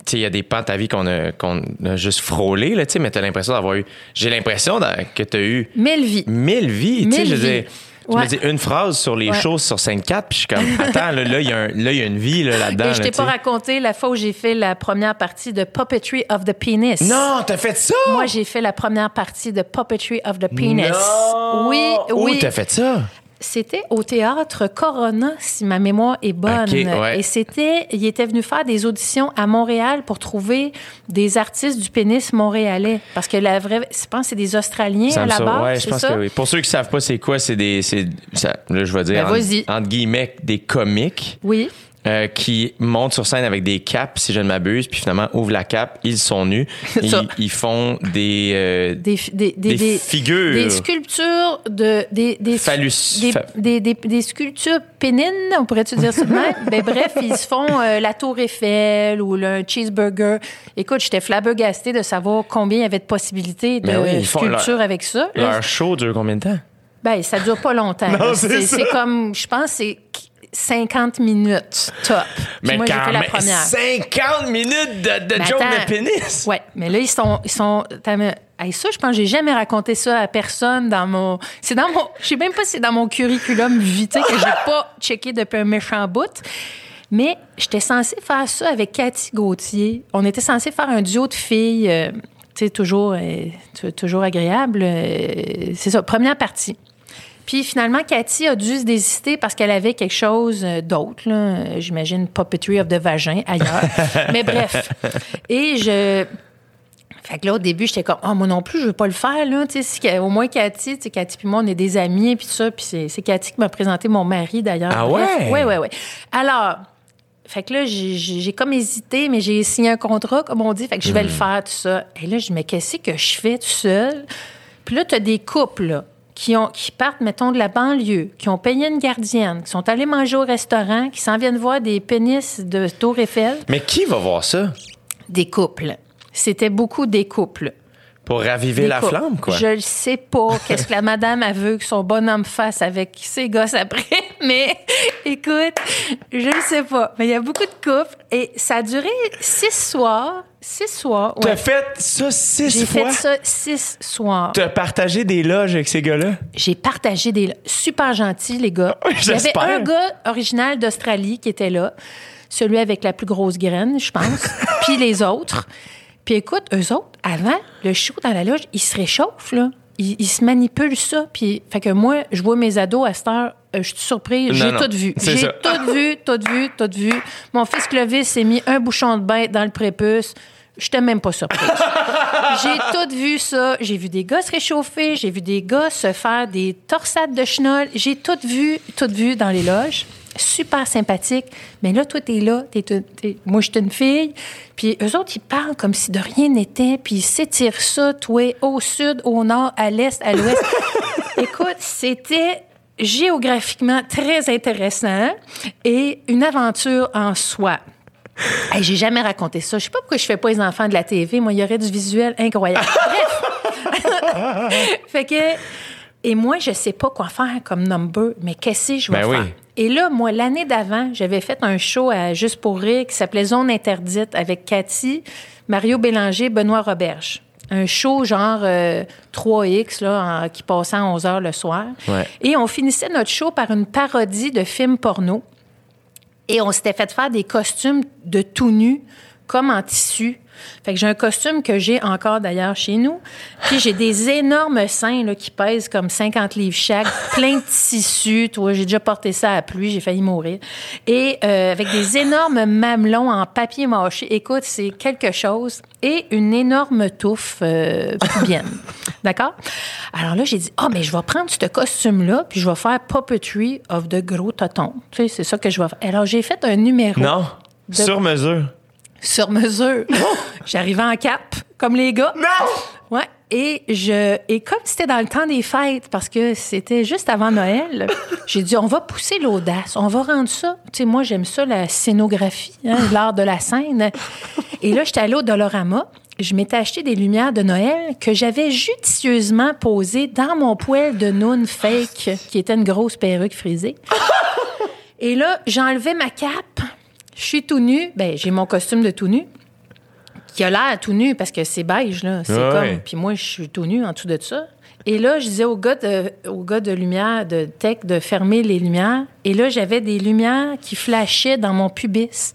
tu sais, il y a des pans de ta vie qu'on a, qu'on a juste frôlé, là, tu sais, mais t'as l'impression d'avoir eu. J'ai l'impression que t'as eu Mille vies. mille vies, tu sais. Je veux dire, tu Ouais. me dis une phrase sur les Ouais. choses sur scène 4, puis je suis comme, attends, là, là, il y, là, il y a une vie là, là-dedans. Et je là, t'ai pas raconté la fois où j'ai fait la première partie de Puppetry of the Penis. Non, t'as fait ça? Moi, j'ai fait la première partie de Puppetry of the Penis. Non! Oui, Où oui. t'as fait ça? C'était au théâtre Corona, si ma mémoire est bonne. Ouais. Et c'était, il était venu faire des auditions à Montréal pour trouver des artistes du pénis montréalais. Parce que la vraie, je pense que c'est des Australiens Ça à la base. Ouais, je pense ça? que oui. Pour ceux qui savent pas c'est quoi, c'est des. c'est- ça- là, je vais dire. Ben, entre guillemets, des comiques. Oui. Euh, qui montent sur scène avec des capes, si je ne m'abuse, puis finalement ouvrent la cape, ils sont nus, ils, ils font des, euh, Des, des, des, des des- figures. des sculptures de des des, Phallus- des, sculptures pénines, on pourrait-tu dire ça de même? ben, bref, ils se font euh, la tour Eiffel ou le cheeseburger. Écoute, j'étais flabbergastée de savoir combien il y avait de possibilités de Ben oui, ils font sculptures leur- avec ça. Leur show dure combien de temps? Ben, ça dure pas longtemps. C'est comme, je pense, c'est 50 minutes top. Puis moi, j'ai fait la première. 50 minutes de, de Mais joke attends. de pénis! Ouais, mais là, ils sont. Ils sont Hey, ça, je pense que j'ai jamais raconté ça à personne dans mon. C'est dans mon. Je sais même pas si c'est dans mon curriculum vitae que j'ai pas checké depuis un méchant bout. Mais j'étais censée faire ça avec Cathy Gauthier. On était censé faire un duo de filles. euh, tu sais, toujours, euh, toujours agréable. euh, c'est ça, première partie. Puis finalement, Cathy a dû se désister parce qu'elle avait quelque chose euh, d'autre, là. Euh, j'imagine Puppetry of the Vagin ailleurs. Mais bref. Et je. Fait que là, au début, j'étais comme, oh, moi non plus, je veux pas le faire, là. Tu sais, au moins Cathy, tu sais, Cathy puis moi, on est des amis, puis ça. Puis c'est c'est Cathy qui m'a présenté mon mari, d'ailleurs. Ah ouais? Ouais, ouais, ouais. Alors, fait que là, j'ai- comme hésité, mais j'ai signé un contrat, comme on dit. Fait que je vais Hmm. le faire, tout ça. Et là, je dis, mais qu'est-ce que je fais tout seul? Puis là, tu as des couples, là, qui, ont, qui partent, mettons, de la banlieue, qui ont payé une gardienne, qui sont allés manger au restaurant, qui s'en viennent voir des pénis de Tour Eiffel. Mais qui va voir ça? Des couples. C'était beaucoup des couples. Pour raviver la flamme, quoi? Je ne sais pas qu'est-ce que la madame a vu que son bonhomme fasse avec ses gosses après, mais écoute, je ne sais pas. Mais il y a beaucoup de couples et ça a duré six soirs. Six soirs. T'as ouais. fait ça six J'ai fois? fait ça six soirs. T'as partagé des loges avec ces gars-là? J'ai partagé des super gentils, les gars. Il y avait un gars original d'Australie qui était là, celui avec la plus grosse graine, je pense, puis les autres. Puis écoute, eux autres, avant, le show dans la loge, ils se réchauffent, là. Ils, ils se manipulent ça. Puis, fait que moi, je vois mes ados à cette heure, euh, je suis surprise, j'ai tout vu. J'ai tout vu, tout vu, tout vu. Mon fils Clovis s'est mis un bouchon de bain dans le prépuce. Je n'étais même pas surprise. j'ai tout vu ça. J'ai vu des gars se réchauffer. J'ai vu des gars se faire des torsades de chenol. J'ai tout vu, tout vu dans les loges. Super sympathique. Mais là, toi, t'es là. T'es, t'es- moi, je suis une fille. Puis eux autres, ils parlent comme si de rien n'était. Puis ils s'étirent ça, toi, au sud, au nord, à l'est, à l'ouest. Écoute, c'était géographiquement très intéressant et une aventure en soi. Hey, j'ai jamais raconté ça. Je sais pas pourquoi je fais pas les enfants de la TV. Moi, il y aurait du visuel incroyable. Bref. fait que, et moi, je sais pas quoi faire comme number, mais qu'est-ce que je vais Ben oui. Et là, moi, l'année d'avant, j'avais fait un show à Juste pour rire qui s'appelait Zone interdite avec Cathy, Mario Bélanger, Benoît Roberge. Un show genre euh, 3X là, en- qui passait à 11 h le soir. Ouais. Et on finissait notre show par une parodie de film porno. Et on s'était fait faire des costumes de tout nu, comme en tissu. Fait que j'ai un costume que j'ai encore d'ailleurs chez nous. Puis j'ai des énormes seins là, qui pèsent comme 50 livres chaque, plein de tissus. Toi, j'ai déjà porté ça à la pluie, j'ai failli mourir. Et euh, avec des énormes mamelons en papier mâché. Écoute, c'est quelque chose. Et une énorme touffe euh, pubienne. D'accord? Alors là, j'ai dit, ah, mais je vais prendre ce costume-là, puis je vais faire Puppetry of the Gros Toton. Tu sais, c'est ça que je vais faire. Alors, j'ai fait un numéro. Non. De- Sur mesure. Sur mesure. J'arrivais en cap, comme les gars. Non! Ouais. Et je et comme c'était dans le temps des fêtes, parce que c'était juste avant Noël, j'ai dit on va pousser l'audace, on va rendre ça. Tu sais, moi j'aime ça la scénographie, hein, l'art de la scène. Et là, j'étais allée au Dolorama. Je m'étais acheté des lumières de Noël que j'avais judicieusement posées dans mon poêle de noun fake, qui était une grosse perruque frisée. Et là, j'enlevais ma cape. Je suis tout nu. Ben, j'ai mon costume de tout nu qui a l'air tout nu parce que c'est beige, là. C'est Ouais, comme. Puis moi, je suis tout nu en dessous de ça. Et là, je disais au gars de, au gars de lumière, de tech, de fermer les lumières. Et là, j'avais des lumières qui flashaient dans mon pubis.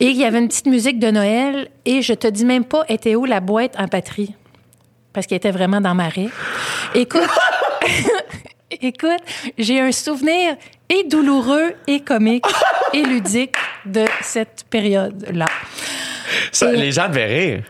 Et il y avait une petite musique de Noël. Et je te dis même pas, était où la boîte en patrie? Parce qu'elle était vraiment dans ma raie. Écoute, écoute, j'ai un souvenir et douloureux et comique et ludique de cette période-là. Ça, les gens devaient rire.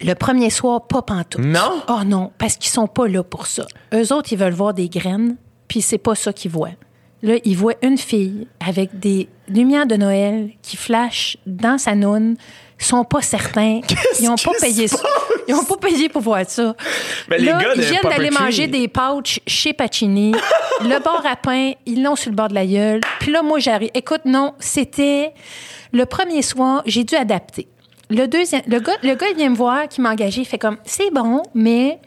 Le premier soir, pas pantoute. Non? Oh non, parce qu'ils sont pas là pour ça. Eux autres, ils veulent voir des graines, puis c'est pas ça qu'ils voient. Là, ils voient une fille avec des lumières de Noël qui flashent dans sa noune. Ils sont pas certains. Ils ont pas payé ça. Ils ont pas payé pour voir ça. Mais les Là, gars ils viennent d'aller manger des pouches chez Pacini. le bar à pain, ils l'ont sur le bord de la gueule. Puis là, moi, j'arrive. Écoute, non, c'était le premier soir, j'ai dû adapter. Le deuxième, le gars, le gars, il vient me voir, qui m'a engagé, il fait comme, c'est bon, mais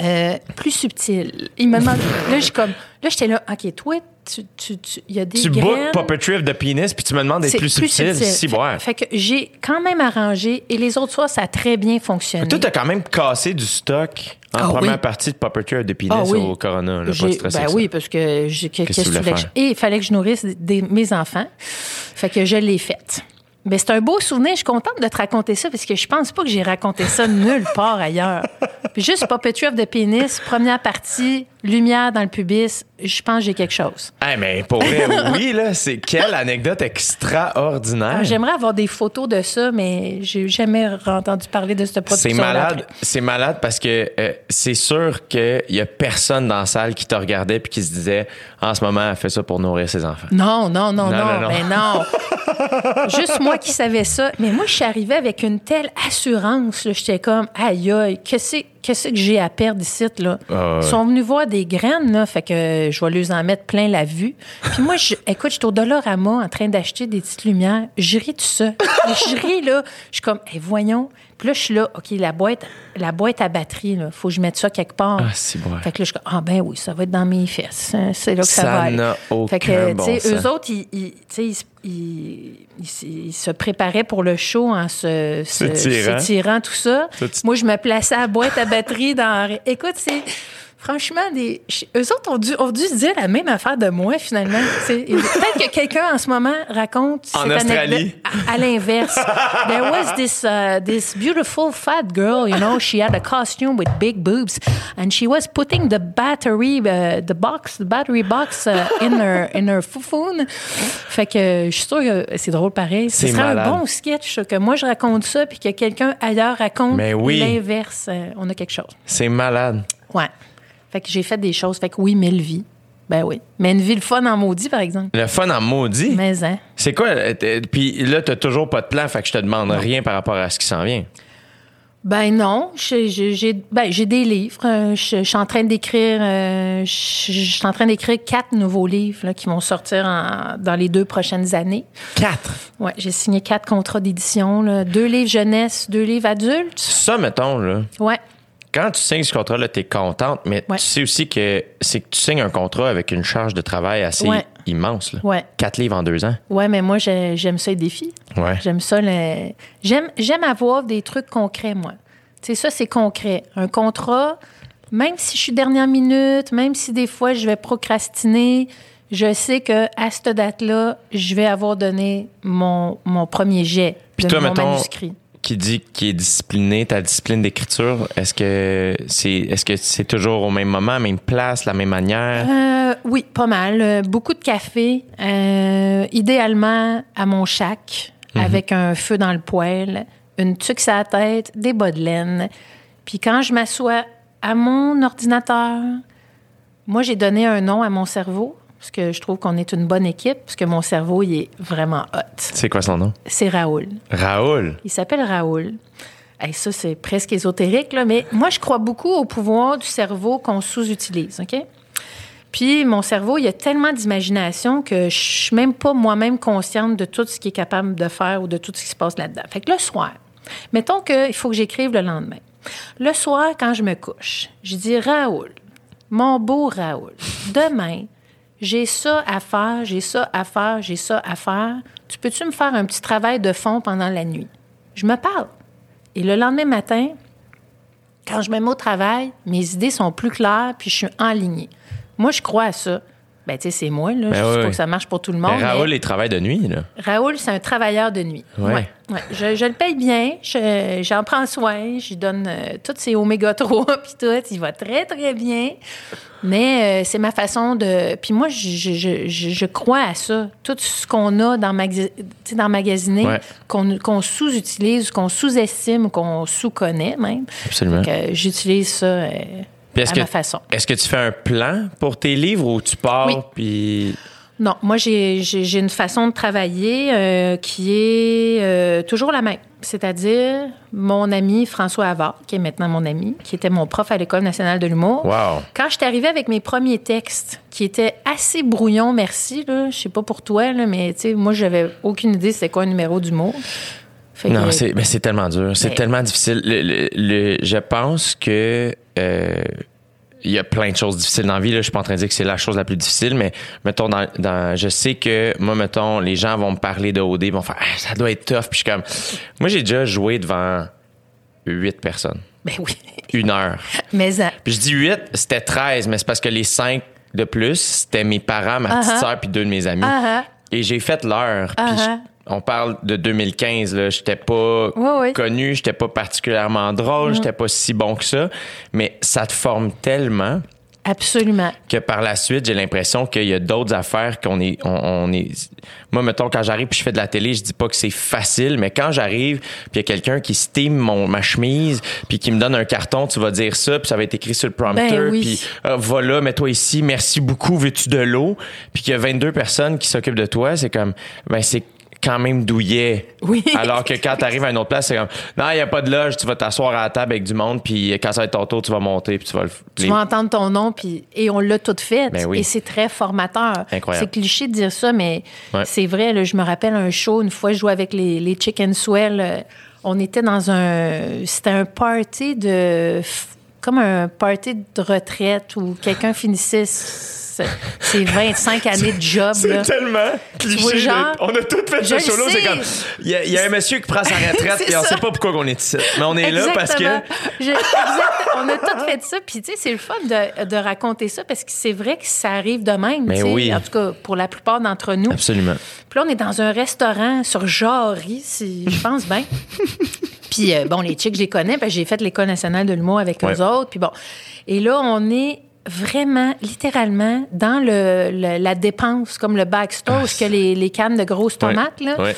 euh, plus subtil. Il me demande, là, je suis comme, là, j'étais là, OK, toi, tu, tu, tu- y a des Tu bookes Puppetry of the Penis, puis tu me demandes d'être plus subtil. Si, fait, ouais. fait que j'ai quand même arrangé et les autres soirs, ça a très bien fonctionné. Toi, t'as quand même cassé du stock en Ah première oui. partie de Puppetry of the Penis Ah oui. au Corona. Là, pas de ben ça. oui, parce que j'ai que- Qu'est-ce qu'est-ce que tu voulais faire? Et il fallait que je nourrisse des, mes enfants. Fait que je l'ai faite. Mais c'est un beau souvenir. Je suis contente de te raconter ça parce que je pense pas que j'ai raconté ça nulle part ailleurs. Puis juste Puppetry of the Penis, première partie, lumière dans le pubis, je pense que j'ai quelque chose. Hey, mais pour vrai, oui, là, c'est quelle anecdote extraordinaire. Ah, J'aimerais avoir des photos de ça, mais j'ai jamais entendu parler de cette production. C'est malade, c'est malade parce que euh, c'est sûr qu'il y a personne dans la salle qui te regardait puis qui se disait en ce moment elle fait ça pour nourrir ses enfants. Non, non, non, Non, non, non, non. ben non. Juste moi qui savais ça. Mais moi, je suis arrivée avec une telle assurance. J'étais comme, aïe, aïe, qu'est-ce qu'est-ce que j'ai à perdre ici, là? Ah ouais. Ils sont venus voir des graines, là, fait que je vais leur en mettre plein la vue. Puis moi, je, écoute, j'étais au Dollarama en train d'acheter des petites lumières. Je ris tout ça. Je ris, là. Je suis comme, hey, voyons. Puis là, je suis là, OK, la boîte, la boîte à batterie, là, faut que je mette ça quelque part. Ah, c'est bon. Fait que là, je ah ben oui, ça va être dans mes fesses. hein, C'est là que ça, Ça va aller. n'a Fait que, aucun tu bon sens. eux autres, ils, ils- ils, se- ils- ils se- ils se préparaient pour le show en se, s'étirant, tout ça. Moi, je me plaçais à la boîte à batterie dans... Écoute, c'est... Franchement, des, eux autres ont dû, ont dû se dire la même affaire de moi, finalement. Peut-être que quelqu'un en ce moment raconte En cette Australie. à, à l'inverse. There was this, uh, this beautiful fat girl, you know, she had a costume with big boobs, and she was putting the battery, uh, the box, the battery box uh, in her, in her foufoune. Fait que je suis sûre que c'est drôle pareil. Ce serait malade. un bon sketch, que moi je raconte ça, puis que quelqu'un ailleurs raconte oui. l'inverse. Euh, on a quelque chose. C'est malade. Ouais. Fait que j'ai fait des choses. Fait que oui, mille vies. Ben oui. Mais une vie le fun en maudit, par exemple. Le fun en maudit? Mais, hein. C'est quoi? euh, t'es- Puis là, t'as toujours pas de plan, fait que je te demande rien par rapport à ce qui s'en vient. Ben non, j'ai ben, des livres. Euh, Je je suis en train d'écrire, euh, je je suis en train d'écrire quatre nouveaux livres là, qui vont sortir en- dans les deux prochaines années. Quatre? Ouais, j'ai signé quatre contrats d'édition, deux livres jeunesse, deux livres adultes. Ça, mettons, là. Ouais, Quand tu signes ce contrat-là, t'es contente, mais Ouais. tu sais aussi que c'est que tu signes un contrat avec une charge de travail assez Ouais. immense. Là. ouais, Quatre livres en deux ans. ouais, mais moi j'ai- j'aime ça les défis. Ouais. J'aime ça. le- J'aime, j'aime avoir des trucs concrets, moi. Tu sais, ça, c'est concret. Un contrat, même si je suis dernière minute, même si des fois je vais procrastiner, je sais que à cette date-là, je vais avoir donné mon, mon premier jet Puis de toi, mon mettons, manuscrit. Qui dit qu'il est discipliné, ta discipline d'écriture, est-ce que c'est est-ce que c'est toujours au même moment, même place, la même manière? Euh, oui, pas mal. Euh, beaucoup de café. Euh, idéalement à mon chac, avec un feu dans le poêle, une tuque à la tête, des bas de laine. Puis quand je m'assois à mon ordinateur, moi, j'ai donné un nom à mon cerveau, parce que je trouve qu'on est une bonne équipe, parce que mon cerveau, il est vraiment hot. C'est quoi son nom? C'est Raoul. Raoul. Il s'appelle Raoul. Hey, ça, c'est presque ésotérique, là, mais moi, je crois beaucoup au pouvoir du cerveau qu'on sous-utilise, OK? Puis, mon cerveau, il y a tellement d'imagination que je suis même pas moi-même consciente de tout ce qu'il est capable de faire ou de tout ce qui se passe là-dedans. Fait que le soir, mettons qu'il faut que j'écrive le lendemain. Le soir, quand je me couche, je dis Raoul, mon beau Raoul, demain, j'ai ça à faire, j'ai ça à faire, j'ai ça à faire. Tu peux-tu me faire un petit travail de fond pendant la nuit? Je me parle. Et le lendemain matin, quand je me mets au travail, mes idées sont plus claires puis je suis enlignée. Moi, je crois à ça. Ben, tu sais, c'est moi, là. je Ben sais oui, que ça marche pour tout le monde. Ben, Raoul, mais il travaille de nuit, là. Raoul, c'est un travailleur de nuit. Ouais. Ouais, ouais. Je, je le paye bien, je- j'en prends soin, je lui donne euh, tous ses oméga 3 puis tout, il va très, très bien. Mais euh, c'est ma façon de... Puis moi, je, je- je- je- je crois à ça. Tout ce qu'on a dans, sais, dans magasiner, Ouais. qu'on sous-utilise, qu'on sous-estime, qu'on sous-connaît même. Absolument. Euh, j'utilise ça euh, Puis est-ce à que, ma façon. est-ce que tu fais un plan pour tes livres ou tu pars Oui. puis Non, moi, j'ai une façon de travailler euh, qui est euh, toujours la même. C'est-à-dire, mon ami François Havard, qui est maintenant mon ami, qui était mon prof à l'École nationale de l'humour. Wow. Quand je suis arrivée avec mes premiers textes, qui étaient assez brouillons, merci, là, je sais pas pour toi, là, mais moi, j'avais aucune idée c'était quoi un numéro d'humour. Non, que- c'est ben, c'est tellement dur. C'est Ben- tellement difficile. Le- le- le- je pense que euh, il y a plein de choses difficiles dans la vie. Là. Je suis pas en train de dire que c'est la chose la plus difficile, mais mettons, dans, dans- je sais que moi, mettons, les gens vont me parler de OD, vont faire Ah, ça doit être tough. Puis je suis comme, moi, j'ai déjà joué devant huit personnes, Ben oui. une heure. Mais euh, Puis je dis huit, c'était 13, mais c'est parce que les cinq de plus, c'était mes parents, ma petite Uh-huh. sœur, puis deux de mes amis. Ah, Et j'ai fait l'heure. Puis Uh-huh. je- on parle de 2015, là. J'étais pas Oui, oui. connu, j'étais pas particulièrement drôle, j'étais pas si bon que ça. Mais ça te forme tellement absolument. que par la suite, j'ai l'impression qu'il y a d'autres affaires qu'on est, on, on est. Moi, mettons, quand j'arrive puis je fais de la télé, je dis pas que c'est facile, mais quand j'arrive puis il y a quelqu'un qui stime mon ma chemise puis qui me donne un carton, tu vas dire ça puis ça va être écrit sur le prompteur Ben oui. puis ah, voilà, mets-toi ici, merci beaucoup, veux-tu de l'eau? Puis qu'il y a 22 personnes qui s'occupent de toi, c'est comme ben c'est quand même douillet. Oui. Alors que quand tu arrives à une autre place, c'est comme non, il y a pas de loge, tu vas t'asseoir à la table avec du monde puis quand ça va être ton tour, tu vas monter puis tu vas le Tu vas entendre ton nom, puis, et on l'a tout fait. Ben oui. Et c'est très formateur. Incroyable. C'est cliché de dire ça, mais Ouais. c'est vrai. là, je me rappelle un show, une fois, je jouais avec les, les Chicken Swell. euh, on était dans un... C'était un party de... Comme un party de retraite où quelqu'un finissait ses 25 années de job. C'est tellement cliché. vois, genre, de- on a tout fait ce show-là. C'est comme. Il y, a- il y a un monsieur qui prend sa retraite C'est et on sait pas pourquoi on est ici. Mais on est là parce que. Exactement. Je- exact- on a tout fait ça. Puis, tu sais, c'est le fun de, de raconter ça parce que c'est vrai que ça arrive de même. Mais oui. En tout cas, pour la plupart d'entre nous. Absolument. Puis là, on est dans un restaurant sur Jarry, si je pense bien. Puis euh, bon, les chicks, je les connais, parce que j'ai fait l'École nationale de l'humour avec Ouais. eux autres. Puis bon, et là, on est vraiment, littéralement, dans le, le- la dépense, comme le backstore, ce que les, les cannes de grosses tomates, là. Ah, Ouais.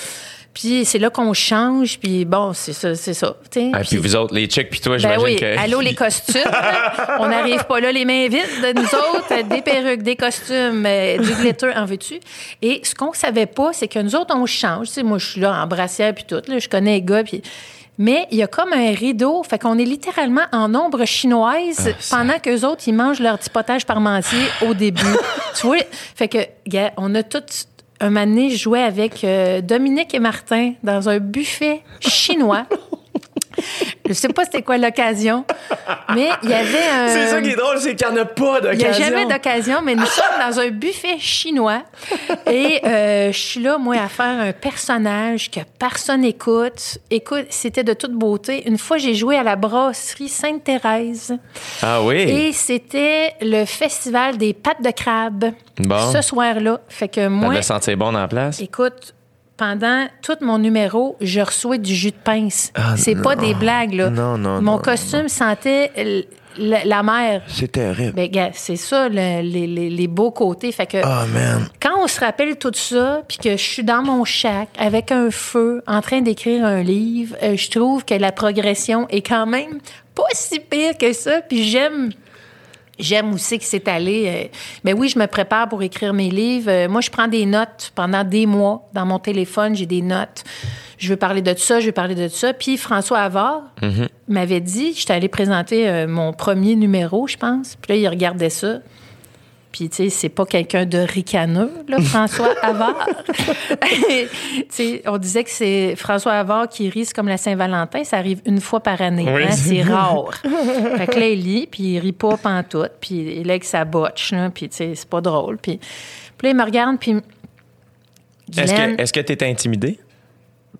Puis c'est là qu'on change, puis bon, c'est ça, c'est ça. Ah, puis vous autres, les chicks, puis toi, Ben j'imagine oui, que. allô les costumes. on n'arrive pas là les mains vides de nous autres. Des perruques, des costumes, euh, du glitter, en veux-tu? Et ce qu'on savait pas, c'est que nous autres, on change. Sais, moi, je suis là en brassière puis tout. Là, je connais les gars, puis... Mais il y a comme un rideau, fait qu'on est littéralement en ombre chinoise Ah, ça- pendant qu'eux autres, ils mangent leur petit potage parmentier au début. tu vois? Fait que, on a tout... Un moment donné, je jouais avec euh, Dominique et Martin dans un buffet chinois. Je sais pas c'était quoi l'occasion, mais il y avait un... C'est ça qui est drôle, c'est qu'il n'y en a pas Il n'y a d'occasion. jamais d'occasion, mais nous sommes dans un buffet chinois et euh, je suis là, moi, à faire un personnage que personne écoute. Écoute, c'était de toute beauté. Une fois, j'ai joué à la brasserie Sainte-Thérèse Ah oui. et c'était le festival des pâtes de crabe Bon. ce soir-là. Fait que Ça moi, devait sentir bon dans la place. écoute, pendant tout mon numéro, je reçois du jus de pince. Ah, c'est pas des blagues, là. Non, non, Mon non, costume sentait la, la mer. C'est terrible. Ben, c'est ça, le- les, les- les beaux côtés. Fait que Oh, man. quand on se rappelle tout ça, puis que je suis dans mon shack avec un feu, en train d'écrire un livre, euh, je trouve que la progression est quand même pas si pire que ça. Puis j'aime. J'aime aussi que c'est allé. euh, ben oui, je me prépare pour écrire mes livres. Euh, moi, je prends des notes pendant des mois. Dans mon téléphone, j'ai des notes. Je veux parler de ça, je veux parler de ça. Puis François Havard m'avait dit, j'étais allée présenter euh, mon premier numéro, je pense. Puis là, il regardait ça. Puis, tu sais, c'est pas quelqu'un de ricaneux, là, François Havard. tu sais, on disait que c'est François Havard qui rit, comme la Saint-Valentin, ça arrive une fois par année. Oui. hein, c'est rare. fait que là, il lit, puis il rit pas pantoute, puis il est avec sa botche, là, puis tu sais, c'est pas drôle. Puis, puis là, il me regarde, puis... Est-ce que est-ce que t'es intimidé?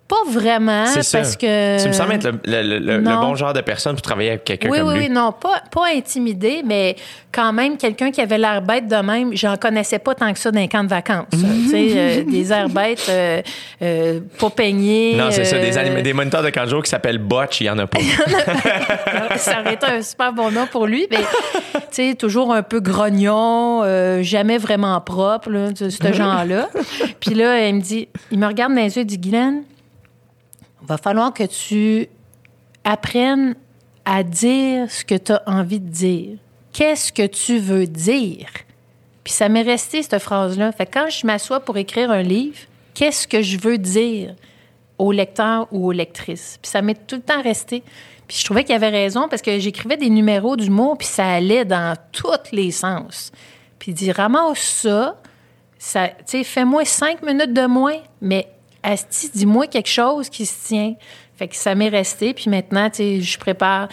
Pas vraiment, ça. parce que... Tu me sembles être le, le- le- le- le non. bon genre de personne pour travailler avec quelqu'un Oui, comme oui, lui. oui, non, pas, pas intimidé, mais quand même, quelqu'un qui avait l'air bête de même, j'en connaissais pas tant que ça d'un camp de vacances. tu sais, euh, des airs bêtes, euh, euh, pas peignés. Non, c'est ça. Des, des moniteurs de canjo qui s'appellent Botch, il y en a pas. ça aurait été un super bon nom pour lui, mais tu sais, toujours un peu grognon, jamais vraiment propre, là, de ce genre-là. Puis là, il me dit, il me regarde dans les yeux, il dit, Guylaine, va falloir que tu apprennes à dire ce que tu as envie de dire. Qu'est-ce que tu veux dire? Puis ça m'est resté, cette phrase-là. Fait que quand je m'assois pour écrire un livre, qu'est-ce que je veux dire au lecteur ou aux lectrices? Puis ça m'est tout le temps resté. Puis je trouvais qu'il avait raison parce que j'écrivais des numéros d'humour, puis ça allait dans tous les sens. Puis il dit, ramasse ça, ça tu sais, fais-moi cinq minutes de moins, mais Asti, dis-moi quelque chose qui se tient. Fait que ça m'est resté. Puis maintenant, tu sais, je prépare.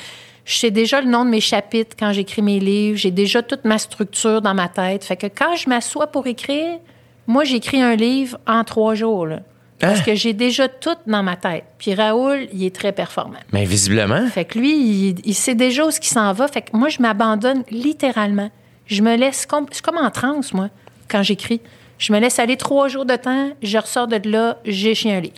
Je sais déjà le nom de mes chapitres quand j'écris mes livres. J'ai déjà toute ma structure dans ma tête. Fait que quand je m'assois pour écrire, moi, j'écris un livre en trois jours. là. Parce Hein? que j'ai déjà tout dans ma tête. Puis Raoul, il est très performant. Mais visiblement. Fait que lui, il, il sait déjà où ce qui s'en va. Fait que moi, je m'abandonne littéralement. Je me laisse... suis comme en transe, moi, quand j'écris. Je me laisse aller trois jours de temps, je ressors de là, j'écris un livre.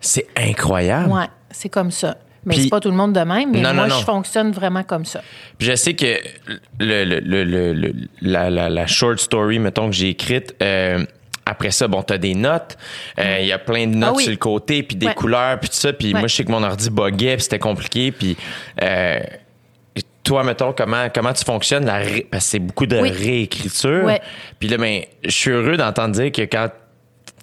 C'est incroyable. Ouais, c'est comme ça. Mais c'est pas tout le monde de même, mais Non, moi, non, non. je fonctionne vraiment comme ça. Puis je sais que le, la, la- la short story, mettons, que j'ai écrite, euh, après ça, bon, t'as des notes. Euh, Il y a plein de notes Ah oui. sur le côté, puis des Ouais. couleurs, puis tout ça. Puis Ouais. moi, je sais que mon ordi buguait, puis c'était compliqué. Puis euh, toi, mettons, comment, comment tu fonctionnes? La ré- Parce que c'est beaucoup de Oui. réécriture. Ouais. Puis là, ben, je suis heureux d'entendre dire que quand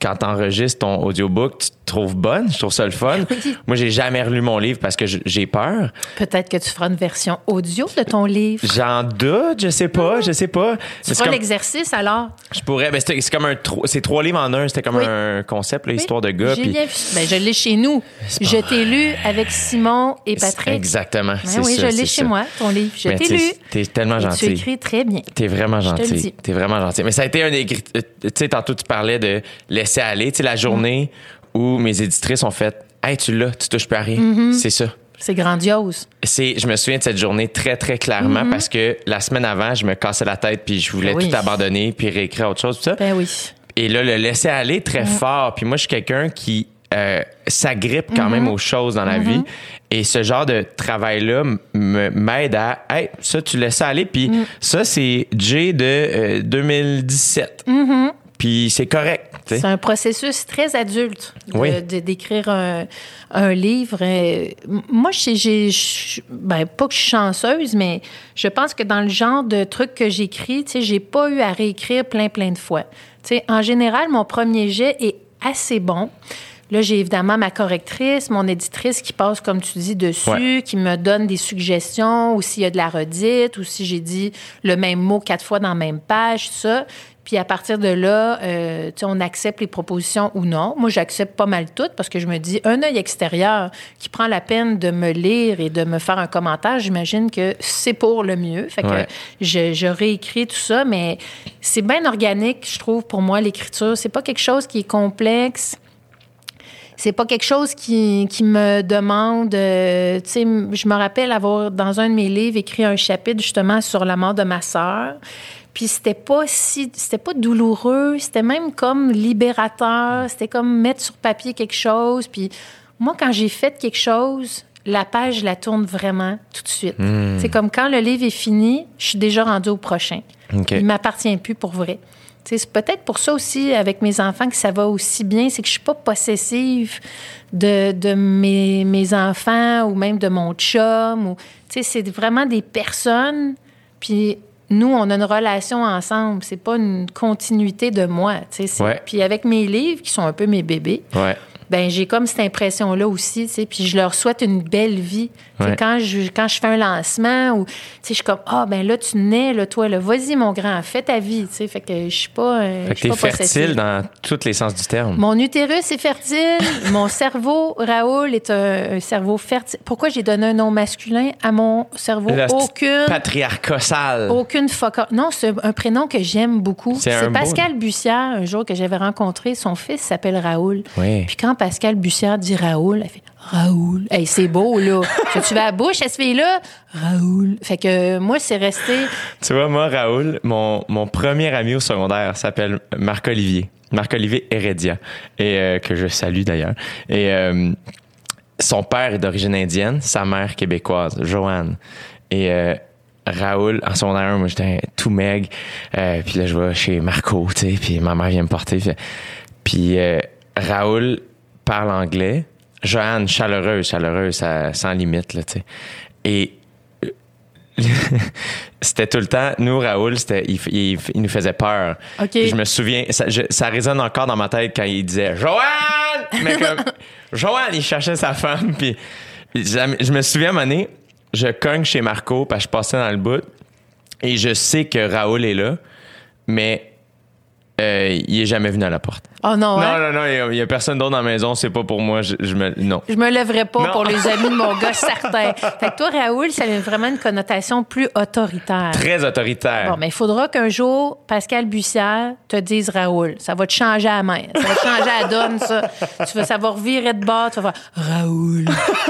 quand t'enregistres ton audiobook, tu te trouves bonne. Je trouve ça le fun. Moi, j'ai jamais relu mon livre parce que j'ai peur. Peut-être que tu feras une version audio de ton livre. J'en doute, je sais pas, je sais pas. Tu C'est feras comme, l'exercice alors? je pourrais, ben c'est comme un, tro- c'est trois livres en un. C'était comme Oui. un concept, là, Oui, histoire de gars. J'ai bien vu. Ben, je l'ai chez nous. Je t'ai lu avec Simon et Patrick. Exactement. Ben oui, ça, je l'ai chez ça. moi, ton livre. Je Mais t'ai lu. T'es tellement gentil. Tu écris très bien. T'es vraiment Je te le gentil. dis. T'es vraiment gentil. Mais ça a été un des. gri- euh, Tu sais, tantôt, tu parlais de laisser aller. Tu sais, la journée où mes éditrices ont fait Hey, tu l'as, tu touches plus à rien. Mm-hmm. C'est ça. C'est grandiose. C'est, je me souviens de cette journée très, très clairement parce que la semaine avant, je me cassais la tête puis je voulais Ben oui. tout abandonner puis réécrire autre chose. tout ça. Ben oui. Et là, le laisser aller très fort. Puis moi, je suis quelqu'un qui euh, s'agrippe quand même aux choses dans la vie. Et ce genre de travail-là m'aide à, hey, ça, tu laisses aller. Puis ça, c'est J de euh, 2017. Puis c'est correct. C'est un processus très adulte de- Oui. d'écrire un, un livre. Euh, moi, j'ai, ben, pas que je suis chanceuse, mais je pense que dans le genre de trucs que j'écris, tu sais, j'ai pas eu à réécrire plein, plein de fois. Tu sais, en général, mon premier jet est assez bon. Là, j'ai évidemment ma correctrice, mon éditrice qui passe, comme tu dis, dessus, Ouais. qui me donne des suggestions, ou s'il y a de la redite, ou si j'ai dit le même mot quatre fois dans la même page, ça. Puis à partir de là, euh, on accepte les propositions ou non. Moi, j'accepte pas mal toutes parce que je me dis, un œil extérieur qui prend la peine de me lire et de me faire un commentaire, j'imagine que c'est pour le mieux. Fait que Ouais. je, je réécris tout ça, mais c'est bien organique, je trouve, pour moi, l'écriture. C'est pas quelque chose qui est complexe. C'est pas quelque chose qui, qui me demande. euh, tu sais, je me rappelle avoir, dans un de mes livres, écrit un chapitre justement sur la mort de ma sœur. Puis c'était pas si, c'était pas douloureux, c'était même comme libérateur, c'était comme mettre sur papier quelque chose. Puis moi, quand j'ai fait quelque chose, la page, je la tourne vraiment tout de suite. C'est comme quand le livre est fini, je suis déjà rendue au prochain. OK. Il m'appartient plus pour vrai. C'est peut-être pour ça aussi, avec mes enfants, que ça va aussi bien. C'est que je suis pas possessive de, de mes, mes enfants ou même de mon chum. Ou, c'est vraiment des personnes. Puis nous, on a une relation ensemble. C'est pas une continuité de moi. Ouais. Puis avec mes livres, qui sont un peu mes bébés, Ouais. Ben j'ai comme cette impression-là aussi, tu sais, puis je leur souhaite une belle vie. Ouais. Quand, je, quand je fais un lancement, ou, tu sais, je suis comme, ah, ben là, tu nais, là, toi, là, vas-y, mon grand, fais ta vie, tu sais, fait que je suis pas, euh, Fait que t'es fertile dans tous les sens du terme. Mon utérus est fertile, mon cerveau, Raoul, est un, un cerveau fertile. Pourquoi j'ai donné un nom masculin à mon cerveau? Là, c'est Aucune... Patriarcat sale. Aucune foca. Non, c'est un prénom que j'aime beaucoup. C'est C'est beau- Pascal Bussière, un jour que j'avais rencontré. Son fils s'appelle Raoul. Oui. Puis quand Pascal Bussière dit Raoul, elle fait Raoul. Hey, c'est beau, là. Quand tu vas à la bouche, elle se fait là, Raoul. Fait que euh, moi, c'est resté. Tu vois, moi, Raoul, mon, mon premier ami au secondaire s'appelle Marc-Olivier. Marc-Olivier Heredia. Et euh, que je salue d'ailleurs. Et euh, son père est d'origine indienne, sa mère québécoise, Joanne. Et euh, Raoul, en secondaire, moi, j'étais tout meg. Puis là, je vais chez Marco, tu sais, puis ma mère vient me porter. Puis, puis Raoul parle anglais. Joanne, chaleureuse, chaleureuse, sans limite, là, tu sais. Et c'était tout le temps, nous, Raoul, il, il- il nous faisait peur. Je me souviens, ça, je- ça résonne encore dans ma tête quand il disait Joanne! Mais comme, Joanne, il cherchait sa femme. Puis je, je me souviens, à un moment donné, je cogne chez Marco, parce que je passais dans le bout, et je sais que Raoul est là, mais euh, il est jamais venu à la porte. Oh non, Non, hein? non, non, il y a- il y, a personne d'autre dans la maison, c'est pas pour moi, je, je me, non. Je me lèverais pas Non. pour les amis de mon gars, certain. Fait que toi, Raoul, ça a vraiment une connotation plus autoritaire. Très autoritaire. Bon, mais il faudra qu'un jour, Pascal Bussière te dise Raoul. Ça va te changer la main. Ça va te changer la donne, ça. Tu vas, ça va revirer de bord. Tu vas faire Raoul.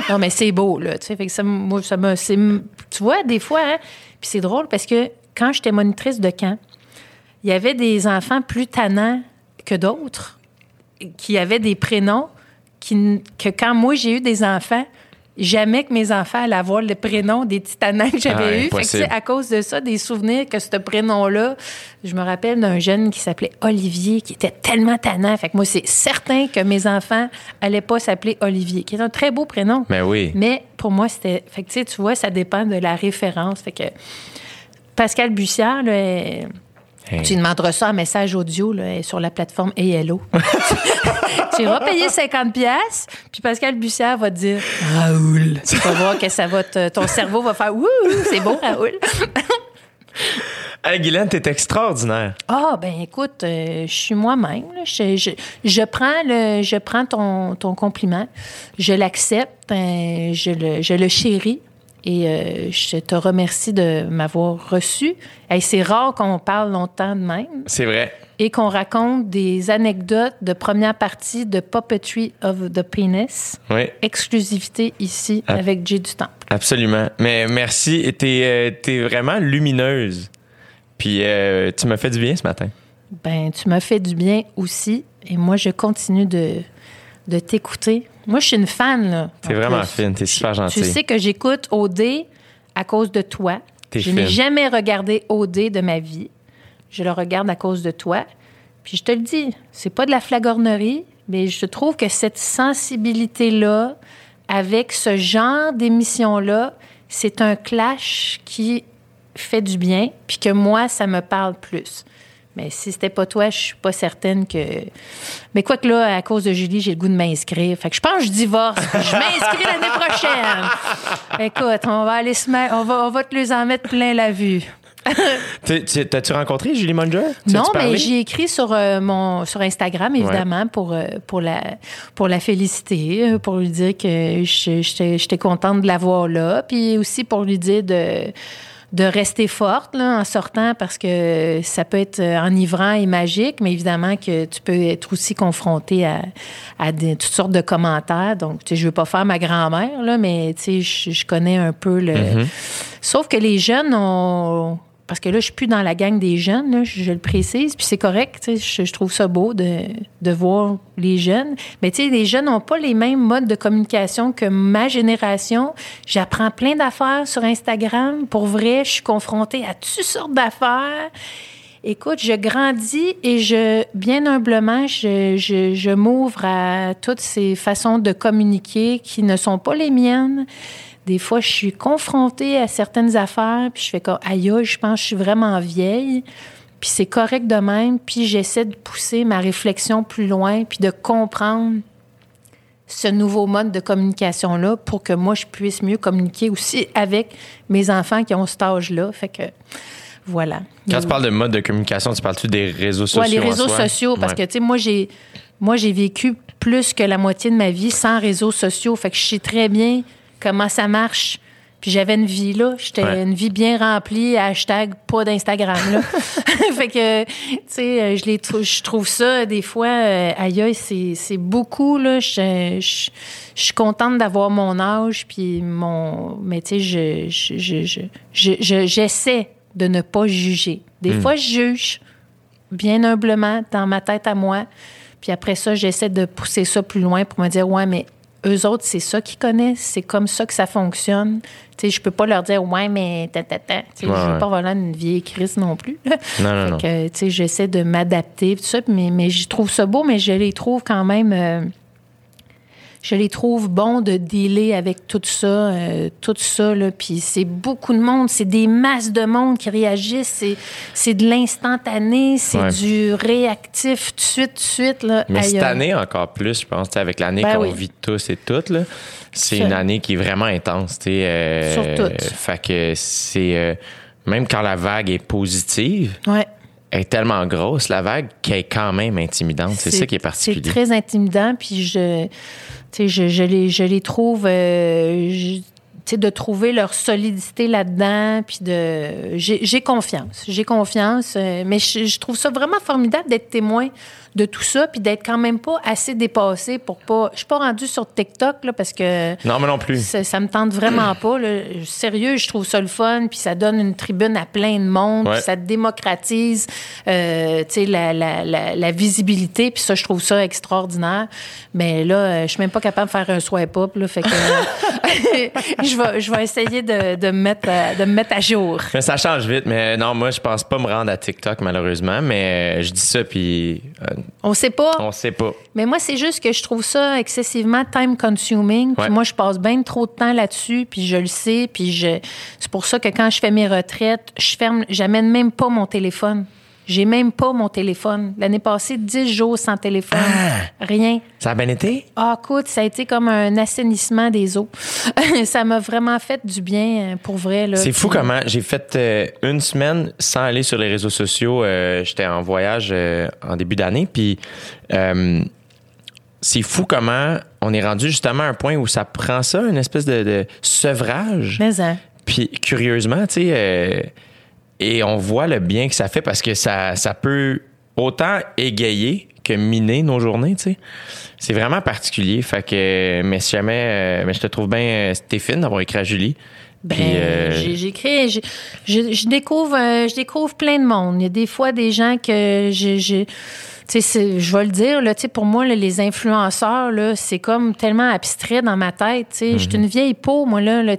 Non, mais c'est beau, là. Tu sais, fait que ça, moi, ça me, c'est- tu vois, des fois, hein, puis c'est drôle parce que quand j'étais monitrice de camp, il y avait des enfants plus tannants que d'autres qui avaient des prénoms qui, que quand moi j'ai eu des enfants, jamais que mes enfants allaient avoir le prénom des titanants que j'avais Ah, eu. Fait que, à cause de ça, des souvenirs que ce prénom-là, je me rappelle d'un jeune qui s'appelait Olivier, qui était tellement tannant. Fait que moi, c'est certain que mes enfants allaient pas s'appeler Olivier, qui est un très beau prénom. Mais oui. Mais pour moi, c'était. Fait que, tu vois, ça dépend de la référence. Fait que Pascal Bussière, là, elle- Hey. tu demanderas ça en message audio là, sur la plateforme Hello. tu iras payer 50 pièces, puis Pascal Bussière va te dire Raoul. Tu vas voir que ça va te- ton cerveau va faire Wouh, c'est bon Raoul. Hey, Guylaine, t'es extraordinaire. Ah ben écoute, euh, je suis moi-même. Je, je, je prends le, je prends ton, ton compliment, je l'accepte, euh, je le, je le chéris. Et euh, je te remercie de m'avoir reçu. Hey, c'est rare qu'on parle longtemps de même. C'est vrai. et qu'on raconte des anecdotes de première partie de Puppetry of the Penis. Oui. Exclusivité ici Ah. avec J du Temple. Absolument. Mais merci. T'es euh, vraiment lumineuse. Puis euh, tu m'as fait du bien ce matin. Ben, tu m'as fait du bien aussi et moi, je continue de, de t'écouter. Moi, je suis une fan, là. T'es en vraiment plus. fine. T'es super gentille. Tu sais que j'écoute OD à cause de toi. T'es je n'ai jamais regardé OD de ma vie. Je le regarde à cause de toi. Puis je te le dis, c'est pas de la flagornerie, mais je trouve que cette sensibilité-là, avec ce genre d'émission-là, c'est un clash qui fait du bien, puis que moi, ça me parle plus. Mais si c'était pas toi, je suis pas certaine que. Mais quoi que là, à cause de Julie, j'ai le goût de m'inscrire. Fait que je pense que je divorce. Je m'inscris l'année prochaine. Écoute, on va aller se mettre, on va, on va te les en mettre plein la vue. Tu- tu- T'as-tu rencontré Julie Munger? Non, mais j'ai écrit sur euh, mon sur Instagram évidemment pour euh, pour la pour la féliciter, euh, pour lui dire que j'étais contente de la voir là, puis aussi pour lui dire de de rester forte là, en sortant parce que ça peut être euh, enivrant et magique, mais évidemment que tu peux être aussi confronté à, à des- toutes sortes de commentaires. Donc, tu sais, je veux pas faire ma grand-mère, là, mais tu sais, je, je connais un peu le... Sauf que les jeunes ont parce que là, je suis plus dans la gang des jeunes, je, le précise, puis c'est correct, je, trouve ça beau de, de voir les jeunes. Mais tu sais, les jeunes n'ont pas les mêmes modes de communication que ma génération. J'apprends plein d'affaires sur Instagram. Pour vrai, je suis confrontée à toutes sortes d'affaires. Écoute, je grandis et je, bien humblement, je, je m'ouvre à toutes ces façons de communiquer qui ne sont pas les miennes. Des fois, je suis confrontée à certaines affaires, puis je fais comme, aïe, je pense que je suis vraiment vieille. Puis c'est correct de même, puis j'essaie de pousser ma réflexion plus loin, puis de comprendre ce nouveau mode de communication-là pour que moi, je puisse mieux communiquer aussi avec mes enfants qui ont cet âge-là. Fait que, voilà. Quand tu parles de mode de communication, tu parles-tu des réseaux sociaux? Ouais, les en réseaux soi? sociaux, parce Ouais. que, tu sais, moi, j'ai, moi, j'ai vécu plus que la moitié de ma vie sans réseaux sociaux. Fait que je sais très bien comment ça marche. Puis j'avais une vie, là. J'étais Ouais. une vie bien remplie, hashtag pas d'Instagram, là. fait que, tu sais, euh, je, les trou- je trouve ça, des fois, euh, aïe, c'est, c'est beaucoup, là. Je, je, je suis contente d'avoir mon âge, puis mon... Mais, tu sais, je, je, je, je- je- je- j'essaie de ne pas juger. Des fois, je juge bien humblement dans ma tête à moi. Puis après ça, j'essaie de pousser ça plus loin pour me dire, ouais, mais eux autres, c'est ça qu'ils connaissent, c'est comme ça que ça fonctionne. Tu sais, je peux pas leur dire, ouais, mais ta, ta, ta. Tu sais, Ouais, je veux ouais. pas voilà une vieille crise non plus. Non, non, Fait non. que, tu sais, j'essaie de m'adapter, tout ça, mais, mais je trouve ça beau, mais je les trouve quand même. euh, je les trouve bons de dealer avec tout ça, euh, tout ça, là. Puis c'est beaucoup de monde, c'est des masses de monde qui réagissent, c'est, de l'instantané, c'est Ouais. du réactif, tout de suite, tout de suite, là. Mais cette année encore plus, je pense, avec l'année Ben qu'on oui. vit tous et toutes, là, c'est une année qui est vraiment intense. tu sais, euh, Sur toutes. Fait que c'est. euh, même quand la vague est positive, Ouais. Est tellement grosse, la vague, qu'elle est quand même intimidante. C'est ça qui est particulier. C'est très intimidant, puis je, je, je les, je les trouve, euh, je- de trouver leur solidité là-dedans, puis de, j'ai confiance, j'ai confiance, euh, mais je, je trouve ça vraiment formidable d'être témoin de tout ça, puis d'être quand même pas assez dépassé pour pas, je suis pas rendue sur TikTok là parce que Non, mais non plus. ça, ça me tente vraiment pas. Là. Sérieux, je trouve ça le fun, puis ça donne une tribune à plein de monde, Ouais. puis ça démocratise euh, tu sais, la, la, la, la visibilité, puis ça, je trouve ça extraordinaire. Mais là, euh, je suis même pas capable de faire un swipe up, là, fait que je, vais, je vais essayer de, de, me mettre à, de me mettre à jour. Mais ça change vite. Mais non, moi, je pense pas me rendre à TikTok, malheureusement. Mais euh, je dis ça, puis euh, On sait pas. on sait pas. Mais moi, c'est juste que je trouve ça excessivement time consuming. Puis Ouais. moi, je passe bien trop de temps là-dessus, puis je le sais, puis je c'est pour ça que quand je fais mes retraites, je ferme, j'amène même pas mon téléphone. J'ai même pas mon téléphone. L'année passée, 10 jours sans téléphone. Rien. Ça a bien été? Ah, écoute, ça a été comme un assainissement des eaux. ça m'a vraiment fait du bien, euh, pour vrai. C'est fou comment j'ai fait euh, une semaine sans aller sur les réseaux sociaux. Euh, J'étais en voyage euh, en début d'année, puis c'est fou comment on est rendu justement à un point où ça prend ça, une espèce de, de sevrage. Mais, hein, Puis curieusement, tu sais, et on voit le bien que ça fait parce que ça, ça peut autant égayer que miner nos journées, tu sais. C'est vraiment particulier. Fait que, mais si jamais, euh, mais je te trouve bien, euh, Stéphane, d'avoir écrit à Julie. Ben, Puis, euh, j'ai- je, je découvre, je découvre plein de monde. Il y a des fois des gens que j'ai, je vais le dire là, tu sais, pour moi là, les influenceurs là, c'est comme tellement abstrait dans ma tête. Tu sais, je suis une vieille peau, moi là, là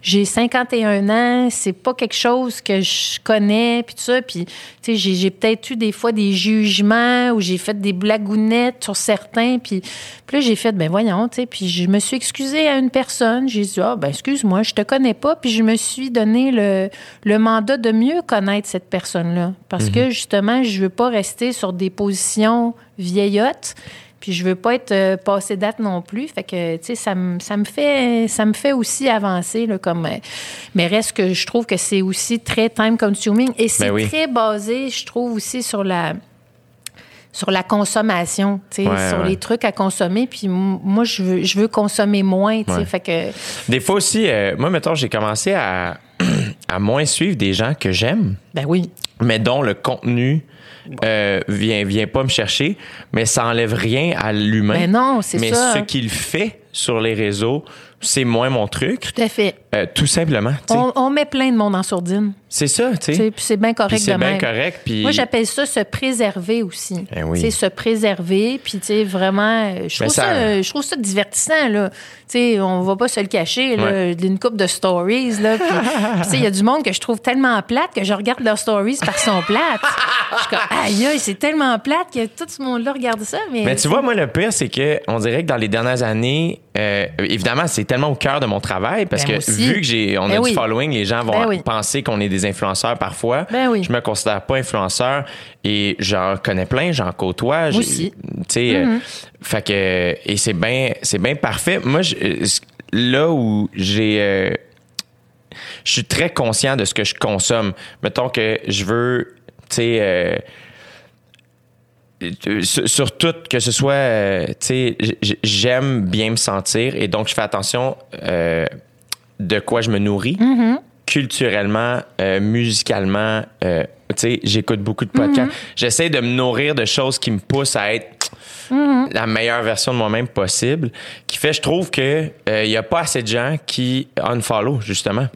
j'ai 51 ans, c'est pas quelque chose que je connais, puis tout ça, puis tu sais, j'ai, peut-être eu des fois des jugements ou j'ai fait des blagounettes sur certains, puis puis là j'ai fait ben voyons, tu sais, puis je me suis excusée à une personne, j'ai dit ah ben excuse-moi, je te connais pas, puis je me suis donné le, le mandat de mieux connaître cette personne-là, parce que justement je veux pas rester sur des positions vieillottes. Puis je veux pas être euh, passé date non plus, fait que tu sais ça me ça fait ça me fait aussi avancer là comme euh, mais reste que je trouve que c'est aussi très time consuming et c'est Ben oui. très basé, je trouve aussi sur la sur la consommation, tu sais, Ouais, sur ouais. les trucs à consommer. Puis moi, je veux, je veux consommer moins, tu sais. Ouais. Fait que, Des fois aussi, euh, moi, mettons, j'ai commencé à, à moins suivre des gens que j'aime, ben oui. mais dont le contenu euh, vient, vient pas me chercher, mais ça enlève rien à l'humain. Ben non, c'est mais ça. ce qu'il fait sur les réseaux c'est moins mon truc. Tout à fait. Euh, tout simplement. tu sais. On, on met plein de monde en sourdine. C'est ça, tu sais, c'est bien correct c'est bien correct. Puis Moi, j'appelle ça se préserver aussi. Eh oui. Tu sais, se préserver, puis tu sais, vraiment, euh, je Mais trouve ça- ça, je trouve ça divertissant, là. Tu sais, on va pas se le cacher, là, d'une coupe de stories, là. Puis, tu sais, il y a du monde que je trouve tellement plate que je regarde leurs stories parce qu'ils sont plates. Je suis comme, aïe, aïe, c'est tellement plate que tout ce monde-là regarde ça, mais... Mais tu vois, moi, le pire, c'est que on dirait que dans les dernières années, euh, évidemment, c'est tellement au cœur de mon travail parce Ben, que aussi. vu que j'ai, on Ben a oui. du following, les gens vont Ben oui. penser qu'on est des influenceurs parfois. Ben oui. Je me considère pas influenceur et j'en connais plein, j'en côtoie. Aussi. Tu sais, euh, fait que et c'est bien, c'est bien parfait. Moi, je- euh, là où j'ai euh, je suis très conscient de ce que je consomme. Mettons que je veux, tu sais, euh, sur, sur tout, que ce soit, euh, tu sais, j'aime bien me sentir et donc je fais attention euh, de quoi je me nourris. Culturellement, euh, musicalement, euh, tu sais, j'écoute beaucoup de podcasts. J'essaie de me nourrir de choses qui me poussent à être la meilleure version de moi-même possible, qui fait, je trouve que euh, il y a pas assez de gens qui unfollow justement.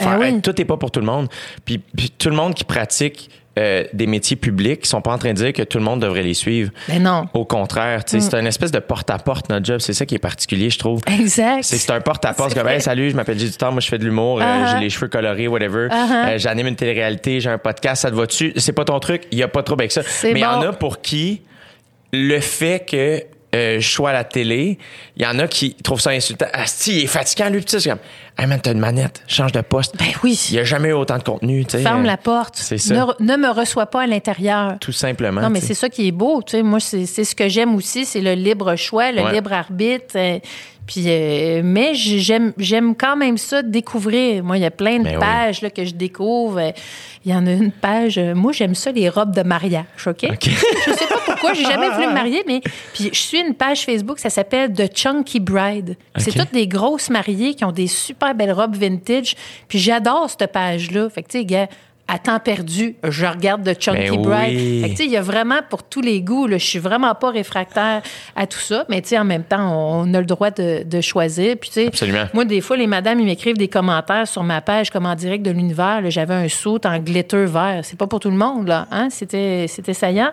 Oui. hey, tout n'est pas pour tout le monde. Puis, puis tout le monde qui pratique euh, des métiers publics, ils sont pas en train de dire que tout le monde devrait les suivre. Mais non. Au contraire, sais, c'est une espèce de porte-à-porte notre job. C'est ça qui est particulier, je trouve. Exact. C'est que c'est un porte-à-porte. Comme, hey, salut, je m'appelle du temps, moi je fais de l'humour, euh, Uh-huh. j'ai les cheveux colorés, whatever. Uh-huh. Euh, J'anime une télé-réalité, j'ai un podcast, ça te va-tu? C'est pas ton truc, il y a pas trop avec ça. Mais il y en a pour qui le fait que je sois à la télé, il y en a qui trouvent ça insultant. Ah, si, il est fatigant, lui, ça, c'est comme, hey man, t'as une manette, change de poste. Ben oui. Il y a jamais eu autant de contenu, tu sais. Ferme euh, la porte. c'est ça. Ne, me reçois pas à l'intérieur. Tout simplement. Non, mais c'est ça qui est beau. Tu sais, moi, c'est c'est ce que j'aime aussi, c'est le libre choix, le Ouais. libre arbitre. euh, puis, euh, mais j'aime j'aime quand même ça découvrir. Moi, il y a plein de Ben oui. pages là, que je découvre. Il y en a une page. euh, moi, j'aime ça les robes de mariage. Ok? OK. Je sais pas pourquoi, j'ai jamais voulu me marier, mais puis je suis une page Facebook, ça s'appelle The Chunky Bride. C'est toutes des grosses mariées qui ont des super belles robes vintage. Puis j'adore cette page-là. Fait que tu sais, gars, à temps perdu, je regarde The Chunky Ben Bride. oui. Fait que tu sais, il y a vraiment pour tous les goûts. Là. Je suis vraiment pas réfractaire à tout ça, mais tu sais, en même temps, on a le droit de, de choisir. Puis tu sais, moi, des fois, les madames, ils m'écrivent des commentaires sur ma page comme en direct de l'univers. J'avais un saut en glitter vert. C'est pas pour tout le monde, là. Hein? C'était, c'était saillant.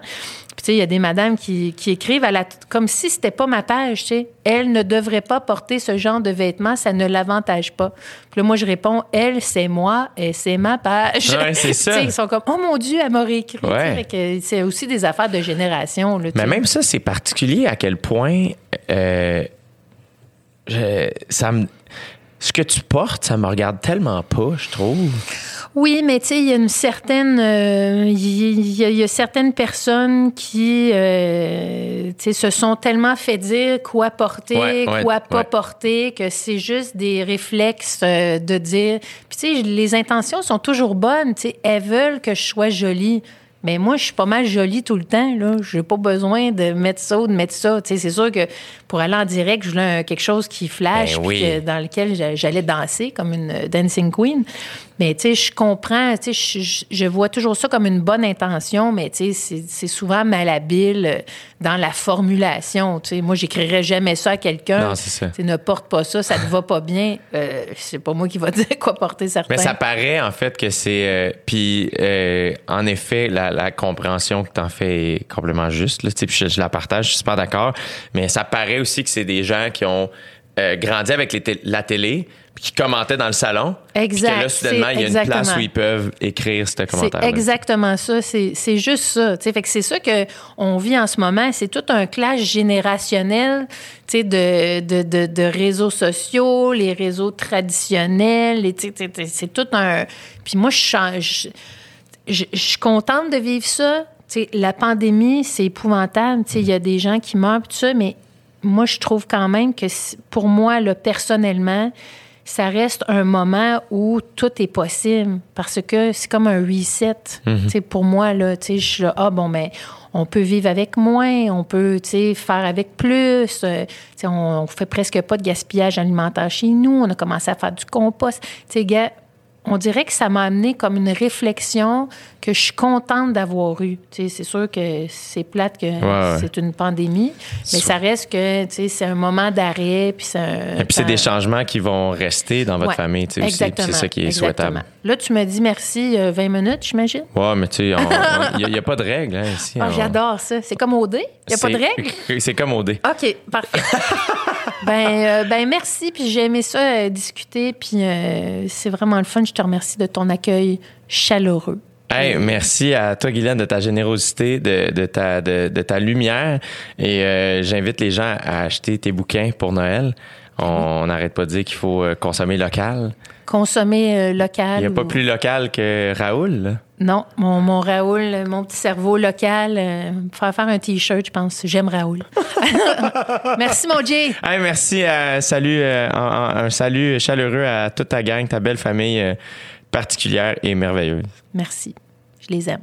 Puis, tu sais, il y a des madames qui, qui écrivent à la, comme si c'était pas ma page, tu sais. Elle ne devrait pas porter ce genre de vêtements, ça ne l'avantage pas. Puis là, moi, je réponds, elle, c'est moi et c'est ma page. Ouais, c'est ça. Ils sont comme, oh mon Dieu, elle m'a réécrit. Ouais. C'est aussi des affaires de génération, là, Mais même ça, c'est particulier à quel point euh, je- ça me. Ce que tu portes, ça me regarde tellement pas, je trouve. Oui, mais tu sais, il y a une certaine, euh, il y, a- il y a certaines personnes qui, euh, tu sais, se sont tellement fait dire quoi porter, Ouais, ouais, quoi pas ouais. porter, que c'est juste des réflexes euh, de dire. Puis tu sais, les intentions sont toujours bonnes. Tu sais, elles veulent que je sois jolie. Mais moi, je suis pas mal jolie tout le temps. Là, j'ai pas besoin de mettre ça ou de mettre ça. Tu sais, c'est sûr que pour aller en direct, je voulais quelque chose qui flash, Ben puis oui. que- dans lequel j'a- j'allais danser comme une dancing queen. Mais tu sais, je comprends, tu sais, je, vois toujours ça comme une bonne intention, mais tu sais, c'est- souvent malhabile euh, dans la formulation. Tu sais, moi, j'écrirais jamais ça à quelqu'un. Non, c'est ça. Tu sais, ne porte pas ça, ça te va pas bien. Euh, c'est pas moi qui va dire quoi porter certains. Mais ça paraît en fait que c'est. euh, Puis euh, en effet, la, la compréhension que tu en fais est complètement juste. Là, tu sais, puis je, je la partage, je suis super d'accord. Mais ça paraît aussi que c'est des gens qui ont euh, grandi avec les la télé, qui commentaient dans le salon. Exact, Puis que là, soudainement, il y a une place où ils peuvent écrire ce commentaire. C'est exactement ça. C'est c'est juste ça. tu sais. Fait que c'est ça que on vit en ce moment. C'est tout un clash générationnel de, de, de, de réseaux sociaux, les réseaux traditionnels. C'est tout un. Puis moi, je change. Je je suis contente de vivre ça. Tu sais, la pandémie, c'est épouvantable. Il y a des gens qui meurent, tout ça, mais moi, je trouve quand même que pour moi, là, personnellement, ça reste un moment où tout est possible parce que c'est comme un reset. Tu sais, Pour moi, là, je suis là, ah bon, mais on peut vivre avec moins, on peut faire avec plus. euh, on, on fait presque pas de gaspillage alimentaire chez nous. On a commencé à faire du compost. On dirait que ça m'a amené comme une réflexion que je suis contente d'avoir sais, c'est sûr que c'est plate que ouais. c'est une pandémie, mais ça reste que c'est un moment d'arrêt. Puis c'est un- Et puis c'est des changements qui vont rester dans votre Ouais, famille, aussi. Exactement, C'est ça qui est exactement. souhaitable. Là, tu me dis merci euh, 20 minutes, j'imagine. Ouais, mais tu sais, il n'y a, pas de règles hein, ici. Ah, On- J'adore ça. C'est comme au dé. Il n'y a pas de règles? C'est comme au dé. OK, parfait. ben, euh, ben, merci. Puis j'ai aimé ça euh, discuter. Puis euh, c'est vraiment le fun. Je te remercie de ton accueil chaleureux. Hey, merci à toi, Guylaine, de ta générosité, de, de ta, de, de ta lumière. Et euh, j'invite les gens à acheter tes bouquins pour Noël. On n'arrête pas de dire qu'il faut euh, consommer local. Consommer euh, local. Il n'y a pas plus local que Raoul. là. Non, mon, mon Raoul, mon petit cerveau local, euh, faire faire un T-shirt, je pense. J'aime Raoul. merci, mon Jay. Hey, merci. salut, euh, un, salut chaleureux à toute ta gang, ta belle famille particulière et merveilleuse. Merci. Je les aime.